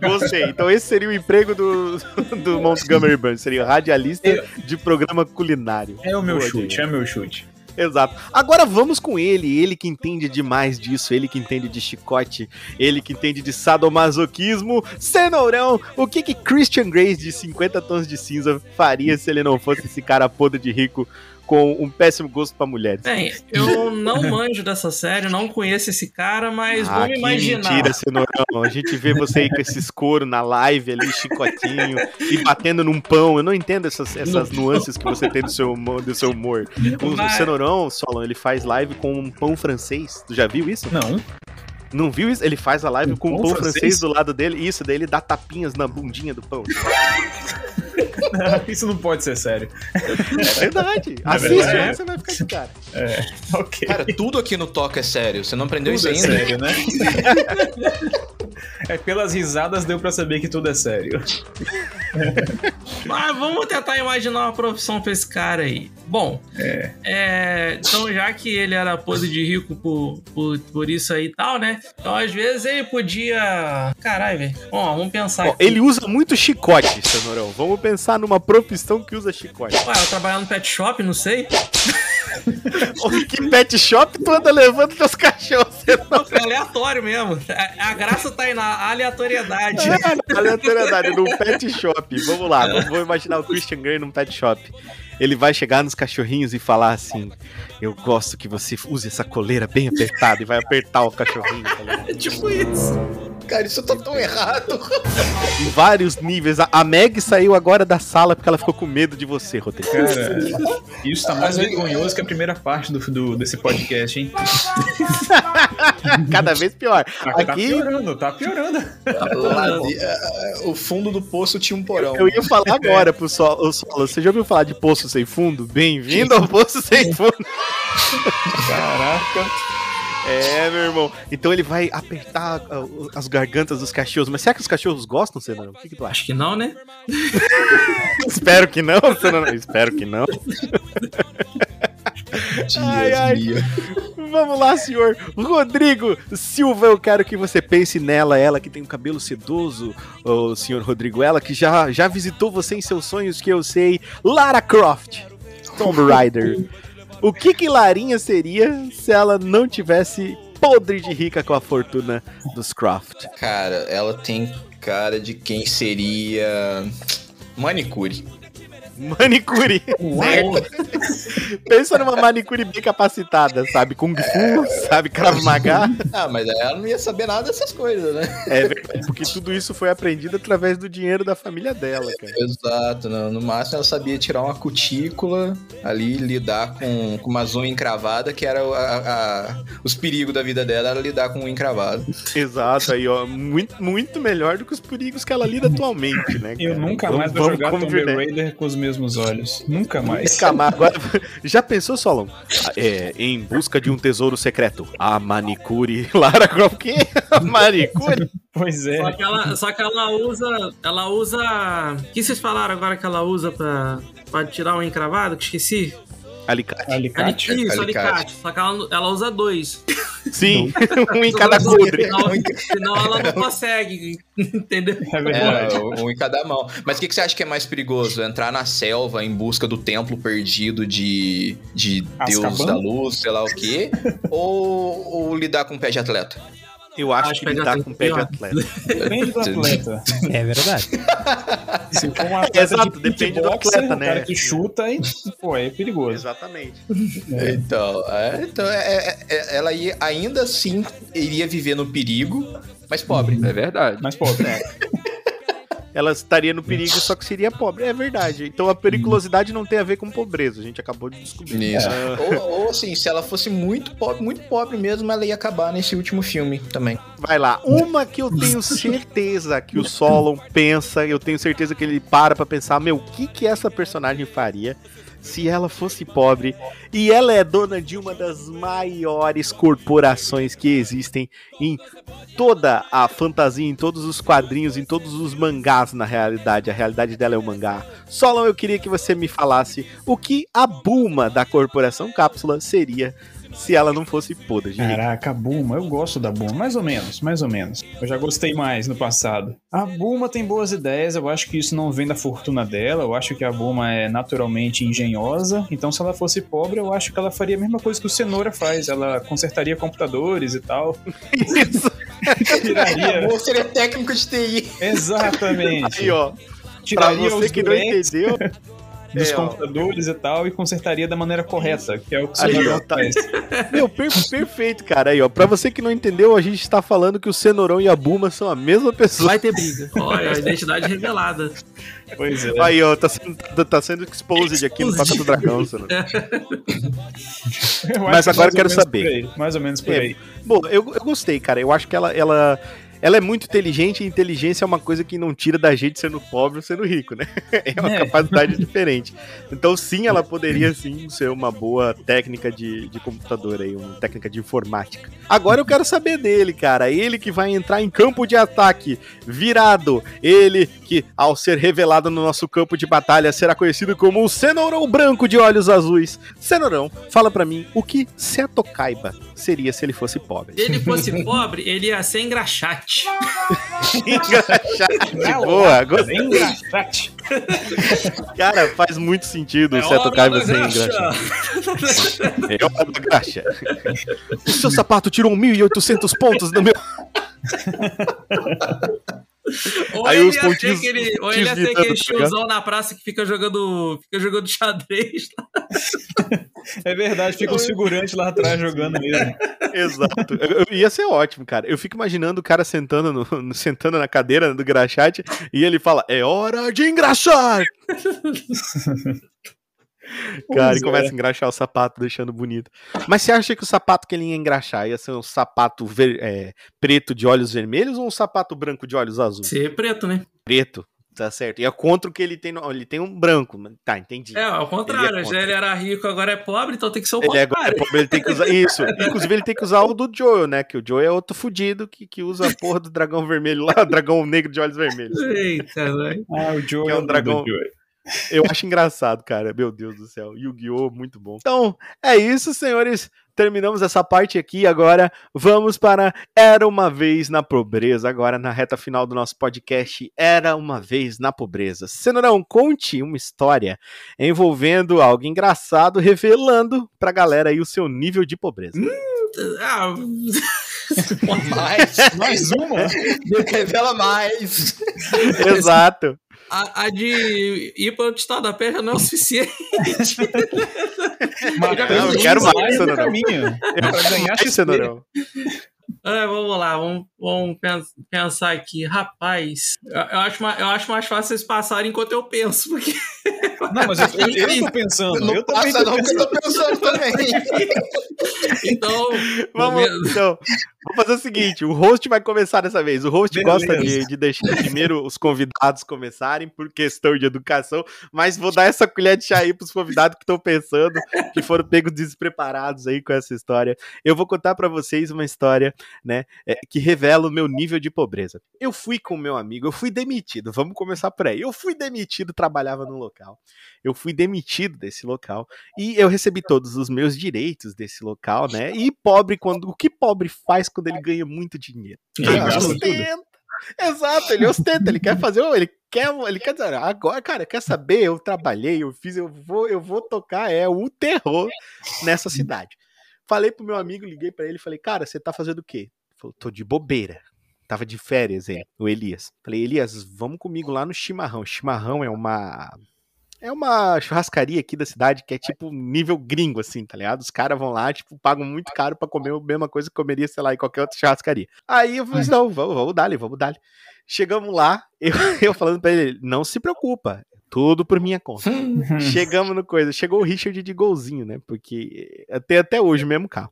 Gostei. Então esse seria o emprego do, do Montgomery Burns, seria radialista de programa culinário. É o meu chute, é meu chute. Exato. Agora vamos com ele, ele que entende demais disso, ele que entende de chicote, ele que entende de sadomasoquismo. Cenourão, o que que Christian Grey de 50 tons de cinza faria se ele não fosse esse cara podre de rico com um péssimo gosto pra mulheres? Bem, eu não manjo dessa série, não conheço esse cara, mas Ah, vamos imaginar. mentira, Cenourão. A gente vê você aí com esses couro na live ali, chicotinho, e batendo num pão. Eu não entendo essas, essas nuances que você tem do seu, humor- do seu humor. O, o Mas- Cenourão, Solon, ele faz live com um pão francês. Tu já viu isso? Não. Não viu isso? Ele faz a live Um com um pão pão francês? francês? do lado dele. Isso, daí ele dá tapinhas na bundinha do pão. Isso não pode ser sério. É verdade. Assiste, verdade? né? Você vai ficar de cara. Ok. Cara, tudo aqui no Toca é sério. Você não aprendeu tudo é isso ainda? sério, né? é pelas risadas deu pra saber que tudo é sério. Mas vamos tentar imaginar uma profissão pra esse cara aí. Bom, é, então já que ele era pose de rico por, por, por isso aí e tal, né? Então às vezes ele podia. Caralho, velho. Bom, vamos pensar. Aqui. ele usa muito chicote, Cenourão. Vamos pensar numa profissão que usa chicote. Ué, eu trabalhar no pet shop, não sei. Que pet shop tu anda levando teus cachorros? Cenourão? É aleatório mesmo. A, a graça tá aí na aleatoriedade. É, aleatoriedade, num pet shop. Vamos lá, vamos, vamos imaginar o Christian Grey num pet shop. Ele vai chegar nos cachorrinhos e falar assim: Eu gosto que você use essa coleira bem apertada e vai apertar o cachorrinho. Tá? É tipo isso. Cara, isso tá tão errado. em vários níveis. A, Meg saiu agora da sala porque ela ficou com medo de você, Rodrigo. Cara, isso tá mais vergonhoso que a primeira parte do, do- desse podcast, hein? Cada vez pior. Tá, tá Aqui piorando, tá piorando. Lá de- ah, o fundo do poço tinha um porão. eu ia falar agora pro Solo. Solo, Você já ouviu falar de poço sem fundo? Bem-vindo ao poço sem fundo. Caraca. É, meu irmão. Então ele vai apertar ah, as gargantas dos cachorros. Mas será que os cachorros gostam, Senão? O que, que tu acha? Acho que não, né? Espero que não, Senão. Espero que não. Ai, ai. Vamos lá, senhor Rodrigo Silva. Eu quero que você pense nela, ela que tem um cabelo sedoso, o senhor Rodrigo, ela que já, já visitou você em seus sonhos, que eu sei, Lara Croft, Tomb Raider. O que que Larinha seria se ela não tivesse podre de rica com a fortuna dos Croft? Cara, ela tem cara de quem seria. Manicure. Manicure. Pensa numa manicure bem capacitada, sabe? Kung Fu, sabe? Krav Maga. Ah, mas ela não ia saber nada dessas coisas, né? É verdade, porque tudo isso foi aprendido através do dinheiro da família dela, cara. Exato, não. no máximo ela sabia tirar uma cutícula ali, lidar com, com uma unha encravada, que era a- a- os perigos da vida dela, era lidar com unha encravada. Exato, aí, ó. Muito, muito melhor do que os perigos que ela lida atualmente, né? Eu cara? nunca Vamos- mais vou vamos jogar Tomb. Raider com os mesmos olhos. Nunca mais. Nunca mais. Agora, já pensou, Solon? É, em busca de um tesouro secreto. A manicure. Lara Croft, o quê? A manicure? Pois é. Só que ela, só que ela usa. Ela usa. O que vocês falaram agora que ela usa pra, pra tirar o encravado? Que esqueci? Alicate. Alicate? Ali- Isso, Alicate. alicate. Só que ela, ela usa dois. Sim, um em cada coldre. Senão, senão ela não consegue. Entendeu? É verdade. É, um em cada mão. Mas o que, que você acha que é mais perigoso? Entrar na selva em busca do templo perdido de, de Deus da luz, sei lá o quê? ou, ou lidar com pé de atleta? Eu acho, Acho que ele tá com pé de atleta. Depende do atleta. É verdade. Se for um atleta Exato, de depende do atleta, o cara né? que chuta e, pô, é perigoso. Exatamente. Então, é, então é- é- é- ela ia, ainda assim iria viver no perigo, mas pobre. É verdade. Mas, pô, Ela estaria no perigo, só que seria pobre. É verdade. Então a periculosidade não tem a ver com pobreza. A gente acabou de descobrir. Isso. Ah, Ou, ou assim, se ela fosse muito pobre, muito pobre mesmo, ela ia acabar nesse último filme também. Vai lá. Uma que eu tenho certeza que o Solon pensa, eu tenho certeza que ele para pra pensar, meu, o que que essa personagem faria se ela fosse pobre e ela é dona de uma das maiores corporações que existem em toda a fantasia, em todos os quadrinhos, em todos os mangás na realidade. A realidade dela é o mangá. Solon, eu queria que você me falasse o que a Bulma da corporação Cápsula seria se ela não fosse podre. gente. Caraca, a Bulma, eu gosto da Bulma, mais ou menos, mais ou menos. Eu já gostei mais no passado. A Bulma tem boas ideias, eu acho que isso não vem da fortuna dela, eu acho que a Bulma é naturalmente engenhosa, então se ela fosse pobre, eu acho que ela faria a mesma coisa que o Cenoura faz, ela consertaria computadores e tal. Isso. Tiraria. Ou seria técnico de TI. Exatamente. Aí, ó. Pra Tiraria você os que não entendeu, dos É, ó. computadores e tal e consertaria da maneira correta, que é o que Aí, ó, tá- faz. Meu, per- perfeito, cara. Aí, ó. Pra você que não entendeu, a gente tá falando que o Cenourão e a Buma são a mesma pessoa. Vai ter briga. Olha, a identidade revelada. Pois é. Aí, ó, tá sendo, tá sendo exposed aqui no Toca do Dragão, Cenourão. Eu Mas agora ou quero saber. mais ou menos por É. aí. Bom, eu, eu gostei, cara. Eu acho que ela, ela, ela é muito inteligente e inteligência é uma coisa que não tira da gente sendo pobre ou sendo rico, né? É uma É. capacidade diferente. Então, sim, ela poderia sim ser uma boa técnica de, de computador aí, uma técnica de informática. Agora eu quero saber dele, cara. Ele que vai entrar em campo de ataque, virado. Ele que, ao ser revelado no nosso campo de batalha, será conhecido como o Cenourão Branco de Olhos Azuis. Cenourão, fala pra mim o que Seto Kaiba seria se ele fosse pobre. Se ele fosse pobre, ele ia ser engraxate. Engraxate, boa. Gostei. Engraxate. Cara, faz muito sentido o Seto Kaiba ser engraxate. É hora da graxa. O seu sapato tirou 1.800 pontos no meu. Ou Aí ele os ia ser pontinhos- aquele, ou ele ia ser aquele tá tiozão na praça que fica jogando, fica jogando xadrez. É verdade, fica os figurantes lá atrás jogando mesmo. Exato. Eu- eu- ia ser ótimo, cara. Eu fico imaginando o cara sentando, no, no- sentando na cadeira do graxate e ele fala: É hora de engraxar! Cara, Pois e começa é. a engraxar o sapato, deixando bonito. Mas você acha que o sapato que ele ia engraxar ia ser um sapato ver- é, preto de olhos vermelhos ou um sapato branco de olhos azuis? Ser preto, né? Preto, tá certo. E é contra o que ele tem. no- Ele tem um branco. mas- Tá, entendi. É, ao contrário. Ele é já ele era rico, agora é pobre, então tem que ser o Ele é contrário. agora, ele tem que usar isso. Inclusive, ele tem que usar o do Joel, né? Que o Joel é outro fudido que, que usa a porra do dragão vermelho lá, o dragão negro de olhos vermelhos. Eita, velho. Ah, o Joe Que é um o dragão. Eu acho engraçado, cara. Meu Deus do céu. Yu-Gi-Oh! muito bom. Então, é isso, senhores. Terminamos essa parte aqui. Agora vamos para Era uma Vez na Pobreza. Agora, na reta final do nosso podcast, Era uma Vez na Pobreza. Cenourão, conte uma história envolvendo algo engraçado, revelando pra galera aí o seu nível de pobreza. Ah, Mais, Mais uma? Revela mais. Exato. a, a de ir para o estado da já não é o suficiente. Mas Não, eu quero mais, no Cenourão. caminho. Pra ganhar. É, vamos lá, vamos, vamos pens- pensar aqui. Rapaz, eu, eu acho eu acho mais fácil vocês passarem enquanto eu penso, porque Não, mas eu, eu, eu tô pensando. Não eu também passa tô não, que eu pensando. tô pensando também. então. Vamos, momento- então, vamos fazer o seguinte: o host vai começar dessa vez. O host Beleza. gosta de, de deixar primeiro os convidados começarem por questão de educação, mas vou dar essa colher de chá aí pros convidados que estão pensando, que foram pegos despreparados aí com essa história. Eu vou contar pra vocês uma história, né, é, que revela o meu nível de pobreza. Eu fui com o meu amigo, eu fui demitido. Vamos começar por aí. Eu fui demitido, trabalhava num local. Eu fui demitido desse local e eu recebi todos os meus direitos desse local, né? E pobre quando o que pobre faz quando ele ganha muito dinheiro? Ele ostenta. Exato, ele ostenta, ele quer fazer, ele quer, ele quer dizer, agora, cara, quer saber? Eu trabalhei, eu fiz, eu vou, eu vou tocar é o terror nessa cidade. Falei pro meu amigo, liguei pra ele, falei: "Cara, você tá fazendo o quê?" Ele falou: "Tô de bobeira." Tava de férias aí, o Elias. Falei: "Elias, vamos comigo lá no Chimarrão. Chimarrão é uma é uma churrascaria aqui da cidade que é tipo nível gringo, assim, tá ligado? Os caras vão lá, tipo, pagam muito caro pra comer a mesma coisa que comeria, sei lá, em qualquer outra churrascaria. Aí eu falei, assim, não, vamos, vamos dar vamos dar Chegamos lá, eu, eu falando pra ele, não se preocupa, tudo por minha conta. Chegamos no coisa, chegou o Richard de golzinho, né? Porque até, até hoje o mesmo carro.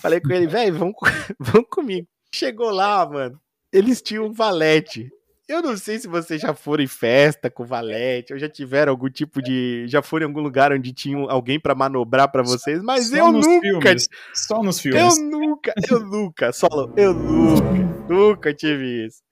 Falei com ele, velho, vamos, vamos comigo. Chegou lá, mano, eles tinham um valete. Eu não sei se vocês já foram em festa com valete, ou já tiveram algum tipo de. Já foram em algum lugar onde tinha alguém pra manobrar pra vocês, mas Só eu nos nunca. filmes. Só nos Eu filmes. nunca, eu nunca, solo, eu nunca, nunca tive isso.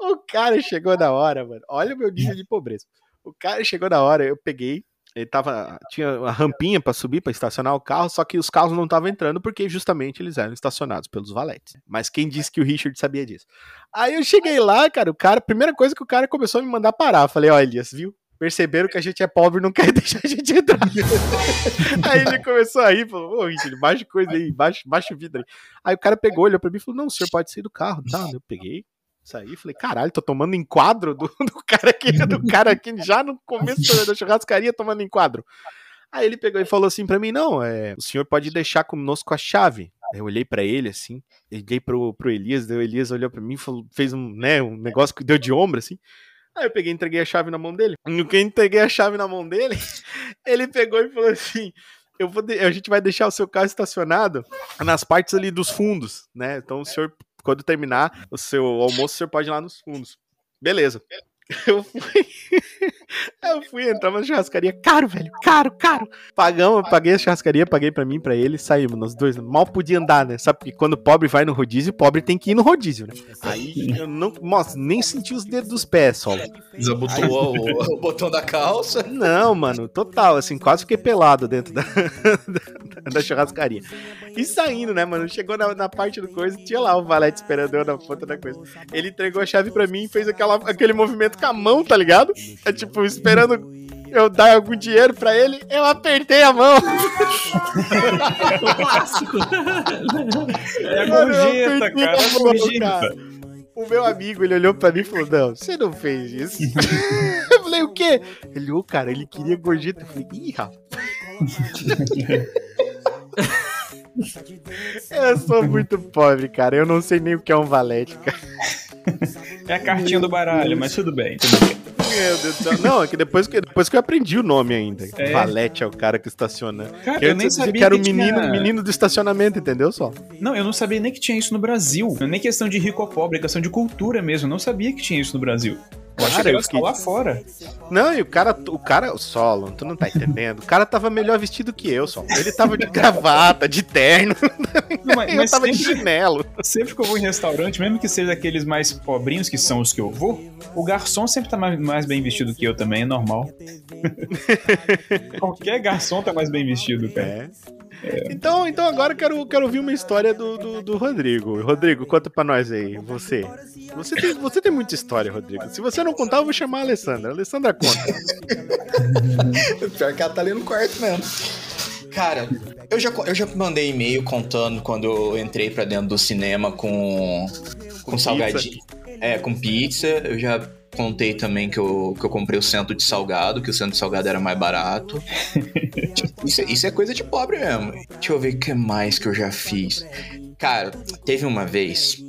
O cara chegou na hora, mano. Olha o meu nível de pobreza. O cara chegou na hora, eu peguei. Ele tava. Tinha uma rampinha pra subir, pra estacionar o carro, só que os carros não estavam entrando porque justamente eles eram estacionados pelos valetes. Mas quem disse que o Richard sabia disso? Aí eu cheguei lá, cara, o cara, primeira coisa que o cara começou a me mandar parar. Falei, ó, Elias, viu? Perceberam que a gente é pobre e não quer deixar a gente entrar. aí ele começou a rir, falou, ô, Richard, baixa coisa aí, baixa, baixa o vidro aí. Aí o cara pegou, olhou pra mim e falou, não, o senhor pode sair do carro, tá? Eu peguei, saí, falei, caralho, tô tomando enquadro do, do cara aqui, do cara aqui já no começo da churrascaria tomando enquadro. Aí ele pegou e falou assim pra mim, não, é, o senhor pode deixar conosco a chave. Aí eu olhei pra ele assim, liguei pro, pro Elias, o Elias olhou pra mim, falou, fez um, né, um negócio que deu de ombro assim. Aí eu peguei e entreguei a chave na mão dele. No que eu entreguei a chave na mão dele, ele pegou e falou assim: eu vou de- a gente vai deixar o seu carro estacionado nas partes ali dos fundos, né? Então o senhor quando terminar o seu almoço, senhor pode ir lá nos fundos. Beleza. Eu fui. Eu fui entrar na churrascaria. Caro, velho. Caro, caro. Pagamos, paguei a churrascaria, paguei pra mim, pra ele, saímos nós dois. Mal podia andar, né? Sabe porque quando o pobre vai no rodízio, o pobre tem que ir no rodízio, né? Aí eu não. Nossa, nem senti os dedos dos pés, só. Desabotou o, o botão da calça. Não, mano, total, assim, quase fiquei pelado dentro da, da, da churrascaria. E saindo, né, mano? Chegou na, na parte do coisa, tinha lá o valete esperando eu na ponta da coisa. Ele entregou a chave pra mim e fez aquela, aquele movimento com a mão, tá ligado? É tipo, esperando eu dar algum dinheiro pra ele, eu apertei a mão. O clássico. É a eu gorjeta, cara. É gorjeta. O meu amigo, ele olhou pra mim e falou: Não, você não fez isso. eu falei: O quê? Ele, ô, cara, ele queria gorjeta. Eu falei: Ih, rapaz. eu sou muito pobre, cara. Eu não sei nem o que é um valete, cara. É a cartinha do baralho, mas tudo bem, tudo bem. Meu Deus do céu. Não, é que depois que, depois que eu aprendi o nome ainda. É. Valete é o cara que estaciona. Cara, que eu nem eu dizia sabia que era o que menino, tinha- menino do estacionamento, entendeu só? Não, eu não sabia nem que tinha isso no Brasil. Nem questão de rico ou pobre, é questão de cultura mesmo. Eu não sabia que tinha isso no Brasil. Eu Cara, eu fiquei- lá fora. Não, e o cara, o cara, o Solon, tu não tá entendendo? O cara tava melhor vestido que eu, só. Ele tava de gravata, de terno, Não, mas eu tava de sempre, chinelo. sempre que eu vou em restaurante, mesmo que seja aqueles mais pobrinhos, que são os que eu vou, o garçom sempre tá mais, mais bem vestido que eu também, é normal. Qualquer garçom tá mais bem vestido, cara. É. Então, então agora eu quero, quero ouvir uma história do, do, do Rodrigo. Rodrigo, conta pra nós aí, você. Você tem, você tem muita história, Rodrigo. Se você não contar, eu vou chamar a Alessandra. A Alessandra conta. Pior que ela tá ali no quarto mesmo. Cara, eu já, eu já mandei e-mail contando quando eu entrei pra dentro do cinema com, com, salgadinho. É, com pizza. Eu já contei também que eu, que eu comprei o centro de salgado, que o centro de salgado era mais barato. isso, é- isso é coisa de pobre mesmo. Deixa eu ver o que mais que eu já fiz. Cara, teve uma vez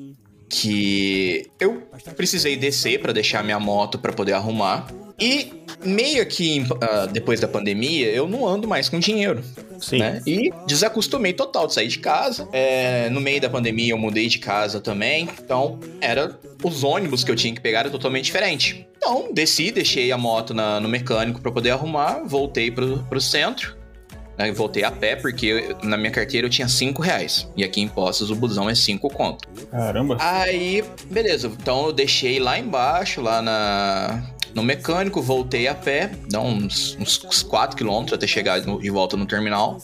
que eu precisei descer pra deixar minha moto pra poder arrumar. E meio que ah, depois da pandemia, eu não ando mais com dinheiro. Sim. Né? E desacostumei total de sair de casa. É, no meio da pandemia eu mudei de casa também. Então, era os ônibus que eu tinha que pegar era totalmente diferente. Então, desci, deixei a moto na- no mecânico pra poder arrumar, voltei pro, pro centro. né? Voltei a pé, porque eu- na minha carteira eu tinha 5 reais. E aqui em Postos o busão é 5 conto. Caramba. Aí, beleza. Então eu deixei lá embaixo, lá na, no mecânico, voltei a pé, dá uns, uns 4 km até chegar de volta no terminal.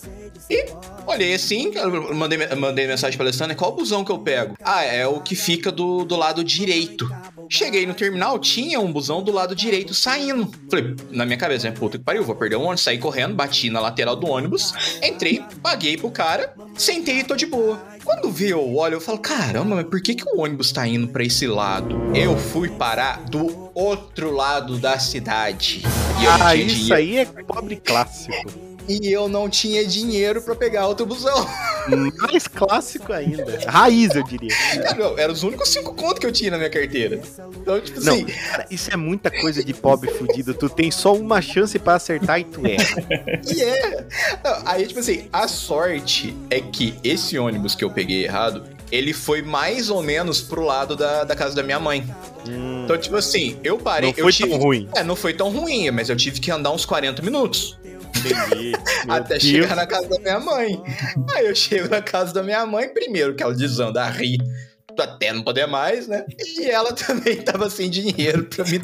E olhei assim, mandei, mandei mensagem pra Alessandra, qual busão que eu pego? Ah, é o que fica do, do lado direito. Cheguei no terminal, tinha um busão do lado direito saindo. Falei, na minha cabeça, né? Puta que pariu, vou perder o ônibus. Saí correndo, bati na lateral do ônibus, entrei, paguei pro cara, sentei e tô de boa. Quando vê eu olho, eu falo, caramba, mas por que, que o ônibus tá indo pra esse lado? Eu fui parar do outro lado da cidade. Ah, isso aí é pobre clássico. E eu não tinha dinheiro pra pegar outro busão. Mais clássico ainda. Raiz, eu diria. Cara, eram os únicos cinco contos que eu tinha na minha carteira. Então, tipo Não, assim, cara, isso é muita coisa de pobre fudido. Tu tem só uma chance pra acertar e tu erra. E é. Não, aí, tipo assim, a sorte é que esse ônibus que eu peguei errado, ele foi mais ou menos pro lado da, da casa da minha mãe. Então, tipo assim, eu parei. Não eu foi tive... tão ruim. É, não foi tão ruim, mas eu tive que andar uns 40 minutos Entendi. Até Deus. chegar na casa da minha mãe. Aí eu chego na casa da minha mãe, primeiro que ela desanda a rir. Até não poder mais, né? E ela também tava sem dinheiro pra me,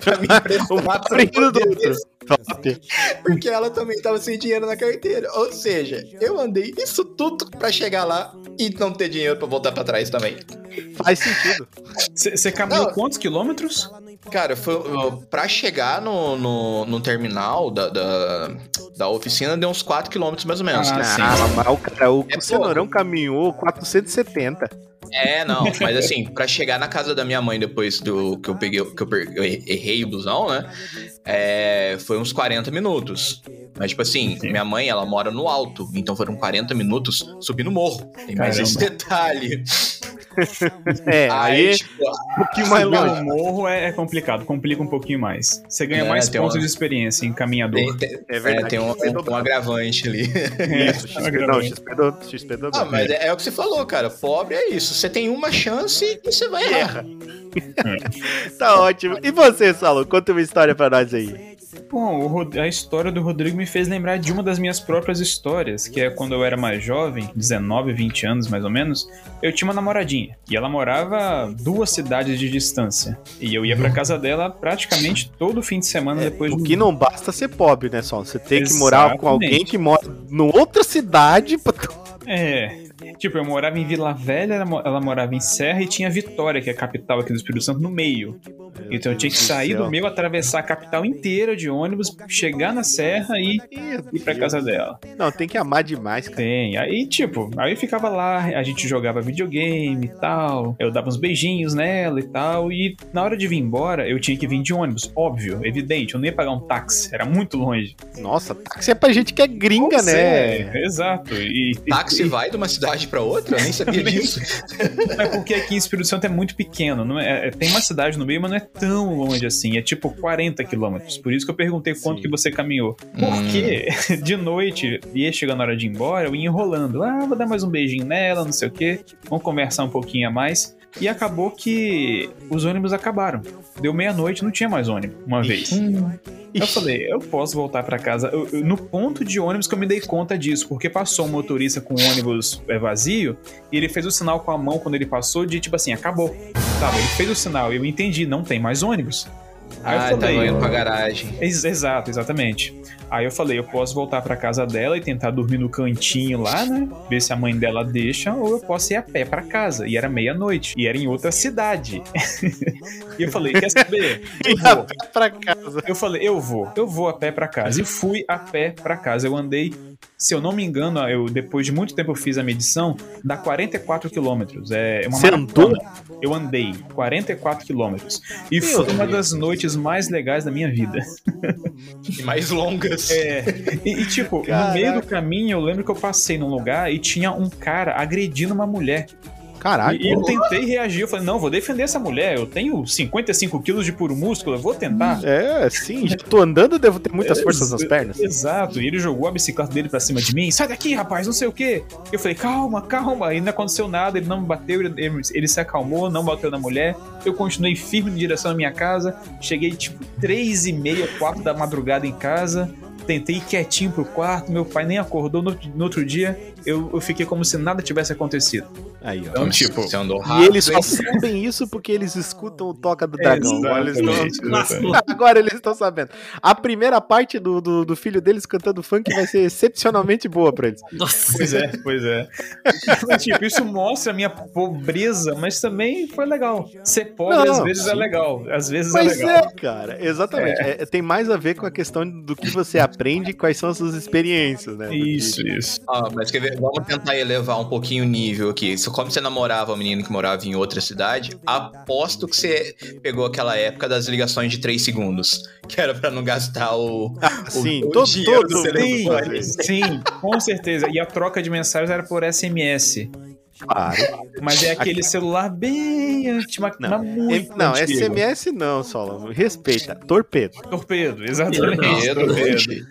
pra me emprestar pra do outro. Top. porque ela também tava sem dinheiro na carteira. Ou seja, eu andei isso tudo pra chegar lá e não ter dinheiro pra voltar pra trás também. Faz sentido. Você caminhou Não. quantos quilômetros? Cara, foi, pra chegar no, no, no terminal da, da, da oficina deu uns 4km mais ou menos. Ah, sim. Ah, o cara, o É Cenourão caminhou 470. É, não, mas assim, pra chegar na casa da minha mãe depois do que eu peguei, que eu, eu errei o busão, né? É, foi uns 40 minutos. Mas, tipo assim, minha mãe, ela mora no alto, então foram 40 minutos subindo morro. Tem mais Caramba. esse detalhe. É, aí Aí, tipo, um pouquinho mais longe. morro é, é complicado, complica um pouquinho mais. Você ganha É, mais pontos uma- de experiência em caminhador. tem, tem, É é, verdade. tem um, um- um agravante ali. Isso, XP, não, XP, do, XP do Ah, mas é, é o que você falou, cara. Pobre é isso. Você tem uma chance e você vai errar. Tá ótimo. E você, Saulo? Conta uma história pra nós aí. Bom, o Rod- a história do Rodrigo me fez lembrar de uma das minhas próprias histórias, que é quando eu era mais jovem, 19, 20 anos mais ou menos, eu tinha uma namoradinha. E ela morava duas cidades de distância. E eu ia pra casa dela praticamente todo fim de semana depois O do. que não basta ser pobre, né, Saulo? Você tem que morar com Exatamente. alguém que mora em outra cidade pra... É. Tipo, eu morava em Vila Velha, ela, mo- ela morava em Serra e tinha Vitória, que é a capital aqui do Espírito Santo, no meio. Então eu tinha que sair do meu, atravessar a capital inteira de ônibus, chegar na Serra e ir pra casa dela. Não, tem que amar demais, cara. Tem. Aí, tipo, aí eu ficava lá, a gente jogava videogame e tal. Eu dava uns beijinhos nela e tal. E na hora de vir embora, eu tinha que vir de ônibus. Óbvio, evidente. Eu não ia pagar um táxi, era muito longe. Nossa, táxi é pra gente que é gringa, né? é, exato. E, e- Táxi vai de uma cidade pra outra? Eu nem sabia disso. É porque aqui em Espírito Santo é muito pequeno. Não é, é- tem uma cidade no meio, mas não é tão longe assim. É tipo 40 quilômetros. Por isso que eu perguntei quanto Sim. que você caminhou. Hum. Porque de noite, ia chegando a hora de ir embora, eu ia enrolando. Ah, vou dar mais um beijinho nela, não sei o quê. Vamos conversar um pouquinho a mais. E acabou que os ônibus acabaram. Deu meia-noite, não tinha mais ônibus, uma vez. Eu falei, eu posso voltar pra casa. Eu- eu- no ponto de ônibus que eu me dei conta disso, porque passou um motorista com o ônibus é, vazio e ele fez o sinal com a mão quando ele passou de tipo assim, acabou. Tá, ele fez o sinal, eu entendi, não tem mais ônibus. Aí Ah, eu falei, tava indo pra garagem. Ex- Exato, exatamente. Aí eu falei, eu posso voltar pra casa dela e tentar dormir no cantinho lá, né? Ver se a mãe dela deixa, ou eu posso ir a pé pra casa. E era meia-noite. E era em outra cidade. e eu falei, quer saber? Eu vou. pra casa. Eu falei, eu vou, eu vou a pé pra casa. E fui a pé pra casa. Eu andei, se eu não me engano, eu depois de muito tempo eu fiz a medição, dá 44 quilômetros. É uma Você maratona. Eu andei 44 quilômetros. E Meu foi uma Deus. das noites mais legais da minha vida. E mais longas. É. E, e, tipo, Caraca. no meio do caminho, eu lembro que eu passei num lugar e tinha um cara agredindo uma mulher. Caralho. E eu tentei reagir. Eu falei, não, vou defender essa mulher. Eu tenho 55 quilos de puro músculo, eu vou tentar. É, sim, já tô andando, devo ter muitas forças nas pernas. Exato, e ele jogou a bicicleta dele pra cima de mim. Sai daqui, rapaz, não sei o quê. Eu falei, calma, calma. E não aconteceu nada, ele não me bateu, ele, ele- ele se acalmou, não bateu na mulher. Eu continuei firme em direção à minha casa. Cheguei tipo três e meia, quatro da madrugada em casa. Tentei ir quietinho pro quarto, meu pai nem acordou. No, no outro dia, eu, eu fiquei como se nada tivesse acontecido. Aí, ó. Então, tipo, Você andou E rápido. eles só sabem isso porque eles escutam o Toca do Dragão. Agora eles, estão... Agora eles estão sabendo. A primeira parte do, do, do filho deles cantando funk vai ser excepcionalmente boa pra eles. Nossa. Pois é, pois é. Mas, tipo, isso mostra a minha pobreza, mas também foi legal. Ser pobre Não, às vezes é sim. legal. Às vezes Mas é legal. é, cara, exatamente. É, tem mais a ver com a questão do que você aprende e quais são as suas experiências, né? Isso, isso. Ah, mas quer ver? Vamos tentar elevar um pouquinho o nível aqui. Se como você namorava uma menina que morava em outra cidade, aposto que você pegou aquela época das ligações de 3 segundos. Que era pra não gastar o. Ah, sim, o todo, todo faz isso. Sim, com certeza. E a troca de mensagens era por SMS. Claro. Mas é aquele celular bem antigo, mas Não, muito Não, antigo. SMS não, Solomon. Respeita. Torpedo. Torpedo, exatamente. Torpedo, Torpedo.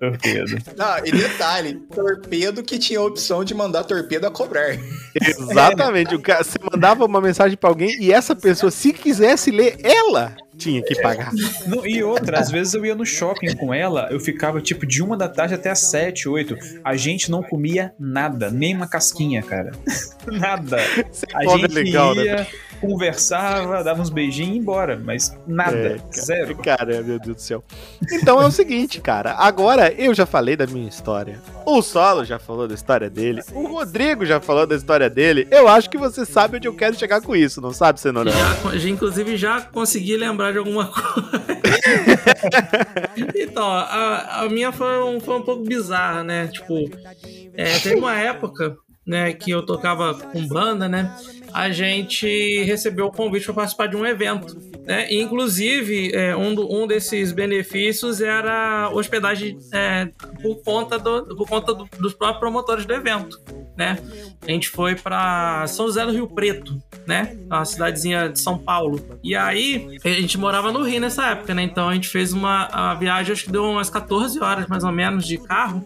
Torpedo. Não, e detalhe, torpedo que tinha a opção de mandar torpedo a cobrar. Exatamente. O cara, você mandava uma mensagem pra alguém e essa pessoa, se quisesse ler, ela tinha que pagar. Não, e outra, às vezes eu ia no shopping com ela, eu ficava tipo de uma da tarde até as sete, oito. A gente não comia nada, nem uma casquinha, cara. nada. Você A gente legal, ia, né? Conversava, dava uns beijinhos e ia embora, mas nada, É, cara. zero. Cara, meu Deus do céu. Então é o seguinte, cara. Agora eu já falei da minha história. O Solo já falou da história dele. O Rodrigo já falou da história dele. Eu acho que você sabe onde eu quero chegar com isso, não sabe, Cenoura? Já, inclusive, já consegui lembrar de alguma coisa. então, a, a minha foi um, foi um pouco bizarra, né? Tipo, é, teve uma época né, que eu tocava com banda, né? A gente recebeu o convite para participar de um evento. Né? Inclusive, é, um, do- um desses benefícios era hospedagem é, por conta, do, por conta do- dos próprios promotores do evento. né? A gente foi pra São José do Rio Preto, né? Uma cidadezinha de São Paulo. E aí, a gente morava no Rio nessa época, né? Então a gente fez uma a viagem, acho que deu umas 14 horas mais ou menos de carro,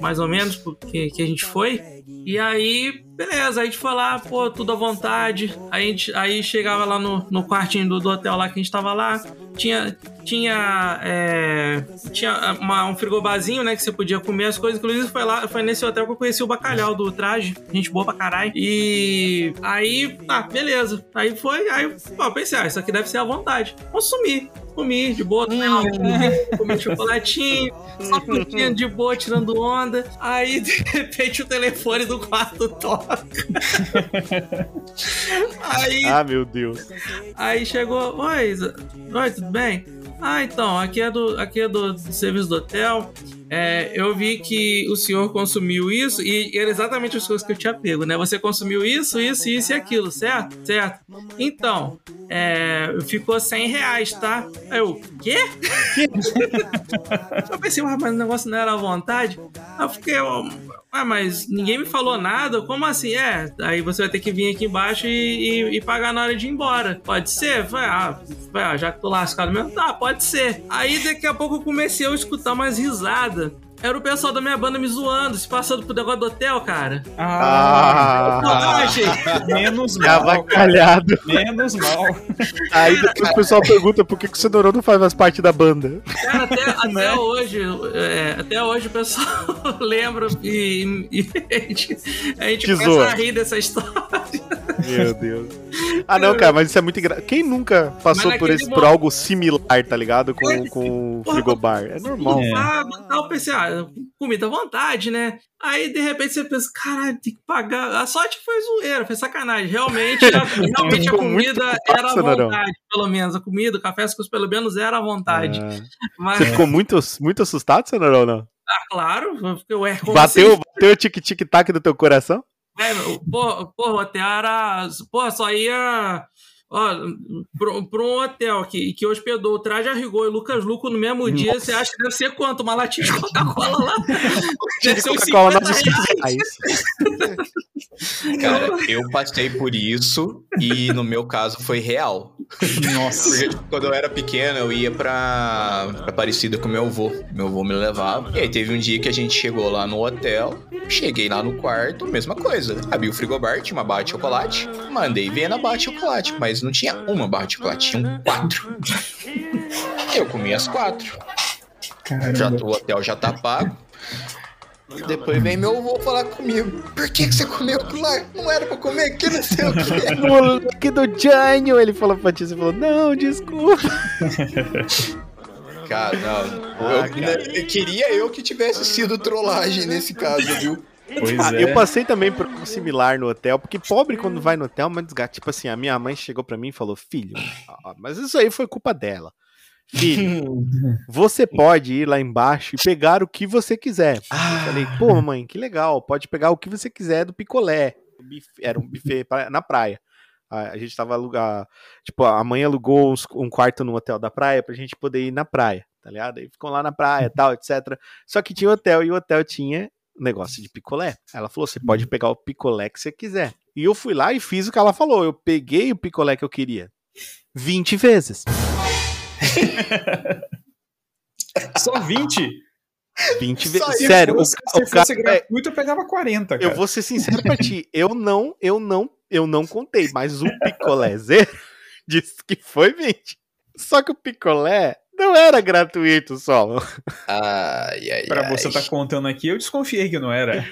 mais ou menos, porque que a gente foi. E aí, beleza, a gente foi lá, pô, tudo à vontade. Aí, gente, aí chegava lá no, no quartinho do, do hotel lá que a gente tava lá. Tinha, tinha, é, tinha uma, um frigobarzinho, né, que você podia comer as coisas. Inclusive, foi lá, foi nesse hotel que eu conheci o bacalhau do traje. Gente boa pra caralho. E aí, ah, beleza. Aí foi, aí, pô, eu pensei, ah, isso aqui deve ser à vontade. Consumi. Comi de boa, tomei uma comi chocolatinho, só curtindo de boa, tirando onda. Aí, de repente, o telefone do quarto toca. Aí, Ah, meu Deus. aí chegou, oi, Isa- oi, tudo bem? Ah, então, aqui é do, aqui é do, serviço do hotel. É, eu vi que o senhor consumiu isso e era exatamente as coisas que eu tinha pego, né? Você consumiu isso, isso, isso e aquilo, certo? Certo. Então, é, ficou 100 reais, tá? Aí eu, quê? eu pensei, "Ué, mas o negócio não era à vontade? Aí eu fiquei, ah, mas ninguém me falou nada? Como assim? É, aí você vai ter que vir aqui embaixo e, e- e pagar na hora de ir embora. Pode ser? Vai, ah, já que tô lascado mesmo, tá, pode ser. Aí daqui a pouco eu comecei a escutar umas risadas nada. Era o pessoal da minha banda me zoando, se passando pro negócio do hotel, cara. Ah, Ah, Sacanagem. menos mal. avacalhado. Menos mal. Aí depois o pessoal pergunta por que, que o Cenourão não faz mais parte da banda. Cara, até, até Né? hoje, é, até hoje o pessoal lembra e, e a gente, a gente Te começa zoa. a rir dessa história. Meu Deus. Ah, não, cara, mas isso é muito engraçado. Quem nunca passou por, esse, por algo similar, tá ligado? Com, com o frigobar. É normal. É. Ah, eu pensei, ah, comida à vontade, né? Aí, de repente, você pensa, caralho, tem que pagar. A sorte foi zoeira, foi sacanagem. Realmente, a, realmente a comida era à vontade, pelo menos. A comida, o café, as coisas, pelo menos, era à vontade. Ah. Mas, Você ficou muito, muito assustado, ou não? ah, claro, porque, ué, como Bateu, assim? bateu o tic-tic-tac do teu coração? Velho, Porra, porra, hotel era. Porra, só ia. Ó, pra, pra um hotel que, que hospedou o Traje a Rigor e Lucas Luco no mesmo dia, você acha que deve ser quanto? Uma latinha de Coca-Cola lá? Deve ser uns Coca-Cola 50 reais. reais. Cara, eu passei por isso e no meu caso foi real. Nossa. Porque tipo, quando eu era pequeno, eu ia pra, pra Aparecida com meu avô. Meu avô me levava. E aí teve um dia que a gente chegou lá no hotel. Cheguei lá no quarto, mesma coisa. Abri o frigobar, tinha uma barra de chocolate. Mandei ver na barra de chocolate, mas não tinha uma barra de chocolate, tinham quatro. Eu comi as quatro. Já, o hotel já tá pago. Depois vem meu avô falar comigo. Por que, que você comeu aquilo lá? Não era pra comer aqui, não sei o quê. Moleque do Jânio, ele falou pra ti, você falou, não, desculpa. Cara, não. Ah, eu, eu queria eu que tivesse sido trollagem nesse caso, viu? Pois Ah, é. Eu passei também por algo similar no hotel, porque pobre quando vai no hotel, mas desgaste. Tipo assim, a minha mãe chegou pra mim e falou: Filho, ah, mas isso aí foi culpa dela. Filho, você pode ir lá embaixo e pegar o que você quiser. Eu falei, pô, mamãe, que legal, pode pegar o que você quiser do picolé. Era um buffet na praia. A gente tava alugando. Tipo, a mãe alugou um quarto no hotel da praia pra gente poder ir na praia, tá ligado? Aí ficou lá na praia tal, etc. Só que tinha hotel e o hotel tinha negócio de picolé. Ela falou: você pode pegar o picolé que você quiser. E eu fui lá e fiz o que ela falou. Eu peguei o picolé que eu queria. 20 vezes. Só 20? 20 Só vezes. Sério, o, se o cara. fosse gratuito, eu pegava 40, cara. Eu vou ser sincero pra ti. Eu não, eu não, eu não contei, mas o picolé zero disse que foi 20. Só que o picolé não era gratuito só. Ai, ai, Pra ai. você tá contando aqui, eu desconfiei que não era.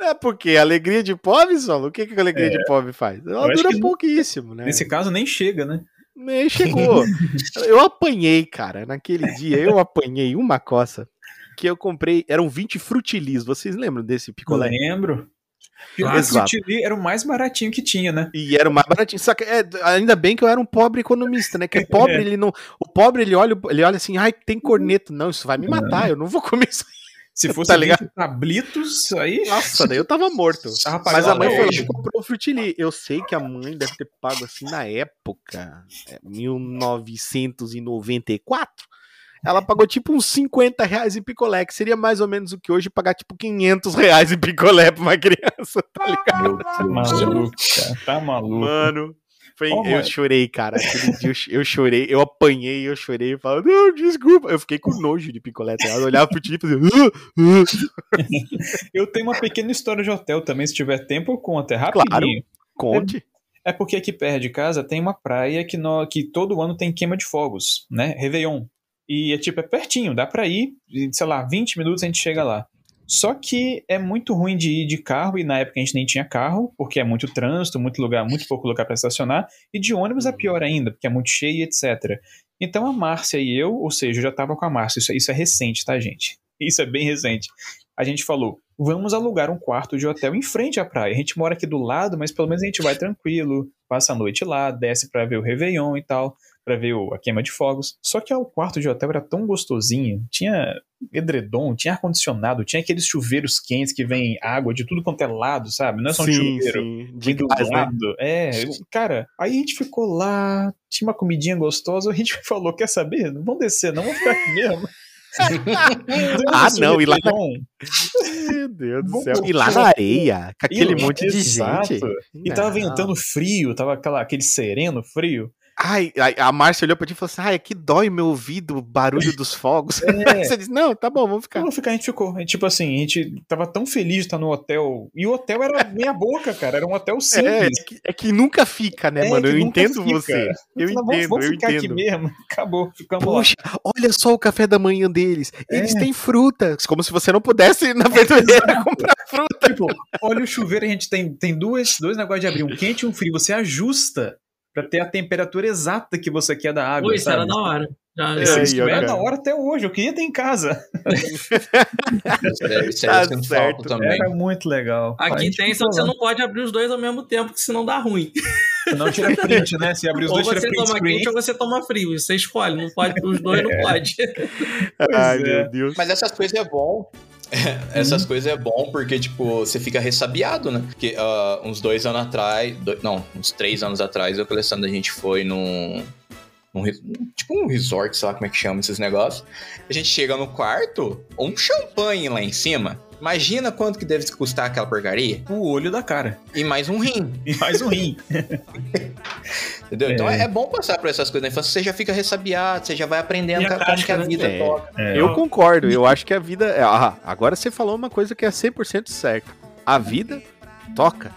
É porque alegria de pobre, solo. O que, que a alegria de pobre faz? Ela dura pouquíssimo, né? Nesse caso, nem chega, né? Nem chegou. eu apanhei, cara. Naquele dia eu apanhei uma coça que eu comprei. Eram 20 frutilis. Vocês lembram desse picolé? Lembro. Esse Exato. frutili era o mais baratinho que tinha, né? E era o mais baratinho. Só que é, ainda bem que eu era um pobre economista, né? Que o pobre, ele não. O pobre, ele olha, ele olha assim, ai, tem corneto. Não, isso vai me matar, eu não vou comer isso. Se fosse Tá tá ligado? tablitos, aí. Nossa, daí eu tava morto. Tava Mas a mãe foi lá e comprou o frutili. Eu sei que a mãe deve ter pago assim na época, é, 1994. Ela pagou tipo uns 50 reais em picolé, que seria mais ou menos o que hoje pagar tipo 500 reais em picolé pra uma criança, tá ligado? Meu Tá maluco, cara. Tá maluco. Mano, foi, Ô, eu mano. chorei, cara. Aquele dia eu, eu chorei, eu apanhei, eu chorei, eu falava, não, desculpa. Eu fiquei com nojo de picolé, tá ligado? Eu olhava pro tio e fazia, "Ah, ah". Eu tenho uma pequena história de hotel também, se tiver tempo, eu conto. É rapidinho. Claro. conte. É porque aqui perto de casa tem uma praia que, nó- que todo ano tem queima de fogos, né? Réveillon. E é tipo, é pertinho, dá pra ir, sei lá, 20 minutos a gente chega lá. Só que é muito ruim de ir de carro, e na época a gente nem tinha carro, porque é muito trânsito, muito lugar, muito pouco lugar pra estacionar. E de ônibus é pior ainda, porque é muito cheio etc. Então a Márcia e eu, ou seja, eu já tava com a Márcia, isso, é- isso é recente, tá, gente? Isso é bem recente. A gente falou, vamos alugar um quarto de hotel em frente à praia. A gente mora aqui do lado, mas pelo menos a gente vai tranquilo, passa a noite lá, desce pra ver o Réveillon e tal, pra ver o- a queima de fogos. Só que o quarto de hotel era tão gostosinho, tinha edredom, tinha ar-condicionado, tinha aqueles chuveiros quentes que vem água de tudo quanto é lado, sabe? Não é só um chuveiro. sim. De do gás, né? lado. É, eu- cara, aí a gente ficou lá, tinha uma comidinha gostosa, a gente falou, quer saber? Não vamos descer, não vamos ficar aqui mesmo. Ah, não, e lá na-. Meu Deus do céu. E lá na areia, com aquele E- monte de exato. gente. E tava ventando frio, tava aquela, aquele sereno frio. Ai, ai, a Márcia olhou pra ti e falou assim: ai, que dói meu ouvido, o barulho dos fogos. É. Você disse: não, tá bom, vamos ficar. Vamos ficar, a gente ficou. A gente, tipo assim, a gente tava tão feliz de estar no hotel. E o hotel era meia boca, cara. Era um hotel É, simples. é que, é que nunca fica, né, É, mano? Eu entendo fica. você. Eu Falei, vamos, entendo, vamos eu ficar aqui entendo. mesmo. Acabou, ficamos Poxa, olha só o café da manhã deles. Eles É. têm fruta. Como se você não pudesse ir na verdureira comprar fruta. lá. Tipo, olha o chuveiro, a gente tem, tem duas, dois negócios de abrir, um quente e um frio. Você ajusta pra ter a temperatura exata que você quer da água. Pô, isso era da hora. Já, É, Isso, é da hora até hoje. Eu queria ter em casa. Isso é- isso é Tá sinto certo. falta também. Era muito legal. Aqui tem, só que você não pode abrir os dois ao mesmo tempo, que senão dá ruim. Não tira print, né? Se abrir os ou dois, tira você print toma screen. quente ou você toma frio. Você escolhe, não pode, os dois não pode. Ai, é. meu Deus. Mas essas coisas é bom. Essas coisas é bom porque, tipo, você fica ressabiado, né? Porque ah, uns dois anos atrás. do- não, uns três anos atrás, eu e a Alessandra, a gente foi num. num tipo um resort, sei lá como é que chama esses negócios. A gente chega no quarto, um champanhe lá em cima. Imagina quanto que deve custar aquela porcaria. O olho da cara. E mais um rim. E mais um rim. Entendeu? Então É. é bom passar por essas coisas na infância. Você já fica ressabiado, você já vai aprendendo E a como que a né? vida É. toca. É. Eu concordo, eu acho que a vida. é- Ah, agora você falou uma coisa que é 100% certa. A vida toca.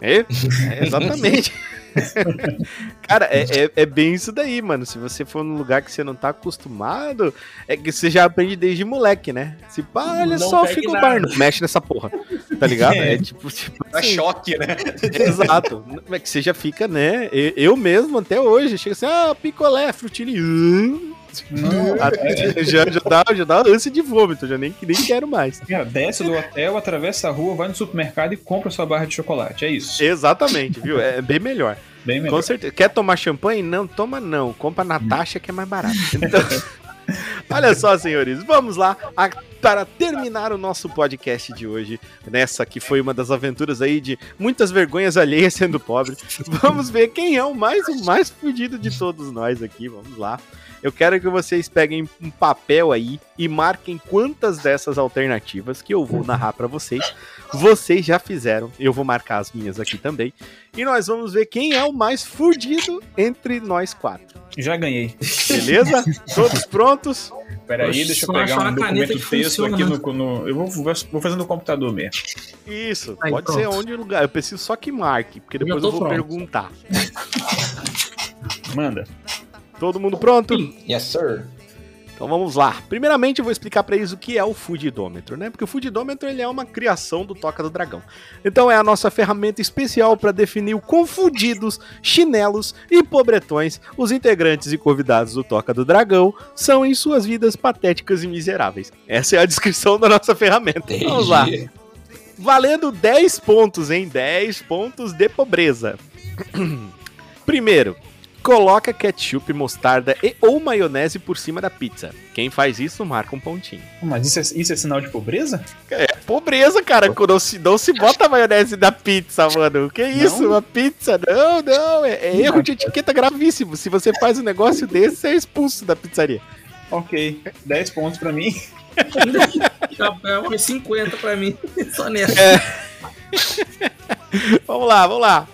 É, é exatamente. Cara, é, é, é bem isso daí, mano. Se você for num lugar que você não tá acostumado, é que você já aprende desde moleque, né? Se pá, olha Não só, fica o bar, não mexe nessa porra. Tá ligado? É, É. tipo, tipo Dá assim, choque, né? Exato. É que você já fica, né? Eu, eu mesmo, até hoje, chega assim, ah, picolé, frutinho. hum. Até- já, já, dá, já dá ânsia de vômito, já nem, nem quero mais. Cara, desce do hotel, atravessa a rua, vai no supermercado e compra sua barra de chocolate. É isso. Exatamente, viu? É bem melhor. Bem melhor. Com certeza. Quer tomar champanhe? Não, toma não. Compra na taxa que é mais barato. Então, olha só, senhores, vamos lá a- para terminar o nosso podcast de hoje. Nessa que foi uma das aventuras aí de muitas vergonhas alheias sendo pobre. Vamos ver quem é o mais o mais fudido de todos nós aqui. Vamos lá. Eu quero que vocês peguem um papel aí e marquem quantas dessas alternativas que eu vou narrar para vocês. Vocês já fizeram. Eu vou marcar as minhas aqui também. E nós vamos ver quem é o mais fudido entre nós quatro. Já ganhei. Beleza? Todos prontos? Peraí, deixa eu pegar um uma caneta documento texto aqui no, no- Eu vou, vou fazer no computador mesmo. Isso, Aí, pode pronto. ser onde lugar. Eu preciso só que marque, porque depois tô eu vou pronto. perguntar. Manda. Todo mundo pronto? Yes, sir. Então vamos lá. Primeiramente eu vou explicar pra eles o que é o fudidômetro, né? Porque o fudidômetro ele é uma criação do Toca do Dragão. Então é a nossa ferramenta especial para definir o quão fudidos, chinelos e pobretões os integrantes e convidados do Toca do Dragão são em suas vidas patéticas e miseráveis. Essa é a descrição da nossa ferramenta. Vamos lá. Entendi. Valendo 10 pontos, hein? 10 pontos de pobreza. Primeiro, coloca ketchup, mostarda e ou maionese por cima da pizza. Quem faz isso marca um pontinho. Mas isso é, isso é sinal de pobreza? É pobreza, cara. Quando não se, não se bota maionese na pizza, mano. Que isso? Uma pizza? Não, não. É, é erro de etiqueta gravíssimo. Se você faz um negócio desse, você é expulso da pizzaria. Ok, 10 pontos pra mim. É uns 50 pra mim. Só nessa. Vamos lá, vamos lá.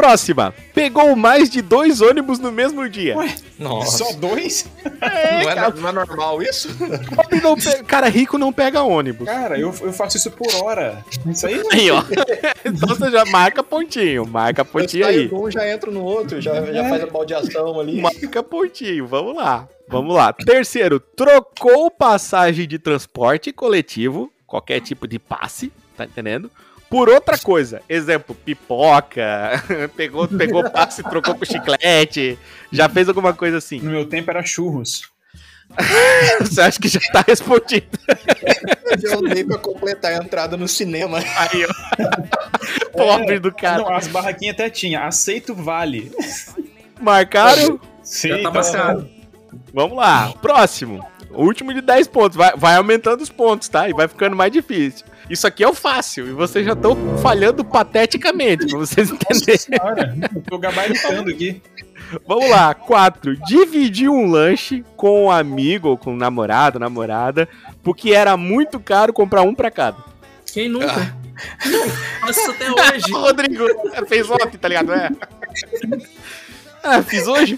Próxima. Pegou mais de dois ônibus no mesmo dia. Nossa. Só dois? É, não, é, cara, não é normal isso? pobre não pe- cara rico não pega ônibus. Cara, eu, eu faço isso por hora. Isso aí Aí, ó. Então você já marca pontinho. Marca pontinho aí. um, já entro no outro, já, já faz a baldeação ali. Marca pontinho. Vamos lá. Vamos lá. Terceiro, trocou passagem de transporte coletivo, qualquer tipo de passe, tá entendendo? Por outra coisa. Exemplo, pipoca, pegou, pegou passe, trocou por chiclete, já fez alguma coisa assim. no meu tempo era churros. Você acha que já tá respondido? Eu dei pra completar a entrada no cinema. Aí, ó. Pobre do cara. Não, as barraquinhas até tinha. Aceito vale. Marcaram? Sim, Já tá marcado. Vamos lá. Próximo. O último de 10 pontos. Vai, vai aumentando os pontos, tá? E vai ficando mais difícil. Isso aqui é o fácil. E vocês já estão falhando pateticamente, pra vocês entenderem. Tô gabaritando aqui. Vamos lá. 4. Dividir um lanche com um amigo ou com um namorado, namorada, porque era muito caro comprar um pra cada. Quem nunca? Faço isso até hoje. Rodrigo, fez ontem, tá ligado? É. Ah, fiz hoje?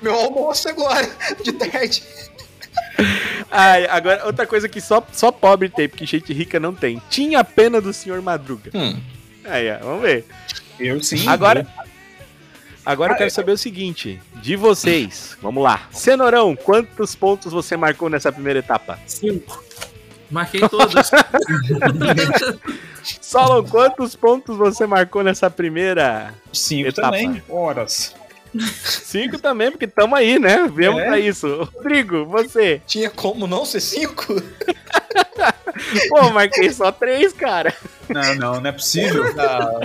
Meu almoço agora, de tarde. Ai, agora, outra coisa que só, só pobre tem, porque gente rica não tem. Tinha pena do senhor Madruga. Hum. Aí, ó, vamos ver. Eu sim. Agora, agora eu quero saber o seguinte: de vocês, vamos lá. Cenourão, quantos pontos você marcou nessa primeira etapa? Cinco. Marquei todas. Solon, quantos pontos você marcou nessa primeira? Cinco etapa. também. Horas. Cinco também, porque tamo aí, né? Vemos É. pra isso. Rodrigo, você. Tinha como não ser cinco? Pô, marquei só três, cara. Não, não, não é possível. Não.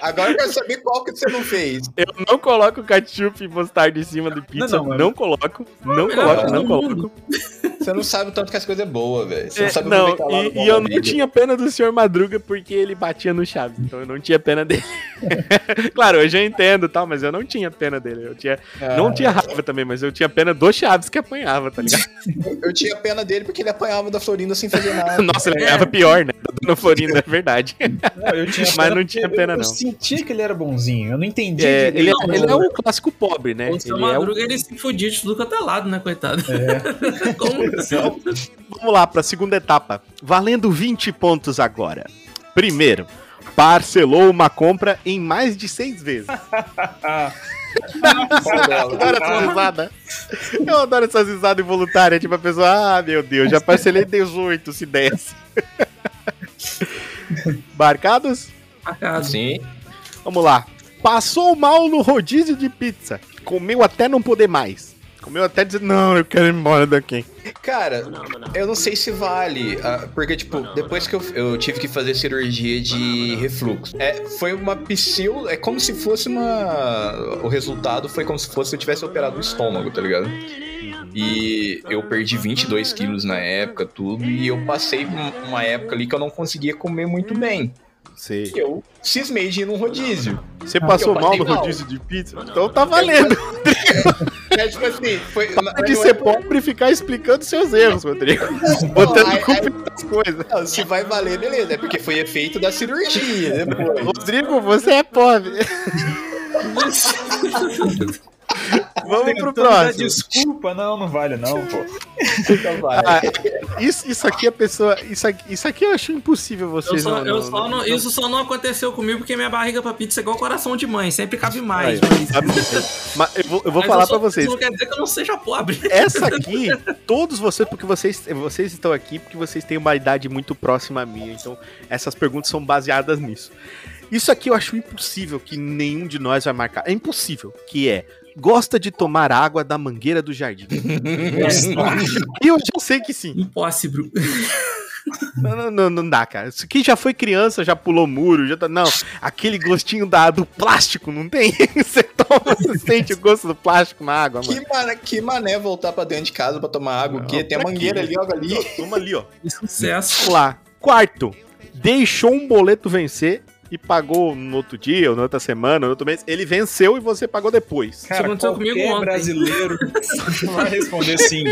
Agora eu quero saber qual que você não fez. Eu não coloco ketchup e mostarda em cima de pizza. Não, Não, não, coloco. Não coloco, não coloco. Você não sabe o tanto que as coisas é boa, velho. Você É, não sabe não, lá no e, e eu não tinha pena do senhor Madruga porque ele batia no Chaves, então eu não tinha pena dele. claro, hoje eu entendo, tal, mas eu não tinha pena dele. Eu tinha, Ah, não tinha raiva também, mas eu tinha pena do Chaves que apanhava, tá ligado? Eu tinha pena dele porque ele apanhava da Florinda sem fazer nada. Nossa, ele ganhava pior, né? Da Dona Florinda, é verdade. Não, eu tinha Mas não tinha pena, eu, não. Eu sentia que ele era bonzinho. Eu não entendia. É, ele, Não, é, ele é um clássico pobre, né? O seu Ele é Madruga, ele se fudia de tudo quanto é lado, né, coitado? É. Como Vamos lá pra segunda etapa. Valendo 20 pontos agora. Primeiro, parcelou uma compra em mais de seis vezes. Eu adoro essa risada. Eu adoro essas risadas involuntárias. Tipo, a pessoa, ah, meu Deus, já parcelei 18 se desse. Marcados? marcado. Sim. Vamos lá. Passou mal no rodízio de pizza. Comeu até não poder mais. Comeu até dizer, não, eu quero ir embora daqui. Cara, eu não sei se vale, ah, porque, tipo, depois que eu, eu tive que fazer cirurgia de refluxo, é, foi uma pseudo, é como se fosse uma, o resultado foi como se fosse eu tivesse operado o estômago, tá ligado? E eu perdi 22 quilos na época, tudo, e eu passei um- uma época ali que eu não conseguia comer muito bem. Sei. E eu cismei de ir num rodízio. Você passou mal no mal. rodízio de pizza? Então tá valendo. É tipo assim, foi. Para de ser pobre e ficar explicando seus erros, Rodrigo. Botando aí- culpa nas coisas. Não, se vai valer, beleza. É porque foi efeito da cirurgia depois. Rodrigo, você é pobre. Vamos pro próximo. Desculpa, não, não vale não, pô. Então. Ah, isso, isso aqui a pessoa. Isso aqui, isso aqui eu acho impossível Eu vocês só, não, eu não- só não- não- isso só não aconteceu comigo porque minha barriga pra pizza é igual coração de mãe, sempre cabe mais. Aí, mas-? Mas eu vou, eu vou mas falar eu sou- pra vocês. Isso não quer dizer que eu não seja pobre. Essa aqui, todos vocês, porque vocês, vocês estão aqui porque vocês têm uma idade muito próxima à minha, então essas perguntas são baseadas nisso. Isso aqui eu acho impossível que nenhum de nós vai marcar. É impossível, que é gosta de tomar água da mangueira do jardim. E eu já sei que sim. Impossível. Não, não, não, não dá, cara. Isso aqui já foi criança, já pulou muro, já tá. Não, aquele gostinho da, do plástico, não tem? Você toma, você sente o gosto do plástico na água, mano. Que, mané, que mané voltar pra dentro de casa pra tomar água, Não, porque tem a mangueira ali, logo ali. Toma ali, ó. Que sucesso. Vamos lá. Quarto, deixou um boleto vencer e pagou no outro dia, ou na outra semana, ou no outro mês, ele venceu e você pagou depois. Cara, aconteceu qualquer comigo ontem. brasileiro vai responder sim.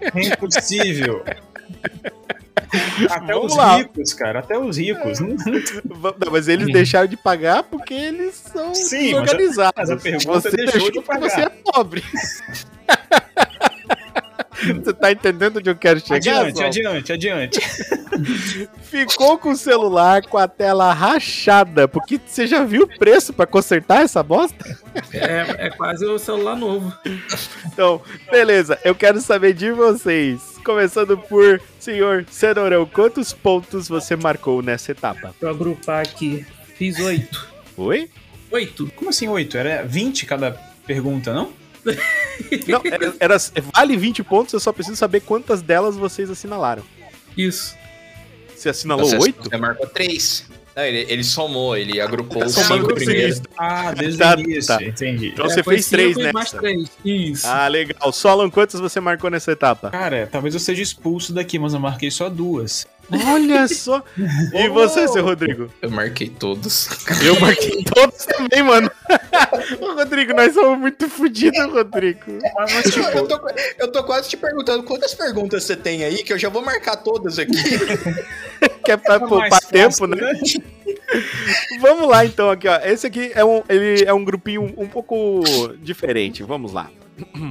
É impossível. Até Vamos os lá. ricos, cara. Até os ricos. Não- Va- Não, mas eles deixaram de pagar porque eles são Sim, mas a- organizados. mas a pergunta você deixou deixou de porque pagar. você é pobre. você tá entendendo onde eu quero chegar? Adiante, Sol? adiante, adiante. Ficou com o celular com a tela rachada, porque você já viu o preço pra consertar essa bosta? É, é quase o celular novo. Então, beleza, eu quero saber de vocês. Começando por senhor Cenourão, quantos pontos você marcou nessa etapa? Pra agrupar aqui. Fiz oito. Oi? Oito. Como assim oito? Era 20 cada pergunta, não? Não, era, era- vale 20 pontos, eu só preciso saber quantas delas vocês assinalaram. Isso. Você assinalou Você- 8? Você marcou três. Não, ele, ele somou, ele agrupou Tá os somando cinco vocês. primeiros. Ah, desde Tá, o início. tá. Entendi. Então É, você fez três cinco e mais nessa. três. Isso. Ah, legal. Solon, quantas você marcou nessa etapa? Cara, talvez eu seja expulso daqui, mas eu marquei só duas. Olha só. E você, seu Rodrigo? Eu marquei todos. Eu marquei todos também, mano. Rodrigo, nós somos muito fodidos, Rodrigo. Mas, tipo, eu, tô, eu tô quase te perguntando quantas perguntas você tem aí, que eu já vou marcar todas aqui. Que é pra tá poupar tempo, fácil, né? Vamos lá, então, aqui, ó. Esse aqui é um, ele é um grupinho um pouco diferente. Vamos lá.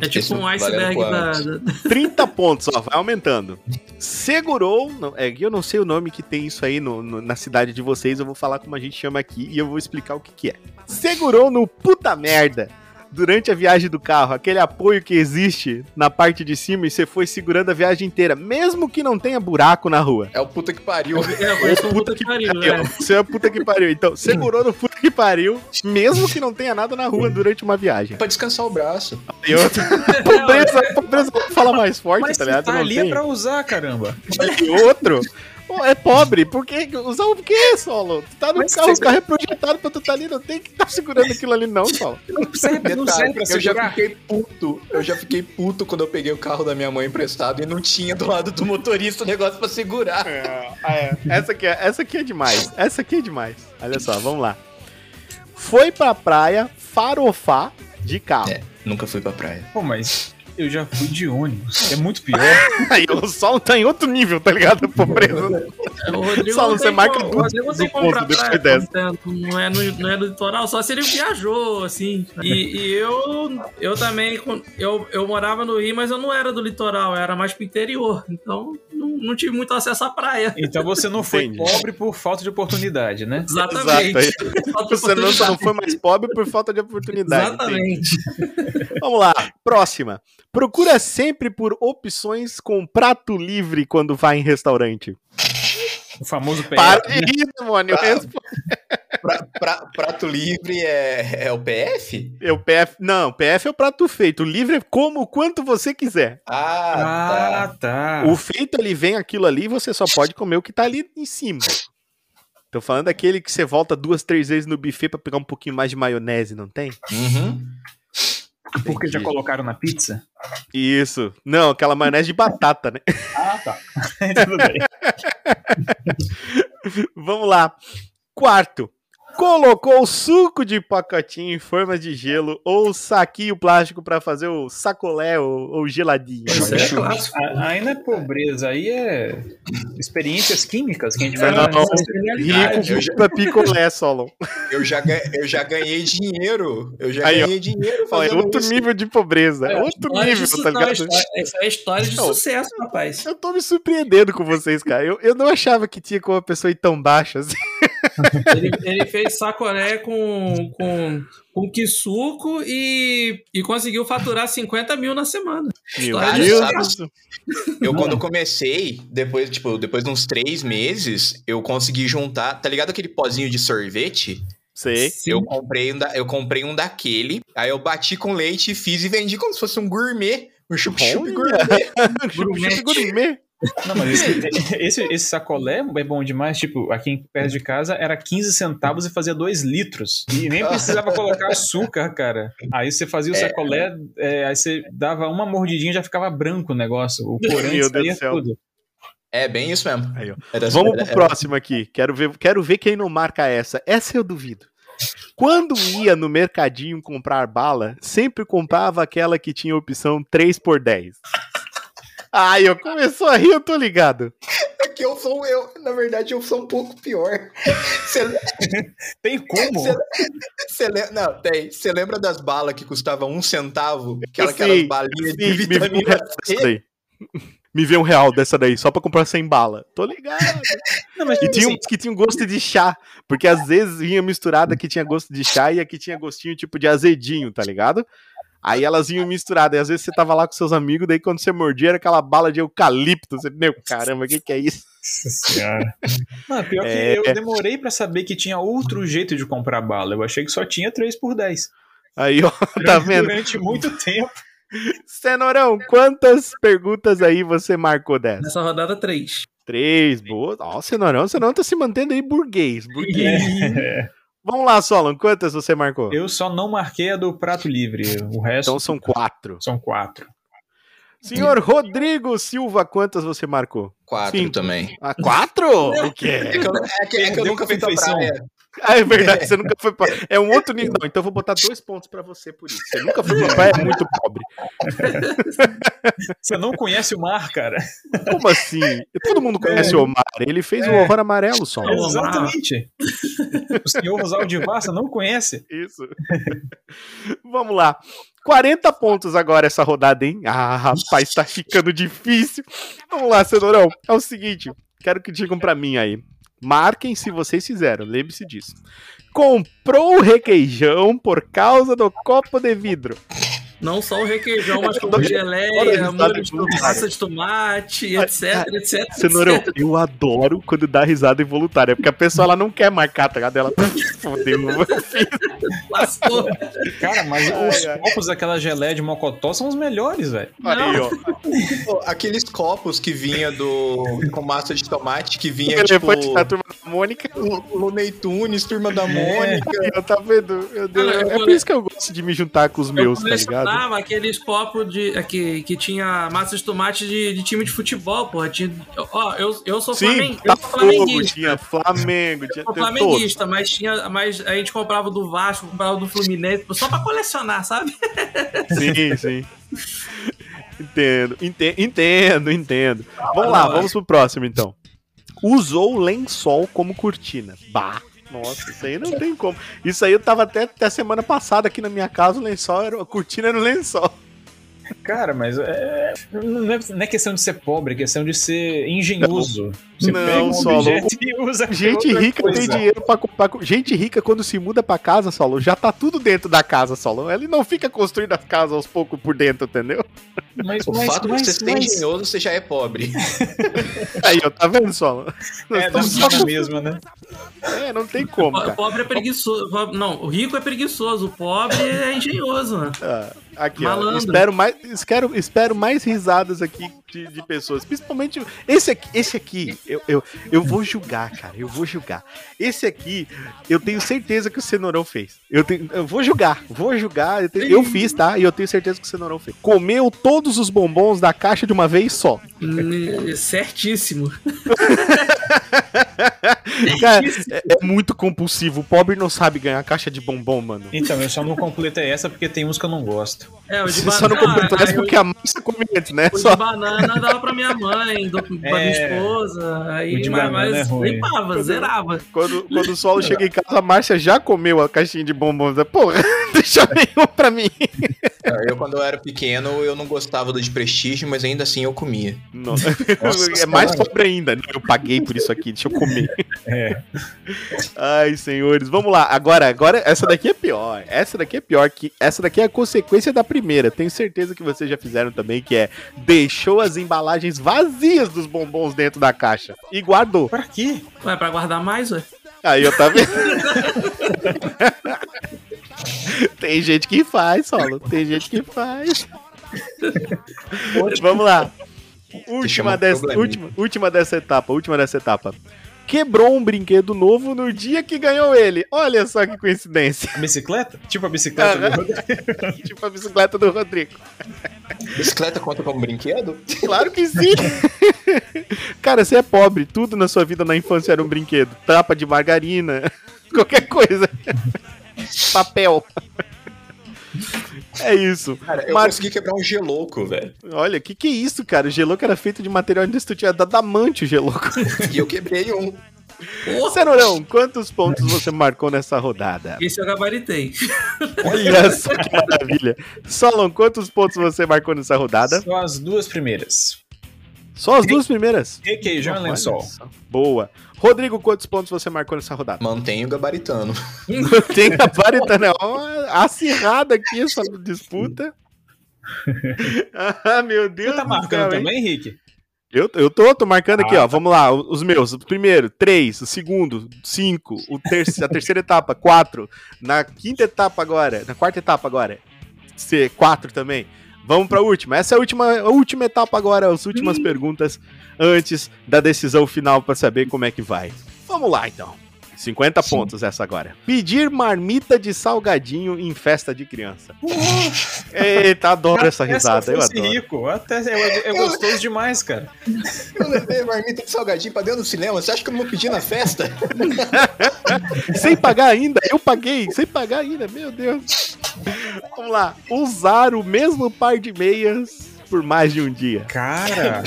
É tipo Esse um iceberg da, da- 30 pontos, ó, vai aumentando. Segurou, não, é que eu não sei o nome que tem isso aí no- no- na cidade de vocês, eu vou falar como a gente chama aqui e eu vou explicar o que que é. Segurou no puta merda durante a viagem do carro, aquele apoio que existe na parte de cima e você foi segurando a viagem inteira, mesmo que não tenha buraco na rua. É o puta que pariu. É, eu conheço um puta que pariu, pariu. né? Você é a puta que pariu. Então, segurou no puta que pariu, mesmo que não tenha nada na rua durante uma viagem. Pra descansar o braço. E outra, pobreza, pobreza fala mais forte, mas tá ligado? tá Não ali é pra usar, caramba. E outro, pô, é pobre. Por que usar o quê, Solo? Tu tá no Mas carro, você- o carro é projetado pra tu tá ali, não tem que tá segurando aquilo ali não, Solo. Não serve, não serve pra eu já fiquei puto. Eu já fiquei puto quando eu peguei o carro da minha mãe emprestado e não tinha do lado do motorista o negócio pra segurar. É, essa, aqui é, essa aqui é demais. Essa aqui é demais. Olha só, vamos lá. Foi pra praia farofar de carro. É, nunca fui pra praia. Pô, mas eu já fui de ônibus. É muito pior. Aí o Solo tá em outro nível, tá ligado? Pobreza. O Rodrigo Só não você marca o Rodrigo tem do ponto depois praia, dessa. Não é, no, não é no litoral, só se ele viajou, assim. E, e eu, eu também, eu, eu morava no Rio, mas eu não era do litoral, eu era mais pro interior. Então, não, não tive muito acesso à praia. Então você não foi Entendi. pobre por falta de oportunidade, né? Exatamente. Exato. Você não, não foi mais pobre por falta de oportunidade. entendi. Exatamente. Vamos lá, próxima. Procura sempre por opções com prato livre quando vai em restaurante. O famoso PF. Para de rir, demônio. Tá. Pra- pra- prato livre é, é o PF? É o PF. Não, PF é o prato feito. O livre é como o quanto você quiser. Ah, Ah, tá. O feito ele vem aquilo ali, você só pode comer o que tá ali em cima. Tô falando daquele que você volta duas, três vezes no buffet pra pegar um pouquinho mais de maionese, não tem? tá. Uhum. Porque já colocaram na pizza? Isso. Não, aquela maionese de batata, né? Ah, tá. Tudo bem. Vamos lá. Quarto. Colocou suco de pacotinho em forma de gelo ou saquinho plástico pra fazer o sacolé ou, ou geladinho. Isso é clássico. Aí não é pobreza, aí é experiências químicas que a gente vai não. É. Rico pra picolé, Solon. Eu, já eu já ganhei dinheiro. Eu já Aí, ó. ganhei dinheiro Ó, é fazendo outro isso. nível de pobreza. É outro História de nível, tá não, ligado? Essa é a história de Não. sucesso, rapaz. Eu tô me surpreendendo com vocês, cara. Eu, eu não achava que tinha como uma pessoa ir tão baixa assim. Ele, ele fez sacolé com, com, com quisuco e, e conseguiu faturar 50 mil na semana. Meu Deus. Eu, quando comecei, depois, tipo, depois de uns três meses, eu consegui juntar, tá ligado aquele pozinho de sorvete? Sei. Eu comprei, um da, eu comprei um daquele, aí eu bati com leite e fiz e vendi como se fosse um gourmet. Um chup-chup gourmet. Chup-chup gourmet. Não, mas esse, esse, esse sacolé é bom demais. Tipo, aqui em- perto de casa era 15 centavos e fazia 2 litros. E nem precisava colocar açúcar, cara. Aí você fazia o sacolé, é, aí você dava uma mordidinha e já ficava branco o negócio. O corante Meu Deus saía do céu. tudo. É bem isso mesmo. Aí, ó. Era- Vamos era- pro próximo aqui. Quero ver, quero ver quem não marca essa. Essa eu duvido. Quando ia no mercadinho comprar bala, sempre comprava aquela que tinha opção 3 por 10. Ai, eu começou a rir, eu tô ligado. É que eu sou eu, na verdade, eu sou um pouco pior. Você Tem como? Lembra, não, tem. Você lembra das balas que custavam um centavo? Aquela, Sim, aquelas balinhas Sim, de me vê um vitamina real dessa daí. Me vê um real dessa daí, só pra comprar 100 bala. Tô ligado. Não, mas E tipo tinha assim, uns que tinham gosto de chá, porque às vezes vinha misturada que tinha gosto de chá e a que tinha gostinho tipo de azedinho, tá ligado? Aí elas vinham misturadas, e às vezes você tava lá com seus amigos, daí quando você mordia era aquela bala de eucalipto, você, meu, caramba, o que que é isso? Nossa senhora. Não, pior É. que eu demorei pra saber que tinha outro jeito de comprar bala. Eu achei que só tinha 3 por 10 Aí, ó, tá vendo? Durante muito tempo. Cenourão, quantas perguntas aí você marcou dessa? Nessa rodada, três. Três, boa. Ó, Cenourão, Cenourão tá se mantendo aí burguês, burguês. É. Vamos lá, Solon, quantas você marcou? Eu só não marquei a do prato livre. O resto Então são quatro. são quatro. Senhor Rodrigo Silva, quantas você marcou? Quatro Cinco. também. Ah, quatro? O É quê? que eu, é que, é que eu nunca fui pra praia. Ah, é verdade, você nunca foi pra... É um outro nível. Não, então eu vou botar dois pontos pra você por isso. Você nunca foi pra praia, é muito pobre. Você não conhece o mar, cara? Como assim? Todo mundo conhece o Omar. Ele fez o horror amarelo, só. É. Exatamente. O senhor Rosaldivar, você não conhece? Isso. Vamos lá. 40 pontos agora essa rodada, hein? Ah, rapaz, tá ficando difícil. Vamos lá, Cenourão. É o seguinte, quero que digam pra mim aí. Marquem se vocês fizeram, lembre-se disso. Comprou o requeijão por causa do copo de vidro. Não só o requeijão, mas como a geleia, molho de massa de tomate, etc, etc. Cenourão, eu adoro quando dá risada involuntária, porque a pessoa ela não quer marcar, tá ligado? Ela tá fodeu, eu fiz. Lascou. Cara, mas Ai, os ai. copos daquela geleia de mocotó são os melhores, velho. Aí, ó. Aqueles copos que vinha do. com massa de tomate, que vinha O tipo. elefante da turma da Mônica. Looney Tunes, Turma da Mônica. Aí, ó, tá vendo? Meu Deus, eu é por isso que eu gosto de me juntar com os meus, tá ligado? Colecionava aqueles copos de, é, que, que tinha massa de tomate de, de time de futebol, porra. Tinha, ó, eu, eu sou, Sim, flamen, eu sou flamenguista. tinha Flamengo, tinha Eu flamenguista, mas, tinha, mas a gente comprava do Vasco, comprava do Fluminense, só pra colecionar, sabe? Sim, sim. Entendo, ente- entendo, entendo. Vamos lá, vamos pro próximo então. Usou lençol como cortina. Bah. Nossa, isso aí não tem como. Isso aí eu tava até, até semana passada aqui na minha casa, o lençol era. A cortina era o lençol. Cara, mas é, não, é, não é questão de ser pobre, é questão de ser engenhoso. Você Não, um Solo. objeto usa pra Gente rica tem coisa. dinheiro pra comprar. Gente rica, quando se muda pra casa, Solo, já tá tudo dentro da casa, Solo. Ele não fica construindo as casas aos poucos por dentro, entendeu? Mas, O mas, fato mas, de você ser mas- engenhoso, você já é pobre. Aí, ó, tá vendo, Solo? Nós É, não estamos tá só na mesma, né? É, não tem como, O cara. pobre é preguiçoso. Não, o rico é preguiçoso, o pobre é engenhoso, mano. Ah, aqui, ó. Malandro. Espero mais, espero, espero mais risadas aqui de, de pessoas. Principalmente esse aqui. Esse aqui, eu, eu, eu vou julgar, cara. Eu vou julgar. Esse aqui, eu tenho certeza que o Cenourão fez. Eu, tenho, eu vou julgar. Vou julgar. Eu, tenho- eu fiz, tá? E eu tenho certeza que o Cenourão fez. Comeu todos os bombons da caixa de uma vez só. Hum, Certíssimo. Cara, é, é muito compulsivo. O pobre não sabe ganhar caixa de bombom, mano. Então, eu só não completei essa porque tem uns que eu não gosto. É, o de Você só não banana. completou essa porque a massa antes, né? O Só. de banana dava pra minha mãe, do, pra minha É, esposa. o Aí, de mas, banana mas é ruim. limpava, zerava. Quando, quando o solo chega em casa, a Márcia já comeu a caixinha de bombons. Ela, Porra, deixa nenhum pra mim. Eu, quando eu era pequeno, eu não gostava do de prestígio, mas ainda assim eu comia. Não. Nossa é mais pobre ainda. Não, Eu paguei por isso aqui, deixa eu comer. É. Ai, senhores, vamos lá. Agora, agora essa daqui é pior. Essa daqui é pior que essa daqui é a consequência da primeira. Tenho certeza que vocês já fizeram também, que é deixou as embalagens vazias dos bombons dentro da caixa e guardou. Pra quê? Ué, pra guardar mais, ué? Aí eu vendo? Tem gente que faz, solo. Tem gente que faz. Vamos lá. Última dessa, última, última dessa etapa, última dessa etapa. Quebrou um brinquedo novo no dia que ganhou ele. Olha só que coincidência. A bicicleta? Tipo a bicicleta do. Rodrigo. tipo a bicicleta do Rodrigo. Bicicleta conta como brinquedo? Claro que sim. Cara, você é pobre, tudo na sua vida na infância era um brinquedo. Tapa de margarina, qualquer coisa. Papel. É isso. Cara, eu Mar- consegui quebrar um gelouco, velho. Olha, que que é isso, cara? O geloco era feito de material indestrutível, era adamante o geloco. E eu quebrei um. Porra, Cenurão, quantos pontos você marcou nessa rodada? esse eu gabaritei. Olha só que maravilha. Solon, quantos pontos você marcou nessa rodada? Só as duas primeiras. Só as duas primeiras? Requeijão e Olha lençol. Boa. Rodrigo, quantos pontos você marcou nessa rodada? Mantenho gabaritando. Tem a varita, né? Ó, Acirrada aqui essa disputa. Ah, meu Deus Você tá do marcando céu, também, Henrique? Eu, eu tô, tô marcando aqui, Ah, ó. Vamos lá, os meus. O primeiro, três. O segundo, cinco. O terceiro, a terceira etapa, quatro. Na quinta etapa agora, na quarta etapa agora, C, quatro também. Vamos pra última. Essa é a última, a última etapa agora, as últimas perguntas antes da decisão final pra saber como é que vai. Vamos lá, então. 50 pontos essa agora. Pedir marmita de salgadinho em festa de criança. Eita, adoro essa risada, eu adoro. rico, até é, é gostoso demais, cara. Eu levei marmita de salgadinho pra dentro do cinema. Você acha que eu não vou pedir na festa? sem pagar ainda, eu paguei, sem pagar ainda, meu Deus. Vamos lá, usar o mesmo par de meias por mais de um dia. Cara,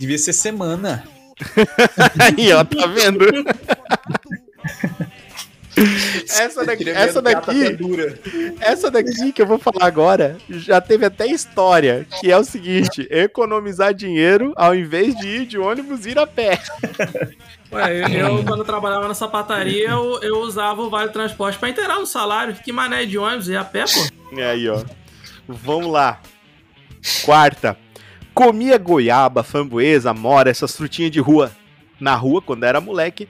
devia ser semana. Aí, ó, tá vendo? Essa daqui, essa daqui, essa daqui que eu vou falar agora, já teve até história, que é o seguinte, economizar dinheiro ao invés de ir de ônibus, ir a pé. Ué, eu, eu, quando eu trabalhava na sapataria, eu, eu usava o Vale Transporte pra inteirar no salário. Que mané de ônibus e a pé, pô. E aí, ó. Vamos lá. Quarta. Comia goiaba, framboesa, mora, essas frutinhas de rua. Na rua, quando era moleque.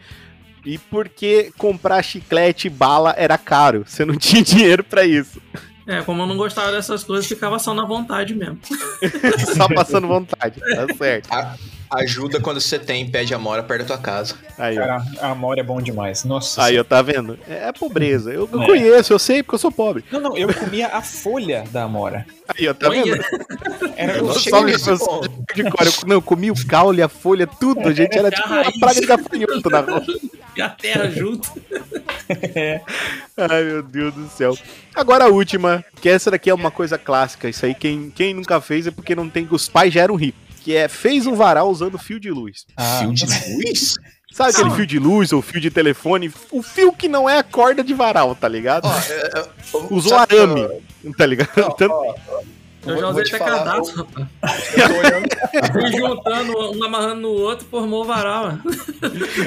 E porque comprar chiclete e bala era caro. Você não tinha dinheiro pra isso. É, como eu não gostava dessas coisas, ficava só na vontade mesmo. Só passando vontade. Tá certo. Ajuda quando você tem pé de amora perto da tua casa. Aí, ó. Cara, a amora é bom demais. Nossa. Aí, ó, tá vendo? É pobreza. Eu, eu É. conheço, eu sei, porque eu sou pobre. Não, não, eu comia a folha da amora. Aí, ó, tá Olha, vendo? Era Eu Só me ponto. de cor. Eu, não, eu comi o caule, a folha, tudo. A gente era tipo uma praga de gafanhoto na rua. E a terra junto. Ai, meu Deus do céu. Agora a última, que essa daqui é uma coisa clássica. Isso aí, quem, quem nunca fez é porque não tem. Os pais já eram ricos. Que é fez um varal usando fio de luz. Ah, Fio de luz? Sabe aquele fio de luz ou fio de telefone? O fio que não é a corda de varal, tá ligado? Ó, é, é, Usou que eu- arame, tá ligado? Tanto- ó, Eu já vou usei te até cadastro, rapaz. Eu tô olhando, Fui juntando, um amarrando no outro, formou o varal.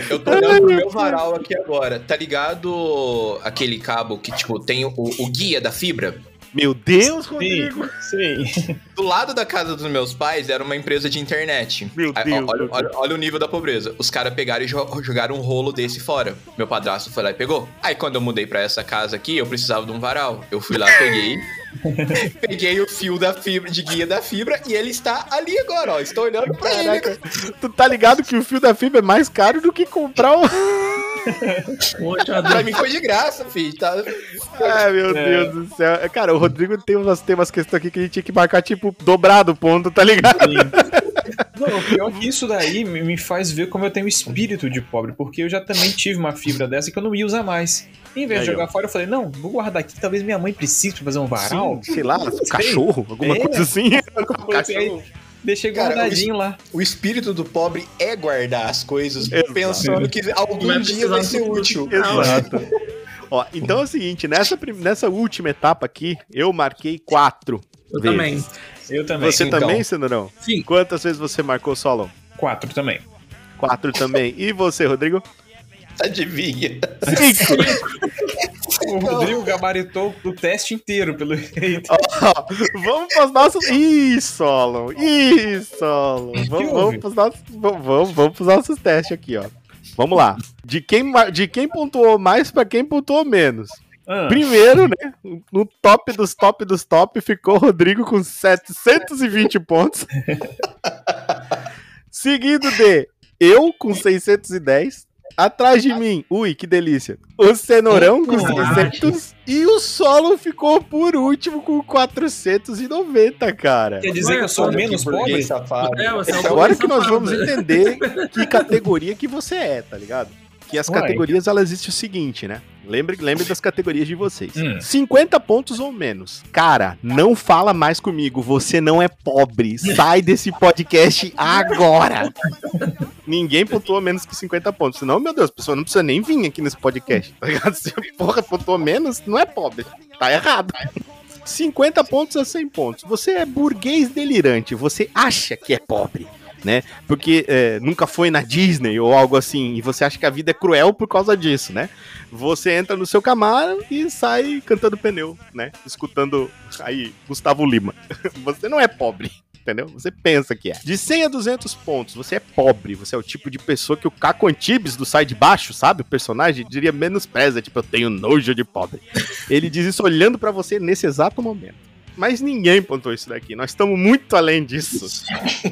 eu tô olhando pro meu varal aqui agora. Tá ligado aquele cabo que, tipo, tem o, o guia da fibra? Meu Deus, sim, Rodrigo! sim. Do lado da casa dos meus pais era uma empresa de internet. Meu Deus, olha, meu olha- olha o nível da pobreza. Os caras pegaram e jo- jogaram um rolo desse fora. Meu padrasto foi lá e pegou. Aí quando eu mudei pra essa casa aqui, eu precisava de um varal. Eu fui lá, peguei. peguei o fio da fibra, de guia da fibra, e ele está ali agora, ó. Estou olhando pra ele. Caraca, tu tá ligado que o fio da fibra é mais caro do que comprar o. Poxa, Pra mim foi de graça, filho. Tá... Ai, meu É. Deus do céu. Cara, o Rodrigo tem umas, tem umas questões aqui que a gente tinha que marcar, tipo, dobrado o ponto, tá ligado? Não, o pior é que isso daí me faz ver como eu tenho espírito de pobre, porque eu já também tive uma fibra dessa que eu não ia usar mais. Em vez de Aí, jogar fora, eu falei, não, vou guardar aqui, talvez minha mãe precise pra fazer um varal. Sim, sei lá, um cachorro, alguma É. coisa assim. Eu Deixei Cara, guardadinho lá. O espírito do pobre é guardar as coisas Exato. pensando que algum Vai dia vai ser útil. Exato. Ó, então é o seguinte, nessa, nessa última etapa aqui, eu marquei quatro. Eu vezes. também. Eu também. Você Então. também, Cenourão? Sim. Quantas vezes você marcou solo? Quatro também. Quatro também. E você, Rodrigo? Adivinha. Cinco. O Rodrigo gabaritou o teste inteiro, pelo jeito. Ó, vamos pros nossos. Ih, Solon! Ih, Solon! Vamos, vamos, nossos... vamos, vamos, nossos testes aqui, ó. Vamos lá. De quem, de quem pontuou mais pra quem pontuou menos. Ah, Primeiro, né? No top dos top dos top ficou o Rodrigo com 720 pontos. Seguido de eu com 610. Atrás de mim, ui, que delícia. O Cenourão com. 300 e o Solo ficou por último com 490, cara. Quer dizer que eu sou menos pobre? safado. É, você é o Agora que nós vamos entender que categoria que você é, tá ligado? Que as Uai. categorias, elas existem o seguinte, né? Lembre, lembre das categorias de vocês. Hum. 50 pontos ou menos. Cara, não fala mais comigo. Você não é pobre. Sai desse podcast agora. Ninguém pontuou menos que 50 pontos. Senão, meu Deus, a pessoa não precisa nem vir aqui nesse podcast. Tá ligado? Se porra pontuou menos, não é pobre. Tá errado. 50 pontos a 100 pontos. Você é burguês delirante. Você acha que é pobre. Né? Porque é, nunca foi na Disney ou algo assim, e você acha que a vida é cruel por causa disso, né? Você entra no seu Camaro e sai cantando pneu, né? Escutando aí Gustavo Lima. Você não é pobre, entendeu? Você pensa que é. De 100 a 200 pontos, você é pobre. Você é o tipo de pessoa que o Caco Antibes do Sai de Baixo, sabe? O personagem diria menospreza, tipo, eu tenho nojo de pobre. Ele diz isso olhando pra você nesse exato momento. Mas ninguém pontuou isso daqui. Nós estamos muito além disso.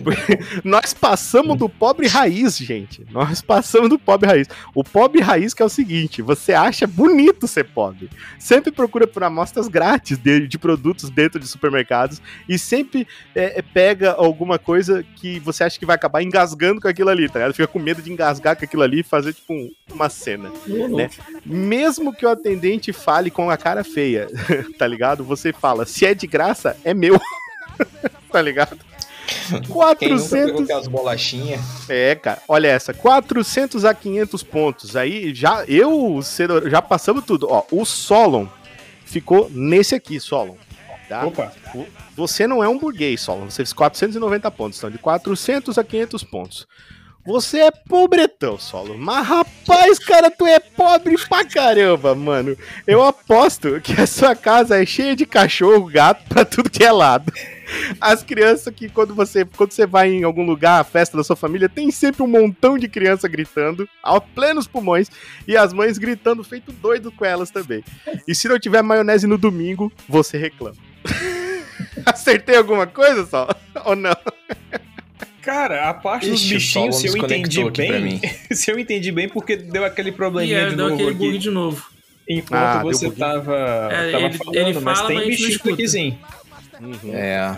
Nós passamos do pobre raiz, gente. Nós passamos do pobre raiz. O pobre raiz que é o seguinte: você acha bonito ser pobre. Sempre procura por amostras grátis de, de produtos dentro de supermercados e sempre é, é, pega alguma coisa que você acha que vai acabar engasgando com aquilo ali, tá ligado? Fica com medo de engasgar com aquilo ali e fazer, tipo, um- uma cena. né? Mesmo que o atendente fale com a cara feia, tá ligado? Você fala, se é de graça, é meu. tá ligado? Quem nunca 400 pegou aquelas bolachinhas? é, cara, olha essa, 400 a 500 pontos. Aí já eu, já passamos tudo. Ó, o Solon ficou nesse aqui, Solon. Tá? Opa. Você não é um burguês, Solon. Você fez 490 pontos, então de 400 a 500 pontos. Você é pobretão, Solo. Mas rapaz, cara, tu é pobre pra caramba, mano. Eu aposto que a sua casa é cheia de cachorro, gato, pra tudo que é lado. As crianças que quando você, quando você vai em algum lugar, a festa da sua família, tem sempre um montão de criança gritando, ao plenos pulmões, e as mães gritando feito doido com elas também. E se não tiver maionese no domingo, você reclama. Acertei alguma coisa, só? Ou não? Cara, a parte dos Ixi, o bichinhos, se eu entendi aqui bem, mim. se eu entendi bem, porque deu aquele probleminha é, de deu novo aquele bug aqui, de novo. enquanto Ah, você tava, É, tava ele- falando, ele mas fala, tem mas bichinho aquizinho. Uhum, É.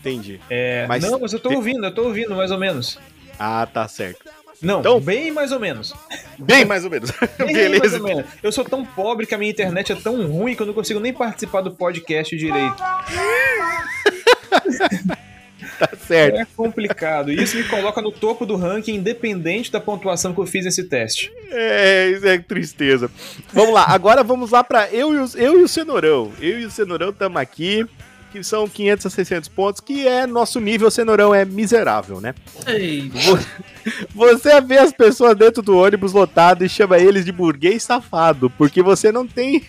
Entendi. É, Mas não, mas eu tô te- ouvindo, eu tô ouvindo mais ou menos. Ah, tá certo. Não, Então- bem mais ou menos. Bem mais ou menos. Bem mais Beleza. ou menos. Eu sou tão pobre que a minha internet é tão ruim que eu não consigo nem participar do podcast direito. Tá certo. É complicado. E isso me coloca no topo do ranking, independente da pontuação que eu fiz nesse teste. É, isso é tristeza. Vamos lá, agora vamos lá pra eu e o, eu e o Cenourão. Eu e o Cenourão estamos aqui, que são 500 a 600 pontos, que é nosso nível Cenourão é miserável, né? Ei, Vo- Você vê as pessoas dentro do ônibus lotado e chama eles de burguês safado, porque você não tem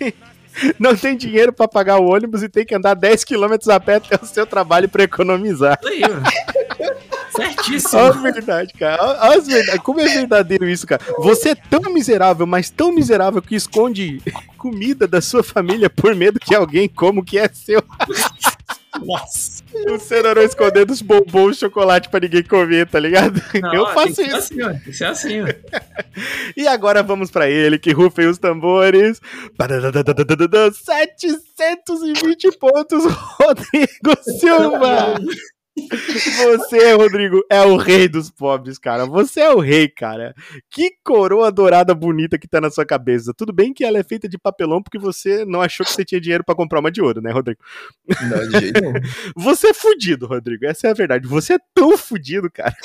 não tem dinheiro pra pagar o ônibus e tem que andar 10 km a pé até o seu trabalho pra economizar. isso aí, mano. Certíssimo. Olha a verdade, cara. Olha olha as verdade- Como é verdadeiro isso, cara. Você é tão miserável, mas tão miserável que esconde comida da sua família por medo que alguém coma o que é seu. Nossa. O cenourão escondendo os bombons de chocolate pra ninguém comer, tá ligado? Não, Eu faço isso. Assim, ó. Tem que ser assim, ó. E agora vamos pra ele, que rufem os tambores. Badadadadadadadã, 720 pontos, Rodrigo Silva. Você, Rodrigo, é o rei dos pobres, cara. Você é o rei, cara. Que coroa dourada bonita que tá na sua cabeça. Tudo bem que ela é feita de papelão porque você não achou que você tinha dinheiro pra comprar uma de ouro, né, Rodrigo? Não, de jeito nenhum. Você é fudido, Rodrigo. Essa é a verdade. Você é tão fudido, cara.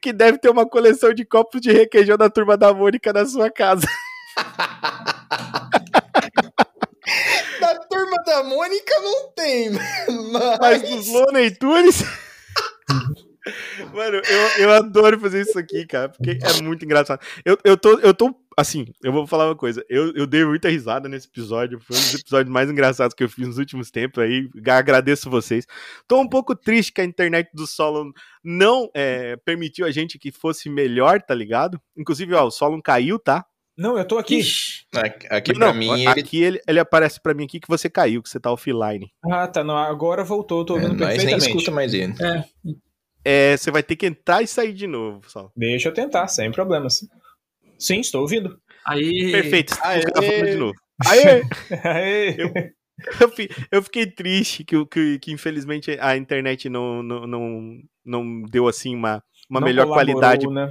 Que deve ter uma coleção de copos de requeijão da turma da Mônica na sua casa. Da Mônica não tem, mas. Mas dos Looney Tunes. Mano, eu, eu adoro fazer isso aqui, cara, porque é muito engraçado. Eu, eu, tô, eu tô, assim, eu vou falar uma coisa. Eu, eu dei muita risada nesse episódio. Foi um dos episódios mais engraçados que eu fiz nos últimos tempos aí. Agradeço vocês. Tô um pouco triste que a internet do Solon não é, permitiu a gente que fosse melhor, tá ligado? Inclusive, ó, o Solon caiu, tá? Não, eu tô aqui. Ixi. Aqui, não, pra mim, ele. aqui ele... Ele, aparece pra mim aqui que você caiu, que você tá offline. Ah, tá. Não, agora voltou, eu tô É, ouvindo nem perfeitamente. escuta mais ele. É. É, você vai ter que entrar e sair de novo, só. Deixa eu tentar, sem problemas. Sim, estou ouvindo. Aí. Perfeito, Aê. ficar falando de novo. Aê! Aê. Eu, fi- eu fiquei triste que, que, que infelizmente a internet não, não, não, não deu assim uma, uma Não melhor qualidade. Né?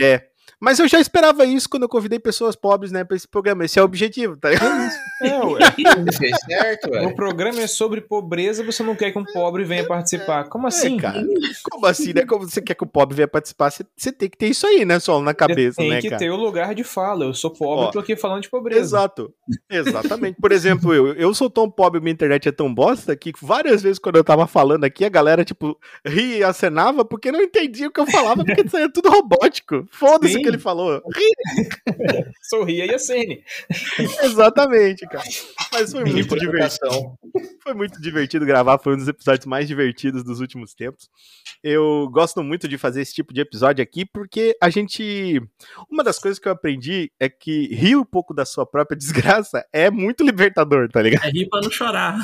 É. Mas eu já esperava isso quando eu convidei pessoas pobres, né, pra esse programa. Esse é o objetivo, tá ligado? É, ué. Ele fez certo, O programa é sobre pobreza, você não quer que um pobre venha participar. Como assim? É, cara. Como assim, né? Como você quer que o pobre venha participar, você, você tem que ter isso aí, né, solo na cabeça, tem né, que cara? ter o lugar de fala. Eu sou pobre, Ó, tô aqui falando de pobreza. Exato. Exatamente. Por exemplo, eu, eu sou tão pobre, minha internet é tão bosta que várias vezes quando eu tava falando aqui, a galera, tipo, ria e acenava porque não entendia o que eu falava, porque isso é tudo robótico. Foda-se. Que ele falou. Sorria e acene. Exatamente, cara. Mas foi muito divertido. Foi muito divertido gravar, foi um dos episódios mais divertidos dos últimos tempos. Eu gosto muito de fazer esse tipo de episódio aqui porque a gente. Uma das coisas que eu aprendi é que rir um pouco da sua própria desgraça é muito libertador, tá ligado? É rir pra não chorar.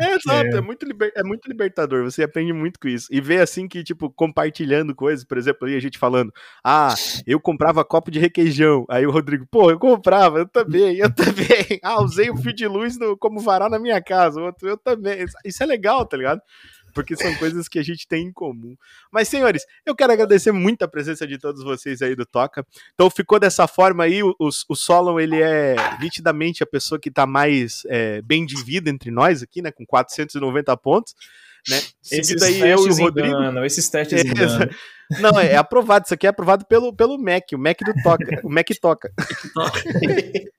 É, exato, É. é. muito liber- é muito libertador. Você aprende muito com isso. E ver assim que, tipo, compartilhando coisas, por exemplo, aí a gente falando, ah, eu comprava copo de requeijão. Aí o Rodrigo, pô, eu comprava, eu também, eu também. Ah, usei o fio de luz no- como varal na minha casa. Outro, eu também. Isso é legal, tá ligado? Porque são coisas que a gente tem em comum. Mas, senhores, eu quero agradecer muito a presença de todos vocês aí do Toca. Então ficou dessa forma aí, o, o Solon, ele é nitidamente a pessoa que tá mais é, bem de vida entre nós aqui, né, com 490 pontos, né, seguido aí eu e o Rodrigo. enganam, esses testes enganam. Não, é, é aprovado, isso aqui é aprovado pelo, pelo Mac, o Mac do Toca, o Mac toca.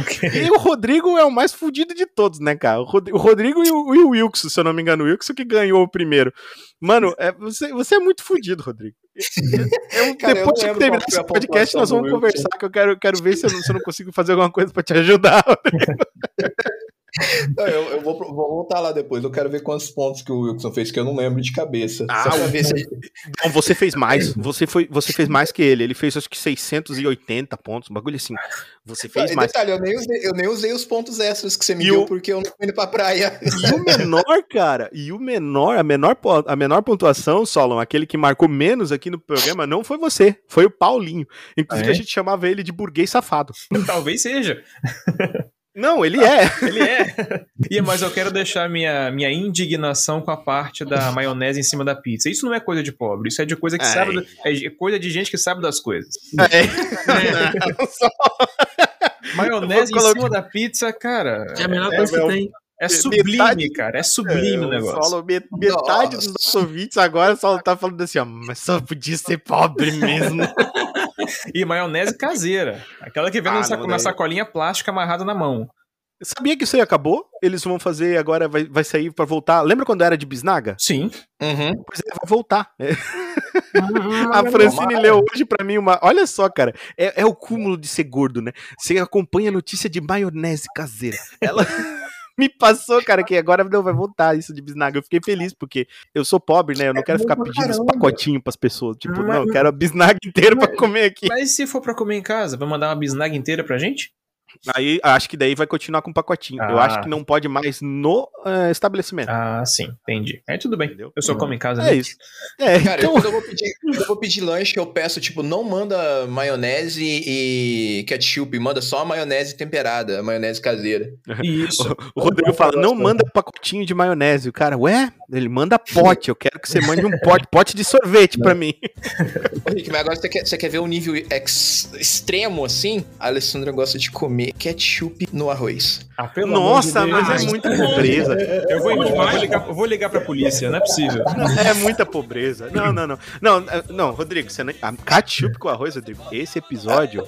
Ok. E o Rodrigo é o mais fudido de todos, né, cara? O Rod- o Rodrigo e o, e o Wilkson, se eu não me engano, o Wilkson que ganhou o primeiro. Mano, é, você, você é muito fudido, Rodrigo. Eu- Cara, eu depois não que terminar esse podcast, nós vamos conversar, que eu quero, quero ver se eu, não, se eu não consigo fazer alguma coisa pra te ajudar. Não, eu, eu vou, vou voltar lá depois. Eu quero ver quantos pontos que o Wilson fez, que eu não lembro de cabeça. Ah, Só pra ver se Não, você fez mais. Você, foi, você fez mais que ele. Ele fez acho que 680 pontos, um bagulho assim. Você fez Não, e mais. detalhe, eu nem, usei, eu nem usei os pontos extras que você me E deu o- porque eu não fui indo pra praia. E o menor, cara, e o menor, a menor, a menor pontuação, Solon, aquele que marcou menos aqui no programa, não foi você, foi o Paulinho. Inclusive, Ah, é? a gente chamava ele de burguês safado. Talvez seja. Não, ele é. Ele é. E, mas eu quero deixar minha, minha indignação com a parte da maionese em cima da pizza. Isso não é coisa de pobre, isso é de coisa que Ai. sabe. do- É de- coisa de gente que sabe das coisas. É. Não, só- Maionese vou em cima da pizza, cara. É a melhor É, coisa que meu. tem. É metade- sublime, cara. É sublime o o negócio. Solon, met- metade dos Nossa. nossos ouvintes agora só tá falando assim, ó, mas só podia ser pobre mesmo. E maionese caseira. Aquela que vem Ah, daí- sacolinha plástica amarrada na mão. Sabia que isso aí acabou? Eles vão fazer agora, vai, vai sair pra voltar. Lembra quando era de bisnaga? Sim. Uhum. Pois é, vai voltar. É. A Francine leu hoje pra mim uma. Olha só, cara. É, é o cúmulo de ser gordo, né? Você acompanha a notícia de maionese caseira. Ela me passou, cara, que agora não vai voltar isso de bisnaga. Eu fiquei feliz, porque eu sou pobre, né? Eu não quero ficar bom pra pedindo caramba. pacotinhos pras pessoas. Tipo, Mas- não, eu quero a bisnaga inteira pra comer aqui. Mas e se for pra comer em casa, vai mandar uma bisnaga inteira pra gente? Aí acho que daí vai continuar com o pacotinho. Eu Ah. acho que não pode mais no eh, estabelecimento. Ah, sim, entendi. Aí tudo bem. Entendeu? Eu só como em casa. É né? isso. É, Cara, então. quando, eu vou pedir, quando eu vou pedir lanche, eu peço, tipo, não manda maionese e ketchup, manda só a maionese temperada, a maionese caseira. Isso. O Rodrigo fala, não manda pacotinho de maionese. O cara, ué? Ele manda pote. Eu quero que você mande um pote, pote de sorvete pra mim. Ô, Rick, mas agora você quer, você quer ver um nível ex- extremo assim? A Alessandra gosta de comer ketchup no arroz. Ah, Nossa, de mas é muita pobreza. Eu vou, eu vou ligar, eu vou ligar pra polícia, não é possível. É muita pobreza. Não, não, não. Não, eh, não Rodrigo, você não... ketchup com arroz, Rodrigo. Esse episódio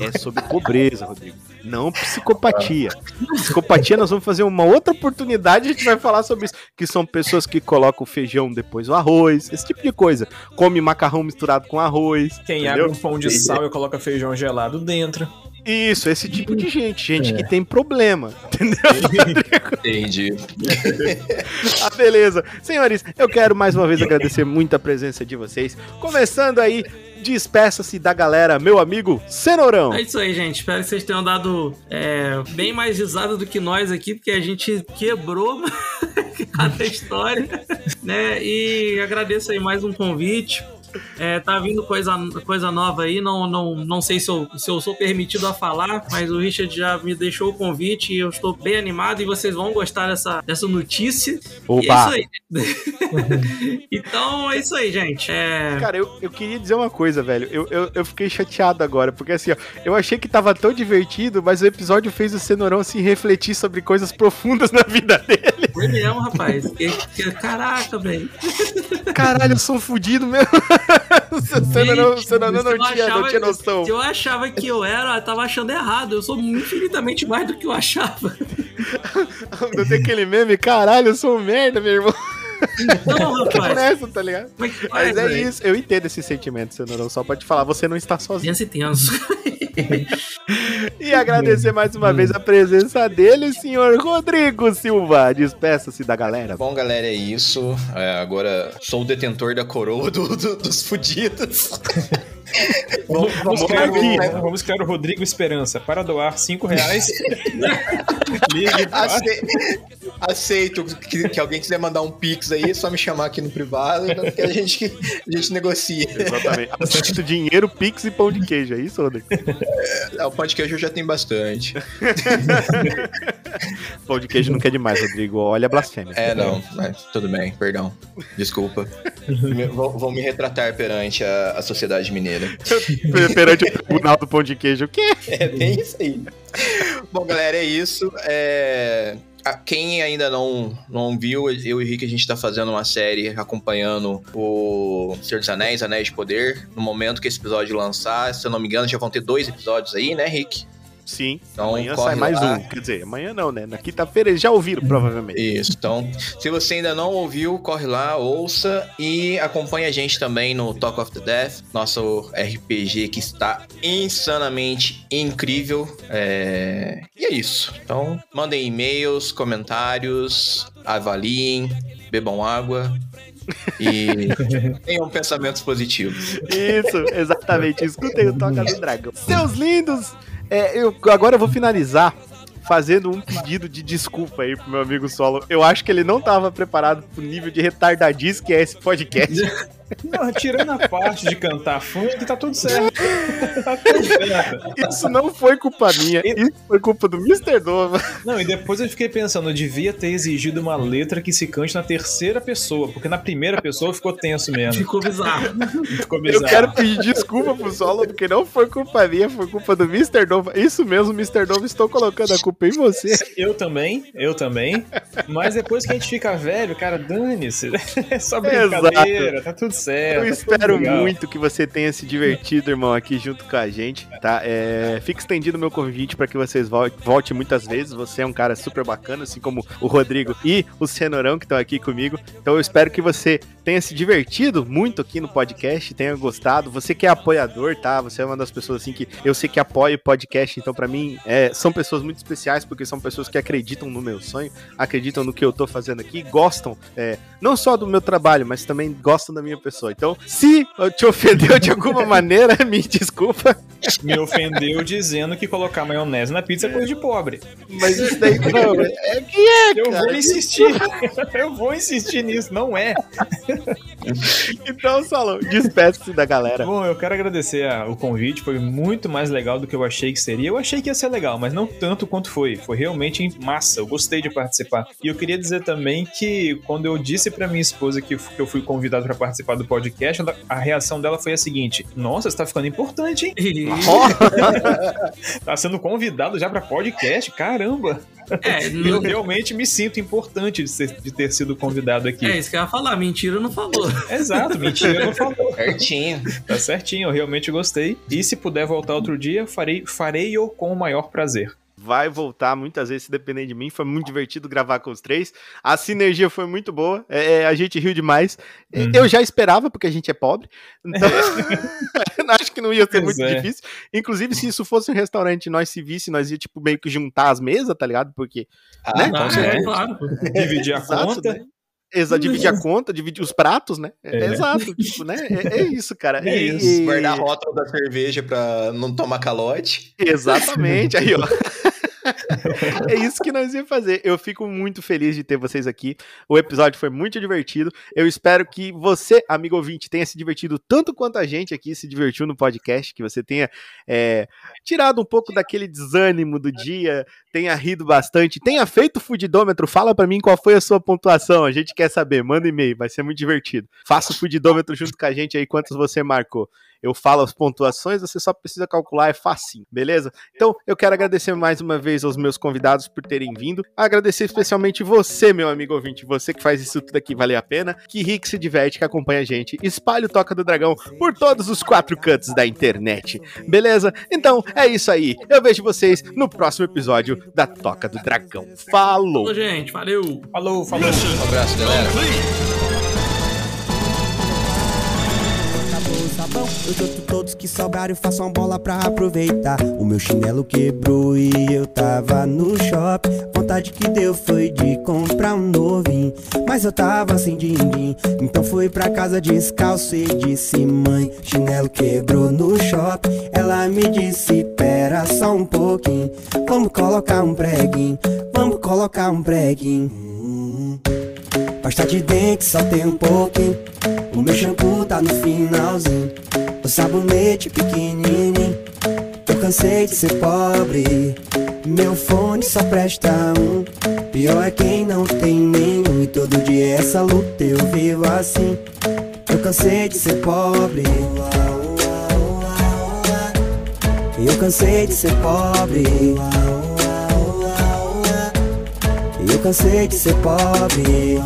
é sobre pobreza, Rodrigo. Não psicopatia. Psicopatia, nós vamos fazer uma outra oportunidade, a gente vai falar sobre isso. Que são pessoas que colocam feijão depois o arroz, esse tipo de coisa. Come macarrão misturado com arroz. Quem entendeu? abre um pão de sal e coloca feijão gelado dentro. Isso, esse tipo de gente. Gente que tem problema. Entendeu? Entendi. Ah, beleza. Senhores, eu quero mais uma vez agradecer muito a presença de vocês. Começando aí, despeça-se da galera, meu amigo Cenourão. É isso aí, gente. Espero que vocês tenham dado é, bem mais risada do que nós aqui, porque a gente quebrou cada história, né? E agradeço aí mais um convite. É, tá vindo coisa, coisa nova aí, não, não, não sei se eu, se eu sou permitido a falar, mas o Richard já me deixou o convite e eu estou bem animado e vocês vão gostar dessa, dessa notícia. Opa! E é isso aí. então é isso aí, gente. É... Cara, eu, eu queria dizer uma coisa, velho. Eu, eu, eu fiquei chateado agora, porque assim, ó, eu achei que tava tão divertido, mas o episódio fez o Cenourão se refletir sobre coisas profundas na vida dele. Foi mesmo, rapaz. Que, que- caraca, velho. Caralho, eu sou um fudido mesmo. O Cenourão, o Cenourão não, eu tinha, não achava- tinha noção. Se eu achava que eu era, eu tava achando errado. Eu sou infinitamente mais do que eu achava. Não tem aquele meme, caralho, eu sou um merda, meu irmão. Não, rapaz. Nessa, tá ligado? É faz, Mas é isso, eu entendo esse sentimento, Cenourão. Só pode falar, você não está sozinho. Tenso e tenso. E agradecer mais uma vez a presença dele, senhor Rodrigo Silva. Despeça-se da galera. Bom, galera, é isso. É, agora sou o detentor da coroa do- do- dos fudidos. Vamos, vamos, criar, o, vamos criar o Rodrigo Esperança. Para doar 5 reais. Ligue Aceito que, que alguém quiser mandar um pix aí, é só me chamar aqui no privado que a gente, a gente negocia. Exatamente. Aceito dinheiro, pix e pão de queijo, é isso, Rodrigo? É, O pão de queijo já tem bastante. Pão de queijo não quer demais, Rodrigo. Olha a blasfêmia. É, não, mas tudo bem, perdão. Desculpa. Vou me retratar perante a, a sociedade mineira. Perante o tribunal do pão de queijo. O quê? É bem isso aí. Bom, galera, é isso. É, Quem ainda não, não viu, eu e o Rick, a gente tá fazendo uma série acompanhando o Senhor dos Anéis, Anéis de Poder. No momento que esse episódio lançar, se eu não me engano, já vão ter dois episódios aí, né, Rick? Sim. Então, amanhã corre sai mais lá. um. Quer dizer, amanhã não, né? Na quinta-feira eles já ouviram, provavelmente. Isso, então, se você ainda não ouviu, corre lá, ouça e acompanhe a gente também no Talk of the Death, nosso RPG que está insanamente incrível. É, E é isso. Então, mandem e-mails, comentários, avaliem, bebam água e tenham pensamentos positivos. Isso, exatamente. Escutem o Toca do Dragão. Seus lindos, é, eu, agora eu vou finalizar fazendo um pedido de desculpa aí pro meu amigo Solo. Eu acho que ele não tava preparado pro nível de retardadice que é esse podcast. Não, tirando a parte de cantar funk, tá tudo certo. tá tudo certo. Isso não foi culpa minha, isso foi culpa do Mr. Dova. Não, e depois eu fiquei pensando, eu devia ter exigido uma letra que se cante na terceira pessoa, porque na primeira pessoa ficou tenso mesmo. Ficou bizarro. Ficou Eu bizarro. quero pedir desculpa pro Solo, porque não foi culpa minha, foi culpa do Mr. Dova. Isso mesmo, Mr. Dova, estou colocando a culpa em você. Eu também, eu também. Mas depois que a gente fica velho, cara, dane-se. É só brincadeira, tá tudo certo. Eu tá tudo espero muito que você tenha se divertido, irmão, aqui junto com a gente, tá? É, fica estendido o meu convite para que vocês vol- voltem muitas vezes. Você é um cara super bacana, assim como o Rodrigo e o Cenourão que estão aqui comigo. Então eu espero que você tenha se divertido muito aqui no podcast, tenha gostado. Você que é apoiador, tá? Você é uma das pessoas assim que eu sei que apoia o podcast, então para mim é, são pessoas muito especiais porque são pessoas que acreditam no meu sonho, acreditam no que eu tô fazendo aqui, gostam é, não só do meu trabalho, mas também gostam da minha pessoa. Então, se te ofendeu de alguma maneira, me desculpa, Me ofendeu dizendo que colocar maionese na pizza é coisa de pobre. mas isso daí não, é que é, Eu cara. vou insistir. Eu vou insistir nisso, não é. Então, Salão, despeça-se da galera. Bom, eu quero agradecer o convite, foi muito mais legal do que eu achei que seria. Eu achei que ia ser legal, mas não tanto quanto foi. Foi realmente massa, eu gostei de participar. E eu queria dizer também que quando eu disse pra minha esposa que, que eu fui convidado pra participar do podcast, ela- a reação dela foi a seguinte: Nossa, você tá ficando importante, hein? Tá sendo convidado já pra podcast? Caramba! É, Eu não- realmente me sinto importante de, ser- de ter sido convidado aqui. é isso que eu ia falar. Mentira, não falou. Exato, mentira, não falou. Certinho. Tá certinho, eu realmente gostei. E se puder voltar outro dia, farei, farei-o com o maior prazer. Vai voltar muitas vezes, se depender de mim. Foi muito divertido gravar com os três. A sinergia foi muito boa. é, é, a gente riu demais. É, Uhum. Eu já esperava, porque a gente é pobre. Então, acho que não ia ser Pois muito é. difícil. Inclusive, se isso fosse um restaurante e nós se visse, nós ia, tipo, meio que juntar as mesas, tá ligado? Porque Ah, Né? certeza. é, claro. Dividir a Exato, conta. né? Exa, dividir a conta, dividir os pratos, né? É, É. Exato, tipo, né? É, é isso, cara. É isso, e- Guardar a rótulo da cerveja pra não tomar calote. Exatamente, aí, ó. é isso que nós íamos fazer. Eu fico muito feliz de ter vocês aqui. O episódio foi muito divertido. Eu espero que você, amigo ouvinte, tenha se divertido tanto quanto a gente aqui se divertiu no podcast, que você tenha é, tirado um pouco daquele desânimo do dia, tenha rido bastante, tenha feito o fudidômetro. Fala para mim qual foi a sua pontuação. A gente quer saber. Manda e-mail, vai ser muito divertido. Faça o fudidômetro junto com a gente aí, quantos você marcou. Eu falo as pontuações, você só precisa calcular, é facinho, beleza? Então, eu quero agradecer mais uma vez aos meus convidados por terem vindo. Agradecer especialmente você, meu amigo ouvinte, você que faz isso tudo aqui valer a pena, que ri, que se diverte, que acompanha a gente. Espalhe o Toca do Dragão por todos os quatro cantos da internet, beleza? Então, é isso aí. Eu vejo vocês no próximo episódio da Toca do Dragão. Falou! Falou, gente. Valeu. Falou, falou. Um abraço, galera. Eu junto todos que sobraram faço uma bola pra aproveitar. O meu chinelo quebrou e eu tava no shopping. Vontade que deu foi de comprar um novinho. Mas eu tava sem din-din, então fui pra casa descalço e disse: Mãe, chinelo quebrou no shopping. Ela me disse: Pera só um pouquinho, vamos colocar um preguinho, vamos colocar um preguinho. Pasta de dente só tem um pouquinho. O meu shampoo tá no finalzinho. Sabonete pequenininho. Eu cansei de ser pobre. Meu fone só presta um. Pior é quem não tem nenhum. E todo dia essa luta eu vivo assim. Eu cansei de ser pobre. Eu cansei de ser pobre. Eu cansei de ser pobre.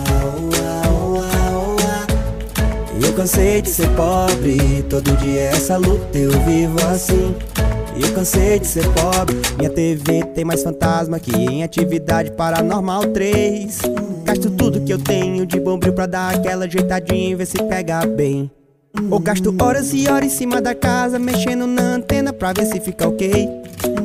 Eu cansei de ser pobre. Todo dia essa luta eu vivo assim. Eu cansei de ser pobre. Minha TV tem mais fantasma que em atividade paranormal 3. Gasto tudo que eu tenho de bombril pra dar aquela ajeitadinha e ver se pega bem. Ou gasto horas e horas em cima da casa, mexendo na antena pra ver se fica ok.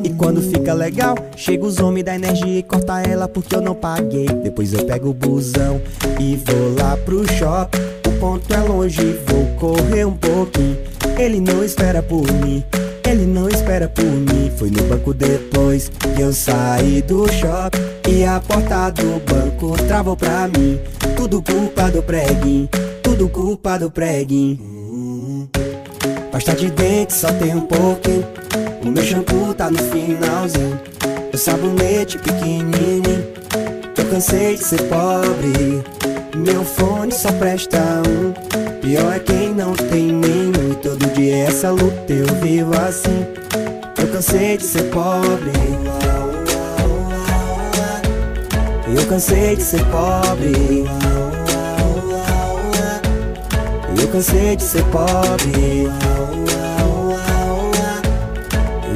E quando fica legal, chega os homens da energia e corta ela porque eu não paguei. Depois eu pego o busão e vou lá pro shopping. Ponto é longe, vou correr um pouquinho. Ele não espera por mim, ele não espera por mim. Foi no banco depois que eu saí do shopping. E a porta do banco travou pra mim. Tudo culpa do preguinho, tudo culpa do preguinho. Pasta de dente só tem um pouquinho. O meu shampoo tá no finalzinho. O sabonete pequenininho. Eu cansei de ser pobre. Meu fone só presta um. Pior é quem não tem nenhum. E todo dia essa luta eu vivo assim. Eu cansei de ser pobre. Eu cansei de ser pobre. Eu cansei de ser pobre.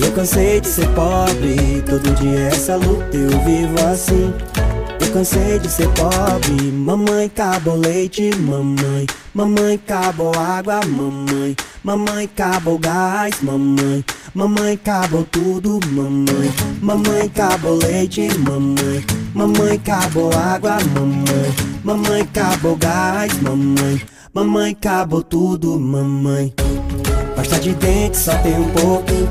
Eu cansei de ser pobre. Todo dia essa luta eu vivo assim. Cansei de ser pobre. Mamãe acabou leite, mamãe. Mamãe acabou água, mamãe. Mamãe acabou gás, mamãe. Mamãe acabou tudo, mamãe. Mamãe acabou leite, mamãe. Mamãe acabou água, mamãe. Mamãe acabou gás, mamãe. Mamãe acabou tudo, mamãe. Pasta de dente só tem um pouquinho.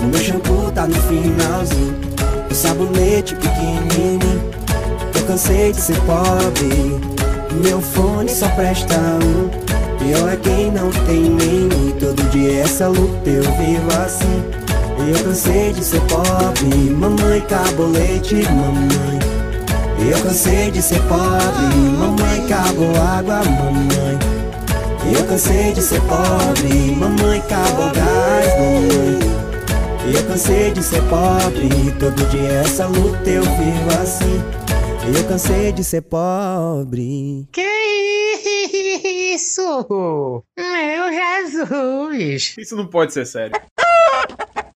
O meu shampoo tá no finalzinho. O sabonete pequenininho. Cansei de ser pobre. Meu fone só presta um. Pior é quem não tem. E todo dia essa luta eu vivo assim. Eu cansei de ser pobre. Mamãe acabou leite, mamãe. Eu cansei de ser pobre. Mamãe acabou água, mamãe. Eu cansei de ser pobre, mamãe acabou gás, mamãe. Eu cansei de ser pobre, todo dia essa luta eu vivo assim. Eu cansei de ser pobre. Que isso? Meu Jesus! Isso não pode ser sério.